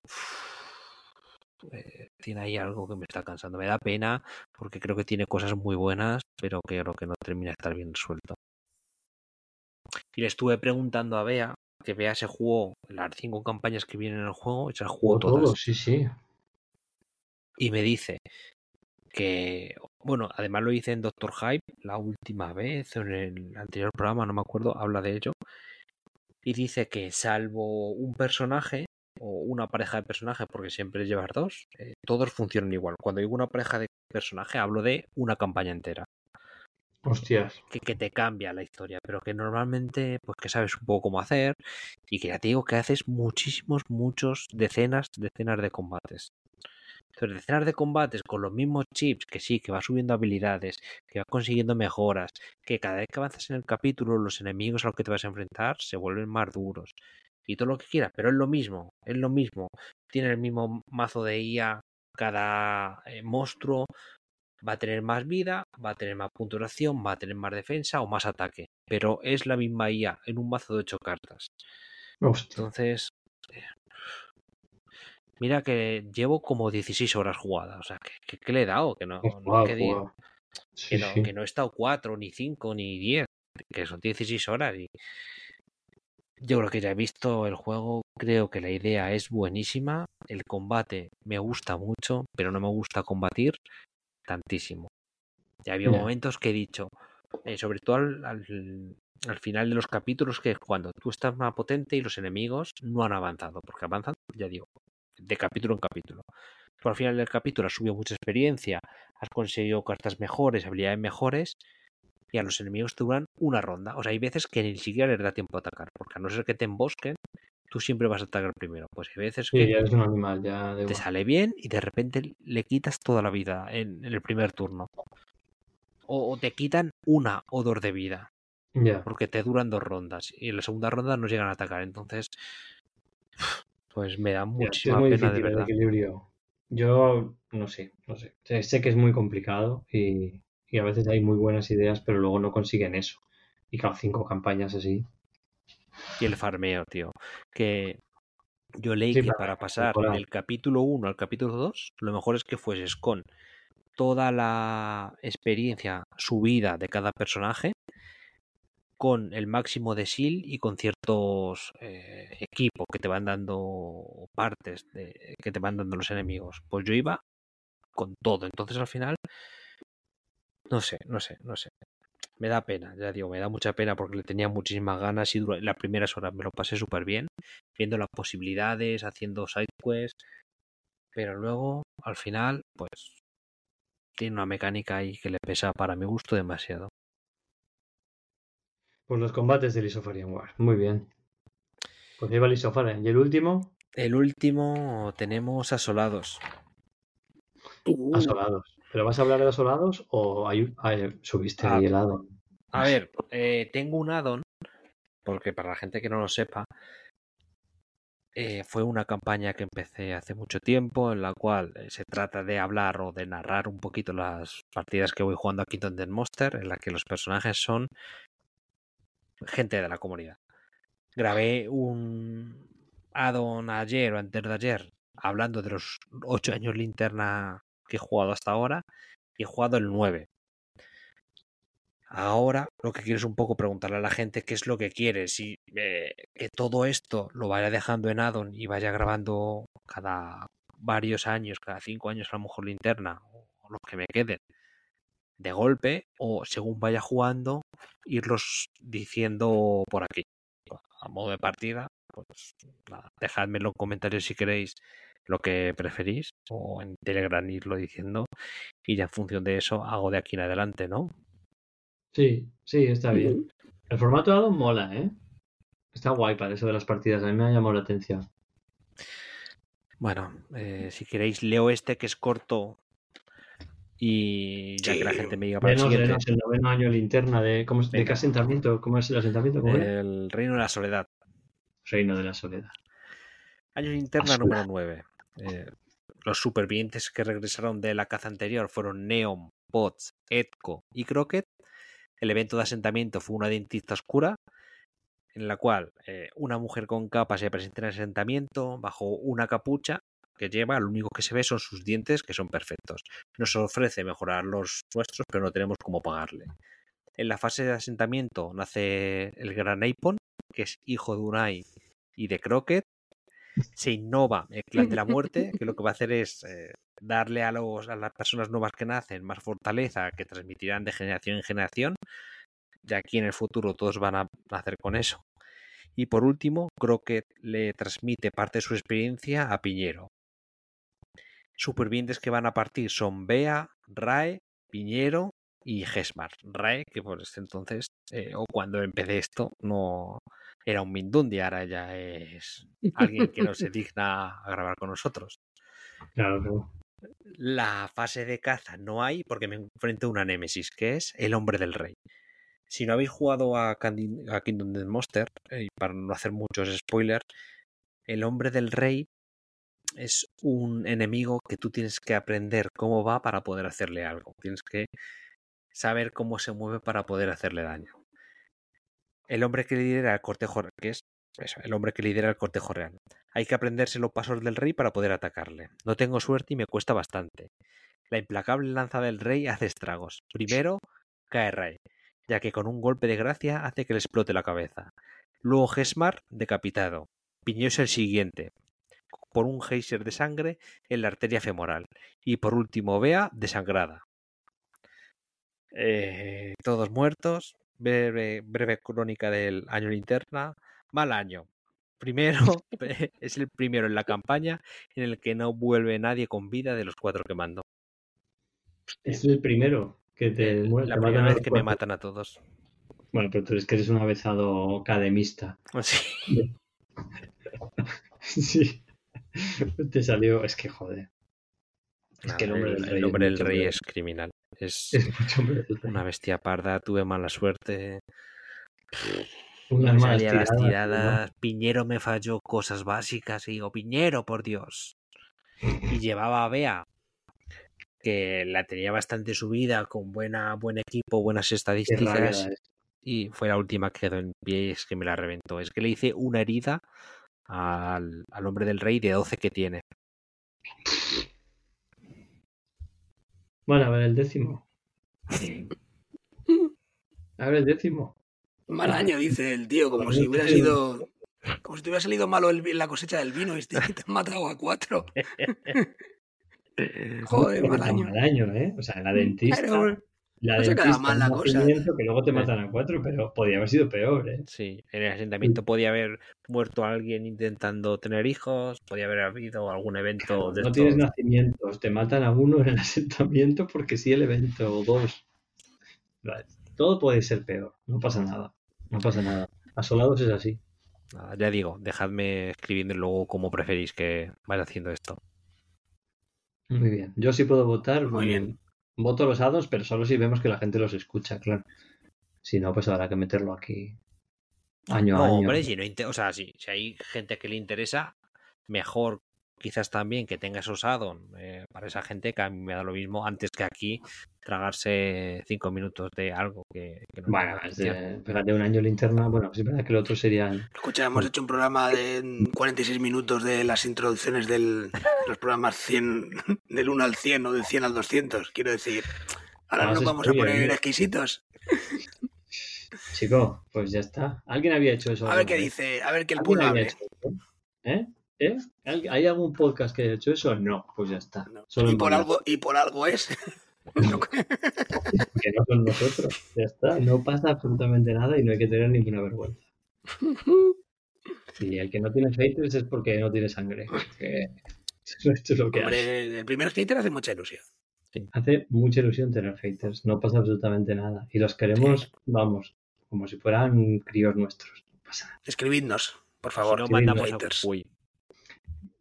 eh, tiene ahí algo que me está cansando. Me da pena porque creo que tiene cosas muy buenas, pero creo que no termina de estar bien resuelto. Y le estuve preguntando a Bea, que Bea se jugó las cinco campañas que vienen en el juego, y se las jugó todas. sí, sí. Y me dice que, bueno, además lo hice en Doctor Hype la última vez, en el anterior programa, no me acuerdo, habla de ello. Y dice que salvo un personaje, o una pareja de personajes, porque siempre llevas dos, eh, todos funcionan igual. Cuando digo una pareja de personaje, hablo de una campaña entera. Hostias. Que, que, te cambia la historia, pero que normalmente, pues que sabes un poco cómo hacer y que ya te digo que haces muchísimos, muchos, decenas, decenas de combates. Entonces, decenas de combates con los mismos chips, que sí, que va subiendo habilidades, que va consiguiendo mejoras, que cada vez que avanzas en el capítulo, los enemigos a los que te vas a enfrentar se vuelven más duros, y todo lo que quieras, pero es lo mismo, es lo mismo. Tiene el mismo mazo de IA, cada eh, monstruo va a tener más vida, va a tener más puntuación, va a tener más defensa o más ataque, pero es la misma IA en un mazo de 8 cartas. Entonces, eh, mira que llevo como 16 horas jugadas, o sea, ¿qué, le he dado? Que no, no, que, no, que no he estado 4, ni 5, ni 10, que son 16 horas y yo creo que ya he visto el juego, creo que la idea es buenísima, el combate me gusta mucho, pero no me gusta combatir tantísimo. Ya había momentos que he dicho, eh, sobre todo al, al, final de los capítulos, que es cuando tú estás más potente y los enemigos no han avanzado, porque avanzan, ya digo, de capítulo en capítulo. Pero al final del capítulo has subido mucha experiencia, has conseguido cartas mejores, habilidades mejores, y a los enemigos te duran una ronda. O sea, hay veces que ni siquiera les da tiempo a atacar, porque a no ser que te embosquen, tú siempre vas a atacar primero. Pues hay veces que ya eres un animal, ya te sale bien y de repente le quitas toda la vida en, el primer turno. O, te quitan una o dos de vida. Porque te duran dos rondas y en la segunda ronda no llegan a atacar. Entonces, pues me da muchísima pena de verdad. equilibrio. Yo no sé, no sé. Sé que es muy complicado y, y a veces hay muy buenas ideas, pero luego no consiguen eso. Y cada cinco campañas así. Y el farmeo, tío. Que yo leí que para, pasar del capítulo 1 al capítulo 2, lo mejor es que fueses con toda la experiencia subida de cada personaje, con el máximo de SIL y con ciertos eh, equipos que te van dando partes de, que te van dando los enemigos. Pues yo iba con todo. Entonces al final no sé, no sé, no sé. Me da pena, ya digo, me da mucha pena porque le tenía muchísimas ganas y las primeras horas me lo pasé súper bien, viendo las posibilidades, haciendo sidequests, pero luego, al final, pues tiene una mecánica ahí que le pesa para mi gusto demasiado. Pues los combates de Lisofarian War, muy bien. Pues lleva Lisofarian. ¿Y el último? El último tenemos Asolados. Asolados. ¿Pero vas a hablar de asolados o hay, subiste ahí el addon? A ver, eh, tengo un addon, porque para la gente que no lo sepa, eh, fue una campaña que empecé hace mucho tiempo, en la cual eh, se trata de hablar o de narrar un poquito las partidas que voy jugando a Kingdom Death Monster, en la que los personajes son gente de la comunidad. Grabé un addon ayer o antes de ayer hablando de los ocho años linterna que he jugado hasta ahora y he jugado el 9. Ahora lo que quiero es un poco preguntarle a la gente qué es lo que quiere, si eh, que todo esto lo vaya dejando en addon y vaya grabando cada varios años, cada cinco años a lo mejor linterna o los que me queden de golpe o según vaya jugando irlos diciendo por aquí a modo de partida pues dejadme en los comentarios si queréis lo que preferís o en Telegram irlo diciendo y ya en función de eso hago de aquí en adelante, ¿no? Sí, sí, está bien. El formato dado mola, ¿eh? Está guay para eso de las partidas, a mí me ha llamado la atención. Bueno, eh, si queréis leo este que es corto Y ya que la gente me diga para el Venos, siguiente, Venos, el noveno año linterna de, ¿cómo es- ¿de qué asentamiento? ¿Cómo es el asentamiento? ¿Cómo es? el Reino de la Soledad. Reino de la Soledad. Año linterna número 9. los supervivientes que regresaron de la caza anterior fueron Neon, Potts, Edco y Crockett. El evento de asentamiento fue una dentista oscura, en la cual eh, una mujer con capa se presenta en el asentamiento bajo una capucha que lleva, lo único que se ve son sus dientes, que son perfectos. Nos ofrece mejorar los nuestros, pero no tenemos cómo pagarle. En la fase de asentamiento nace el gran Apon, que es hijo de Unai y de Crockett. Se innova el clan de la muerte, que lo que va a hacer es eh, darle a, los, a las personas nuevas que nacen más fortaleza, que transmitirán de generación en generación. De aquí en el futuro todos van a nacer con eso. Y por último, Crockett le transmite parte de su experiencia a Piñero. Supervivientes que van a partir son Bea, Rae, Piñero y Gesmar. Rae, que por este entonces, eh, o cuando empecé esto, no era un Mindundi, ahora ya es alguien que no se digna a grabar con nosotros. Claro. La fase de caza no hay porque me enfrento a una némesis, que es el hombre del rey. Si no habéis jugado a Kingdom Death Monster, eh, y para no hacer muchos spoilers, el hombre del rey es un enemigo que tú tienes que aprender cómo va para poder hacerle algo. Tienes que saber cómo se mueve para poder hacerle daño. El hombre que lidera el cortejo, que es el hombre que lidera el cortejo real. Hay que aprenderse los pasos del rey para poder atacarle. No tengo suerte y me cuesta bastante. La implacable lanza del rey hace estragos. Primero cae Ray, ya que con un golpe de gracia hace que le explote la cabeza. Luego Gesmar, decapitado. Piñó es el siguiente, por un geyser de sangre en la arteria femoral. Y por último, Bea, desangrada. Eh, todos muertos. Breve, breve crónica del año linterna. Mal año. Primero, es el primero en la campaña en el que no vuelve nadie con vida de los cuatro que mando. Es el primero que te muere. la te primera vez que me matan a todos. Bueno, pero tú eres que eres un avezado academista. Sí. Sí. Te salió. Es que joder. Es que el hombre del el, rey. hombre es del rey es criminal. Es hombre del una bestia parda. Tuve mala suerte. Unas Me salía las tiradas. Piñero me falló cosas básicas. Y digo, Piñero, por Dios. Y llevaba a Bea, que la tenía bastante subida, con buena, buen equipo, buenas estadísticas. Y fue la última que quedó en pie y es que me la reventó. Es que le hice una herida al, al hombre del rey de 12 que tiene. Bueno, a ver el décimo. A ver el décimo. Mal año, dice el tío, como si hubiera sido. Como si te hubiera salido malo el la cosecha del vino y te, te han matado a cuatro. Joder, mal tan año. mal año, ¿eh? O sea, la dentista. Claro, la no se queda dentista, mal la un cosa. nacimiento que luego te matan a cuatro, pero podía haber sido peor, ¿eh? Sí, en el asentamiento podía haber muerto alguien intentando tener hijos, podía haber habido algún evento de no tienes nacimientos, te matan a uno en el asentamiento porque sí el evento o dos. Vale, Todo puede ser peor, no pasa nada. No pasa nada. Asolados es así. Nada, ya digo, dejadme escribiendo luego cómo preferís que vaya haciendo esto. Muy bien. Yo sí puedo votar. Muy bien. Voto los hados, pero solo si vemos que la gente los escucha, claro. Si no, pues habrá que meterlo aquí año a año. hombre, si no o sea, si, si hay gente que le interesa, mejor quizás también que tenga esos add-on eh, para esa gente que a mí me da lo mismo antes que aquí tragarse cinco minutos de algo que, que no Bueno, de, un año linterna. Bueno, es verdad que el otro serían. Escucha, hemos hecho un programa de 46 minutos de las introducciones del, de los programas 100, del 1 al 100 o del 100 al 200. Quiero decir, ahora nos vamos a poner mira. exquisitos. Chico, pues ya está. ¿Alguien había hecho eso? A ver qué vez? dice, a ver que el ¿Alguien pueblo hable. ¿Eh? ¿Eh? ¿Al- ¿Hay algún podcast que haya hecho eso? No, pues ya está. No. Solo Y por algo, y por algo es. que no son nosotros. Ya está. No pasa absolutamente nada y no hay que tener ninguna vergüenza. Y el que no tiene haters es porque no tiene sangre. Esto es lo que hace. Hombre, el primer hater hace mucha ilusión. Hace mucha ilusión tener haters. No pasa absolutamente nada. Y los queremos, vamos, como si fueran críos nuestros. No pasa nada. Escribidnos, por Si favor. no mandamos a haters. Uy,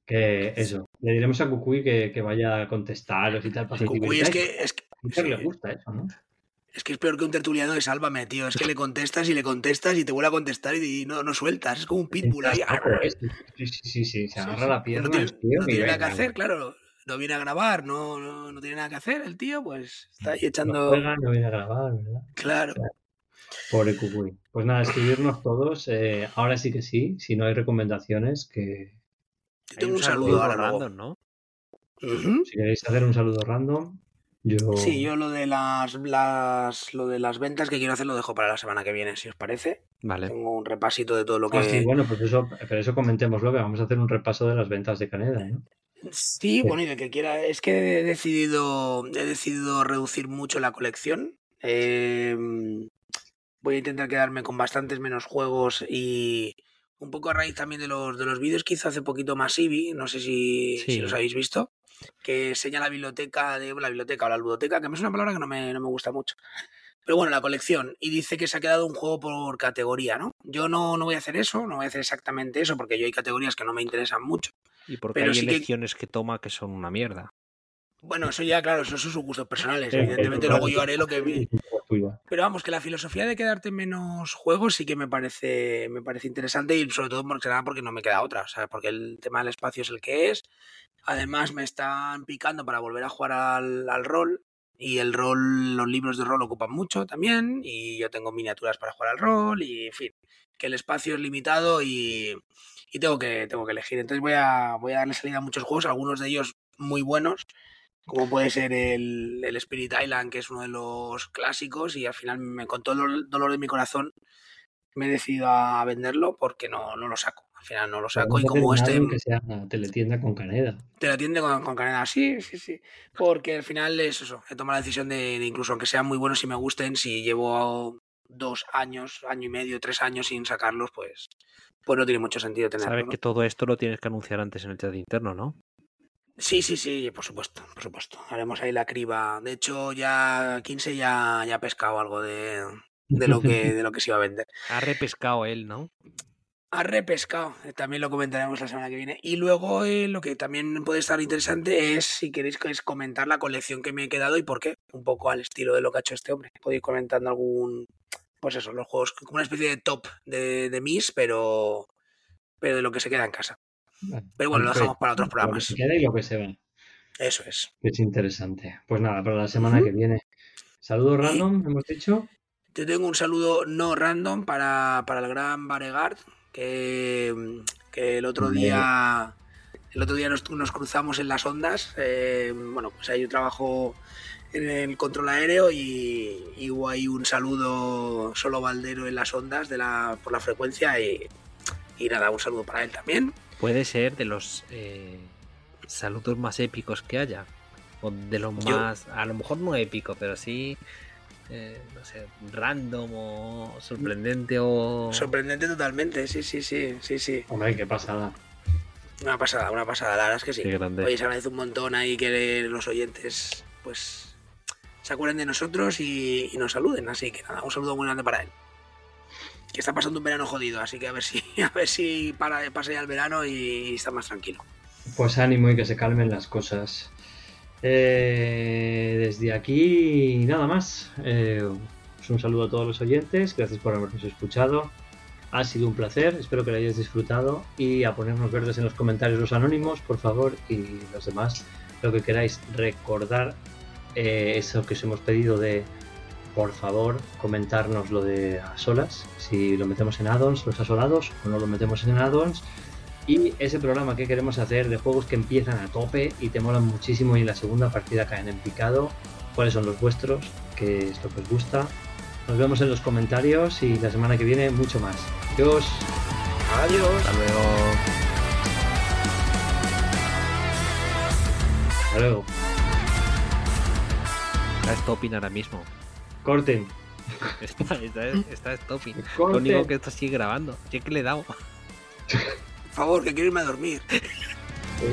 Que eso, le diremos a Cucuy que, que vaya a contestaros y tal. Para que Cucuy es que, es que, A le gusta eso, ¿no? es que es peor que un tertuliano de Sálvame, tío. Es que le contestas y le contestas y te vuelve a contestar y no, no sueltas. Es como un pitbull ahí. Sí, sí, sí, sí, se agarra la pierna. No tiene, tío, no tiene nada venga, que hacer, claro. No viene a grabar, no, no, no tiene nada que hacer el tío, pues está ahí No echando. juega, no viene a grabar, ¿verdad? Claro. Pobre Cucuy. Pues nada, escribirnos todos. eh, ahora sí que sí, si no hay recomendaciones, que Yo tengo un un saludo saludo ahora random, ¿no? Si queréis hacer un saludo random, yo... Sí, yo lo de las, las lo de las ventas que quiero hacer lo dejo para la semana que viene, si os parece. Vale. Tengo un repasito de todo lo que. Ah, sí, bueno, pues eso, pero eso comentémoslo, que vamos a hacer un repaso de las ventas de Caneda, ¿no? Sí, bueno, y de que quiera. Es que he decidido, he decidido reducir mucho la colección. Eh, voy a intentar quedarme con bastantes menos juegos y un poco a raíz también de los, de los vídeos que hizo hace poquito Masivi, no sé si, si los habéis visto, que enseña la biblioteca, de la biblioteca o la ludoteca, que es una palabra que no me, no me gusta mucho. Pero bueno, la colección. Y dice que se ha quedado un juego por categoría, ¿no? Yo no, no voy a hacer eso, no voy a hacer exactamente eso, porque yo hay categorías que no me interesan mucho. Y porque Pero hay sí que- elecciones que... toma que son una mierda. Bueno, eso ya, claro, esos son sus gustos personales. Sí, Evidentemente, luego yo haré lo que. Tuya. Pero vamos, que la filosofía de quedarte en menos juegos sí que me parece, me parece interesante y sobre todo porque, nada porque no me queda otra. O sea, porque el tema del espacio es el que es. Además, me están picando para volver a jugar al, al rol. Y el rol, los libros de rol ocupan mucho también. Y yo tengo miniaturas para jugar al rol. Y en fin, que el espacio es limitado y, y tengo, que, tengo que elegir. Entonces voy a, voy a darle salida a muchos juegos, algunos de ellos muy buenos como puede ser el, el Spirit Island, que es uno de los clásicos, y al final, me, con todo el dolor de mi corazón, me he decidido a venderlo porque no, no lo saco. Al final no lo saco y como este que sea teletienda con Caneda. te lo atiende con, con canela, sí, sí, sí. Porque al final es eso, he tomado la decisión de, de incluso aunque sean muy buenos y me gusten, si llevo dos años, año y medio, tres años sin sacarlos, pues, pues no tiene mucho sentido tenerlo. Sabes ¿no? que todo esto lo tienes que anunciar antes en el chat interno, ¿no? Sí, sí, sí, por supuesto, por supuesto. Haremos ahí la criba. De hecho, ya 15 ya, ya ha pescado algo de, de lo que, de lo que se iba a vender. Ha repescado él, ¿no? Ha repescado, eh, también lo comentaremos la semana que viene. Y luego eh, lo que también puede estar interesante es, si queréis, es comentar la colección que me he quedado y por qué. Un poco al estilo de lo que ha hecho este hombre. Podéis ir comentando algún, pues eso, los juegos, como una especie de top de, de mis, pero, pero de lo que se queda en casa. Pero bueno, lo dejamos para otros Lo que programas. se queda y lo que se va. Eso es. Es interesante. Pues nada, para la semana que viene. Saludos random, hemos dicho. Te tengo un saludo no random para, para el gran Baregard, que, que el otro día el otro día nos, nos cruzamos en las ondas. eh, bueno, pues ahí yo trabajo en el control aéreo y, y hubo ahí un saludo solo Valdero en las ondas de la, por la frecuencia y, y nada, un saludo para él también. Puede ser de los eh, saludos más épicos que haya. O de los Yo- más, a lo mejor no épico, pero sí, eh, no sé, random o sorprendente o... Sorprendente totalmente, sí, sí, sí, sí, sí. Hombre, qué pasada. Una pasada, una pasada, la verdad es que sí. Qué grande. Oye, se agradece un montón ahí que los oyentes pues se acuerden de nosotros y, y nos saluden. Así que nada, un saludo muy grande para él. Que está pasando un verano jodido, así que a ver si, a ver si pasa ya el verano y está más tranquilo. Pues ánimo y que se calmen las cosas. Eh, desde aquí, nada más. Eh, pues un saludo a todos los oyentes. Gracias por habernos escuchado. Ha sido un placer. Espero que lo hayáis disfrutado. Y a ponernos verdes en los comentarios los anónimos, por favor. Y los demás, lo que queráis recordar. eh, eso que os hemos pedido de, por favor, comentarnos lo de a solas. Si lo metemos en addons, los asolados, o no lo metemos en addons y ese programa que queremos hacer de juegos que empiezan a tope y te molan muchísimo y en la segunda partida caen en picado. ¿Cuáles son los vuestros? ¿Qué es lo que os gusta? Nos vemos en los comentarios y la semana que viene mucho más. Adiós. Adiós. Hasta luego. Hasta luego. Está stopping ahora mismo. Corten. Está, está, está stopping. Lo Corten. único que esto sigue grabando. Sí que le he dado. Por favor, que quiero irme a dormir. Sí.